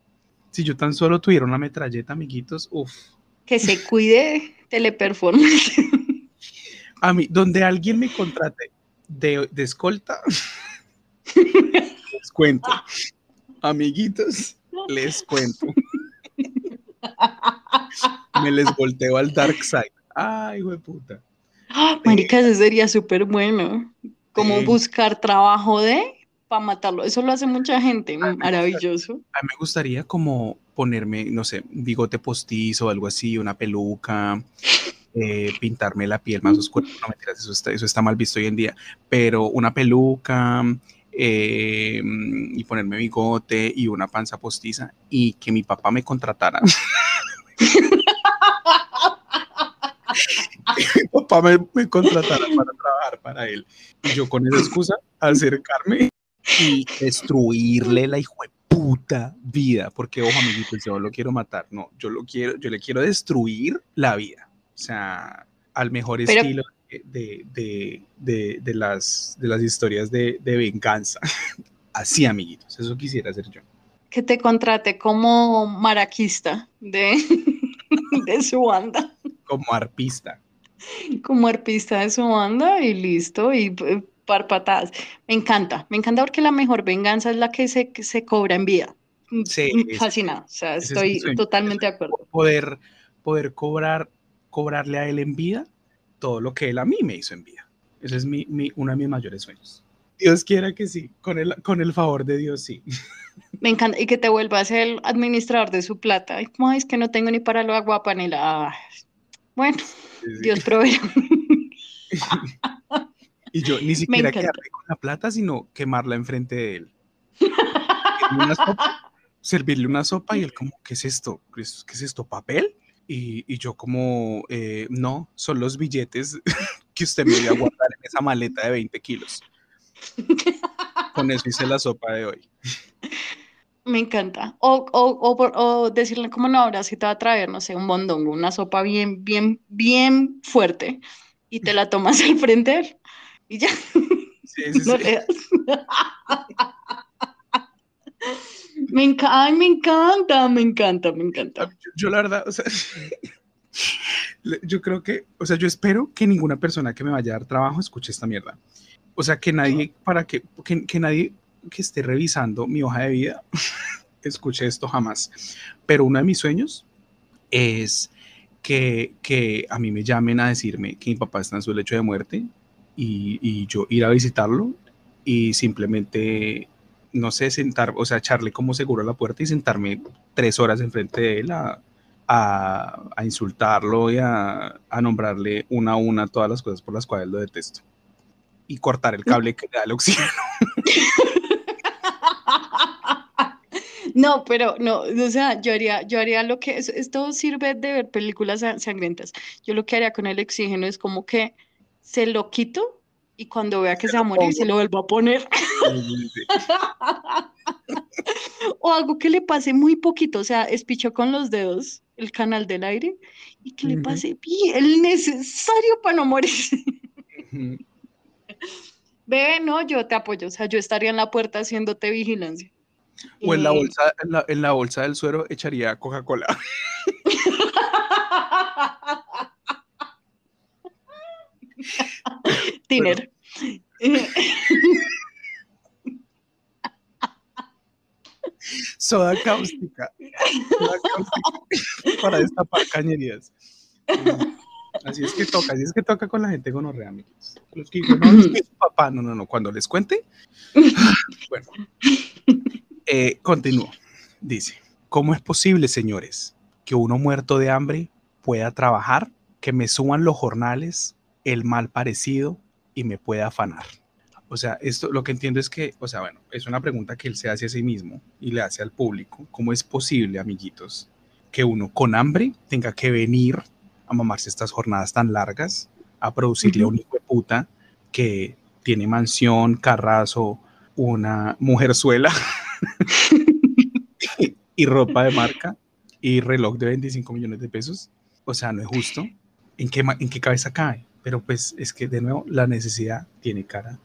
Si yo tan solo tuviera una metralleta, amiguitos, uff. que se cuide teleperformance. A mí, donde alguien me contrate de, de escolta, les cuento. Amiguitos, les cuento. Me les volteo al dark side. Ay, hijo de puta. Ah, Marica, eso sería súper bueno. Como buscar trabajo de para matarlo. Eso lo hace mucha gente. gusta. Maravilloso. A mí me gustaría como ponerme, no sé, un bigote postizo o algo así, una peluca, eh, pintarme la piel más oscura. No mentiras, eso está, eso está mal visto hoy en día, pero una peluca eh, y ponerme bigote y una panza postiza y que mi papá me contratara. mi papá me, me contratara para trabajar para él. Y yo con esa excusa acercarme y destruirle la hijo de puta vida, porque ojo amiguitos, yo lo quiero matar, no, yo lo quiero, yo le quiero destruir la vida, o sea, al mejor Pero- estilo de, de, de, de las, de las historias de, de venganza. Así, amiguitos, eso quisiera hacer yo. Que te contrate como maraquista de, de su banda. Como arpista. Como arpista de su banda y listo. Y eh, par patadas. Me encanta. Me encanta porque la mejor venganza es la que se, que se cobra en vida. Mm, Sí, mm, Fascinada. O sea, es estoy totalmente de acuerdo. Poder, poder cobrar, cobrarle a él en vida todo lo que él a mí me hizo en vida. Ese es mi, mi- uno de mis mayores sueños. Dios quiera que sí, con el, con el favor de Dios, sí. Me encanta. Y que te vuelvas el administrador de su plata. Ay, como, "Ay, es que no tengo ni para lo agua ni la. Ay, Bueno, Sí, sí. Dios proveerá. Y yo ni siquiera quedarme con la plata, sino quemarla enfrente de él. Servirle una sopa, servirle una sopa y él como, ¿qué es esto? ¿Qué es, qué es esto? ¿Papel? Y, y yo como, "Eh, no, son los billetes que usted me dio a guardar en esa maleta de 20 kilos. Con eso hice la sopa de hoy. Me encanta. O, o, o, o decirle como no, ahora sí te va a traer, no sé, un mondongo, una sopa bien, bien, bien fuerte y te la tomas al frente y ya, Sí, sí, no sí. Me encanta, me encanta, me encanta, me encanta. Yo, yo la verdad, o sea, yo creo que, o sea, yo espero que ninguna persona que me vaya a dar trabajo escuche esta mierda. O sea, que nadie, para que, que, que nadie que esté revisando mi hoja de vida escuche esto jamás. Pero uno de mis sueños es que, que a mí me llamen a decirme que mi papá está en su lecho de muerte y, y yo ir a visitarlo y simplemente, no sé, sentar, o sea, echarle como seguro a la puerta y sentarme tres horas enfrente de él a, a, a insultarlo y a, a nombrarle una a una todas las cosas por las cuales lo detesto. Y cortar el cable que le da el oxígeno. No, pero no, o sea, yo haría, yo haría lo que, es- esto sirve de ver películas sa- sangrientas. Yo lo que haría con el oxígeno es como que se lo quito y cuando vea que se, va a morir, se lo vuelvo a poner. O algo que le pase muy poquito, o sea, espicho con los dedos el canal del aire y que le pase bien, el necesario para no morir. Ujú. Bebé, no, yo te apoyo, o sea, yo estaría en la puerta haciéndote vigilancia. O en la Eh, bolsa, en la, en la bolsa del suero echaría Coca-Cola. Tiner. Soda cáustica. Soda cáustica para destapar cañerías. Mm, Así es que toca, así es que toca con la gente gonorrea, amigos. Los que no, es que su papá, no, no, no, cuando les cuente. Bueno, eh, continúo. Dice, ¿cómo es posible, señores, que uno muerto de hambre pueda trabajar, que me suban los jornales, el mal parecido y me pueda afanar? O sea, esto lo que entiendo es que, o sea, bueno, es una pregunta que él se hace a sí mismo y le hace al público. ¿Cómo es posible, amiguitos, que uno con hambre tenga que venir a mamarse estas jornadas tan largas, a producirle a un hijo de puta que tiene mansión, carrazo, una mujerzuela y ropa de marca y reloj de 25 millones de pesos? O sea, no es justo. ¿En qué, en qué cabeza cae? Pero pues es que de nuevo la necesidad tiene cara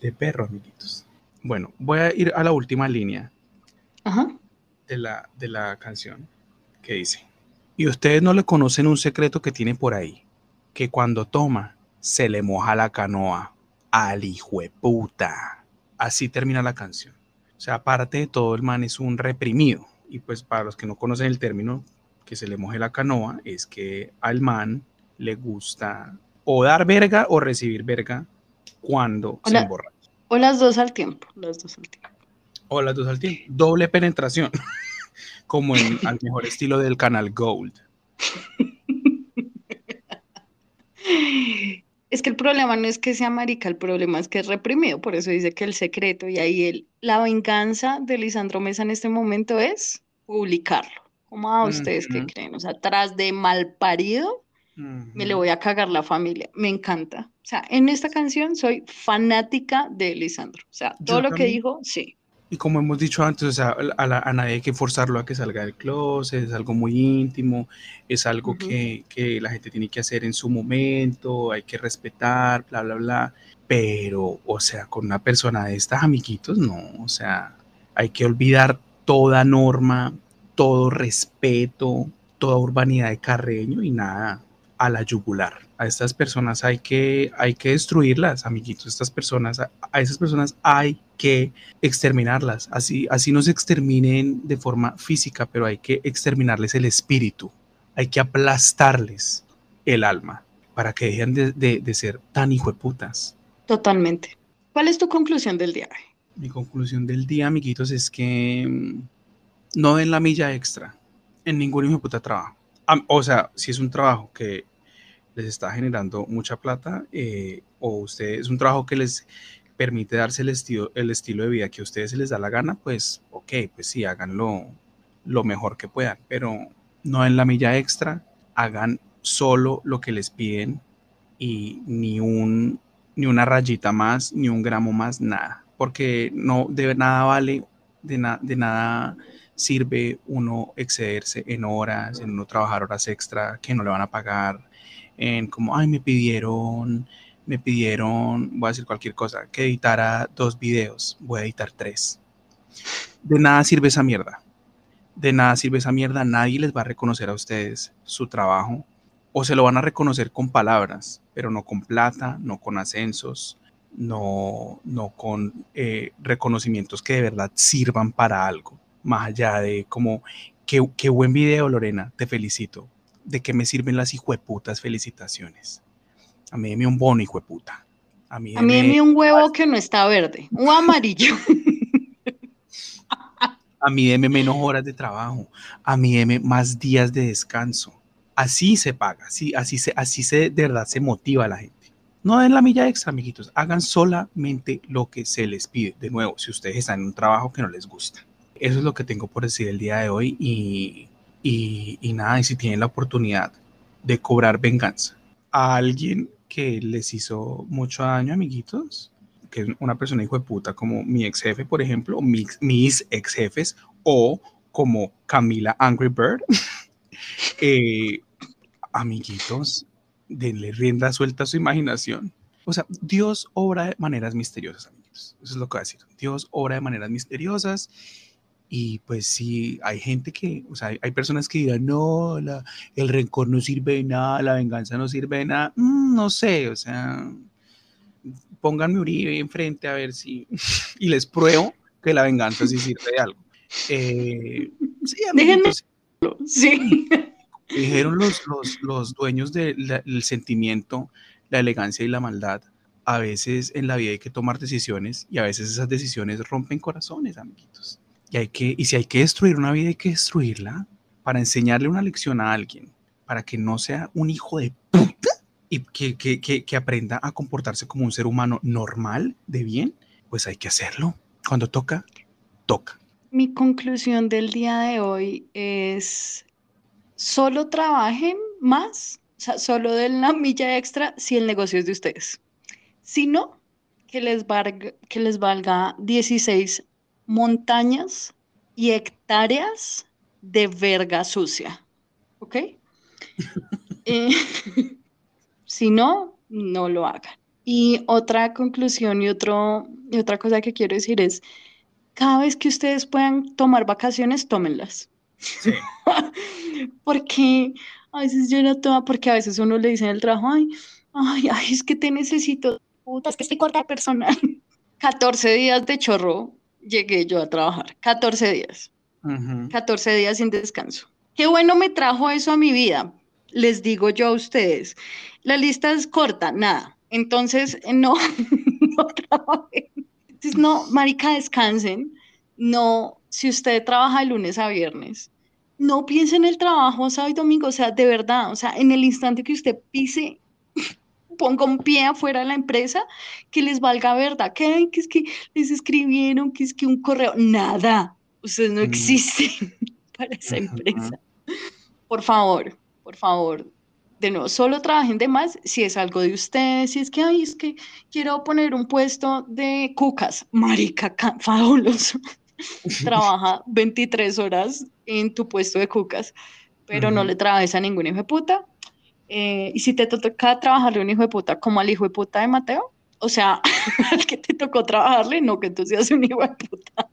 de perro, amiguitos. Bueno, voy a ir a la última línea Ajá. de la, de la canción que dice, y ustedes no le conocen un secreto que tiene por ahí, que cuando toma se le moja la canoa al hijo de puta. Así termina la canción. O sea, aparte de todo, el man es un reprimido. Y pues para los que no conocen el término, que se le moje la canoa, es que al man le gusta o dar verga o recibir verga cuando se emborracha. O las dos al tiempo. Las dos al tiempo. O las dos al tiempo. Doble penetración. Como en al mejor estilo del canal Gold. Es que el problema no es que sea marica, el problema es que es reprimido, por eso dice que el secreto y ahí el, la venganza de Lisandro Mesa en este momento es publicarlo. ¿Cómo a ustedes qué creen? O sea, tras de me le voy a cagar la familia. Me encanta. O sea, en esta canción soy fanática de Lisandro. O sea, todo Yo lo que dijo, sí. Y como hemos dicho antes, o sea, a, la- a nadie hay que forzarlo a que salga del closet, es algo muy íntimo, es algo que, que la gente tiene que hacer en su momento, hay que respetar, bla, bla, bla. Pero, o sea, con una persona de estas, amiguitos, no, o sea, hay que olvidar toda norma, todo respeto, toda urbanidad de Carreño y nada, a la yugular. A estas personas hay que, hay que destruirlas, amiguitos. Estas personas, a, a esas personas hay que exterminarlas. Así, así no se exterminen de forma física, pero hay que exterminarles el espíritu. Hay que aplastarles el alma para que dejen de, de- de ser tan hijueputas. Totalmente. ¿Cuál es tu conclusión del día? Mi conclusión del día, amiguitos, es que mm, no den la milla extra en ningún hijo de puta trabajo. O sea, si es un trabajo que les está generando mucha plata eh, o usted es un trabajo que les permite darse el estilo, el estilo de vida que a ustedes se les da la gana, pues ok, pues sí, háganlo lo mejor que puedan, pero no en la milla extra, hagan solo lo que les piden y ni un ni una rayita más, ni un gramo más, nada, porque no de nada vale, de, na- de nada sirve uno excederse en horas, en uno trabajar horas extra que no le van a pagar, en como, ay, me pidieron, me pidieron, voy a decir cualquier cosa, que editara dos videos, voy a editar tres. De nada sirve esa mierda. De nada sirve esa mierda. Nadie les va a reconocer a ustedes su trabajo. O se lo van a reconocer con palabras, pero no con plata, no con ascensos, no, no con eh, reconocimientos que de verdad sirvan para algo. Más allá de como, qué, qué buen video, Lorena, te felicito. ¿De qué me sirven las hijueputas felicitaciones? A mí deme un bono, hijueputa. A mí A mí deme un huevo que no está verde, un amarillo. A mí deme menos horas de trabajo. A mí deme más días de descanso. Así se paga, así, así, se, así se, de verdad se motiva a la gente. No den la milla extra, amiguitos. Hagan solamente lo que se les pide. De nuevo, si ustedes están en un trabajo que no les gusta. Eso es lo que tengo por decir el día de hoy. Y, y, y nada, y si tienen la oportunidad de cobrar venganza a alguien que les hizo mucho daño, amiguitos, que es una persona hijo de puta como mi ex jefe, por ejemplo, mis, mis ex jefes, o como Camila Angry Bird, eh, amiguitos, denle rienda suelta a su imaginación. O sea, Dios obra de maneras misteriosas, amiguitos. Eso es lo que voy a decir. Dios obra de maneras misteriosas Y pues sí, hay gente que, o sea, hay personas que dirán, no, la, el rencor no sirve de nada, la venganza no sirve de nada. Mm, no sé, o sea, pónganme Uribe enfrente a ver si, y les pruebo que la venganza sí sirve de algo. Eh, sí, Déjenme. Sí. Dijeron los, los, los dueños del sentimiento, la elegancia y la maldad. A veces en la vida hay que tomar decisiones y a veces esas decisiones rompen corazones, amiguitos. Y, hay que, y si hay que destruir una vida, hay que destruirla para enseñarle una lección a alguien, para que no sea un hijo de puta y que, que, que, aprenda a comportarse como un ser humano normal, de bien, pues hay que hacerlo. Cuando toca, toca. Mi conclusión del día de hoy es, solo trabajen más, o sea, solo den la milla extra si el negocio es de ustedes. Si no, que les valga, que les valga 16 montañas y hectáreas de verga sucia. ¿Ok? Eh, si no, no lo hagan. Y otra conclusión y, otro, y otra cosa que quiero decir es, cada vez que ustedes puedan tomar vacaciones, tómenlas. Sí. porque a veces yo no tomo, porque a veces uno le dice en el trabajo, ay, ay, ay, es que te necesito, puta, es que estoy corta personal. 14 días de chorro llegué yo a trabajar, 14 días. 14 días sin descanso. Qué bueno me trajo eso a mi vida, les digo yo a ustedes. La lista es corta, nada. Entonces, no, no trabajen. Entonces, no, marica, descansen. No, si usted trabaja de lunes a viernes, no piense en el trabajo sábado y domingo. O sea, de verdad, o sea, en el instante que usted pise, ponga un pie afuera de la empresa, que les valga verdad. Que, que es que les escribieron, que es que un correo, nada. Ustedes no mm. existen para esa empresa. Por favor, por favor, de nuevo, solo trabajen de más si es algo de ustedes, si es que, ay, es que quiero poner un puesto de cucas, marica, fabuloso. Trabaja 23 horas en tu puesto de cucas, pero no le trabajes a ningún hijo de puta. Eh, y si te toca trabajarle a un hijo de puta como al hijo de puta de Mateo, o sea, al que te tocó trabajarle, no que tú seas un hijo de puta.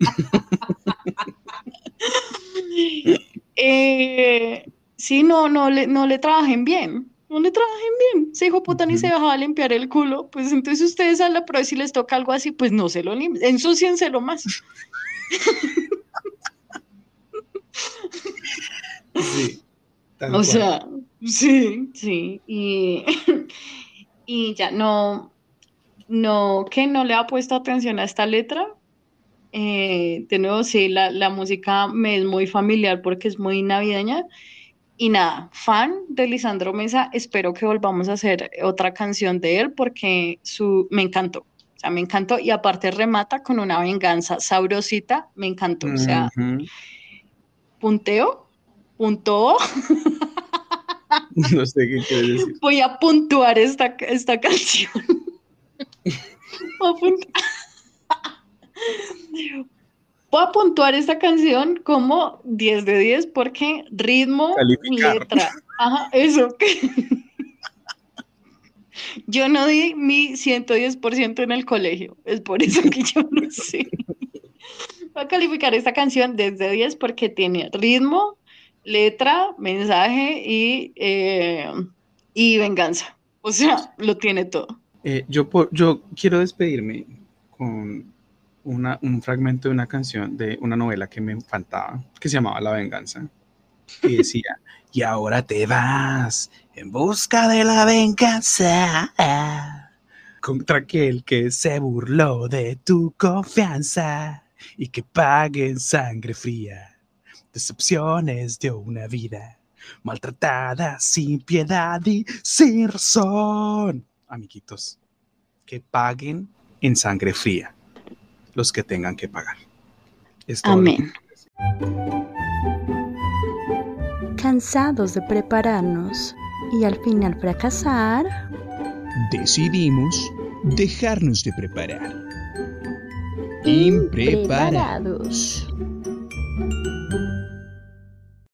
eh, sí, no, no le, no le trabajen bien, no le trabajen bien. Se dijo puta ni se dejaba limpiar el culo, pues entonces ustedes a la prueba si les toca algo así, pues no se lo limpien, ensúcienselo más. Sí, o sea, sí, sí, y, y ya no, no, que no le ha puesto atención a esta letra. Eh, de nuevo, sí, la, la música me es muy familiar porque es muy navideña y nada, fan de Lisandro Mesa, espero que volvamos a hacer otra canción de él porque su, me encantó. O sea, me encantó y aparte remata con una venganza sabrosita, me encantó. O sea, punteo, punto. No sé qué quiere decir. Voy a puntuar esta, esta canción. Voy a puntuar. Voy a puntuar esta canción como 10 de 10 porque ritmo, letra. Ajá, eso. Yo no di mi 110% en el colegio, es por eso que yo no sé. Voy a calificar esta canción desde 10 porque tiene ritmo, letra, mensaje y, eh, y venganza. O sea, lo tiene todo. Eh, yo, yo quiero despedirme con un fragmento de una canción de una novela que me encantaba, que se llamaba La Venganza, y decía, y ahora te vas en busca de la venganza contra aquel que se burló de tu confianza y que pague en sangre fría decepciones de una vida maltratada sin piedad y sin razón. Amiguitos, que paguen en sangre fría los que tengan que pagar. Amén. Cansados de prepararnos y al final fracasar, decidimos dejarnos de preparar. Impreparados. Impreparados.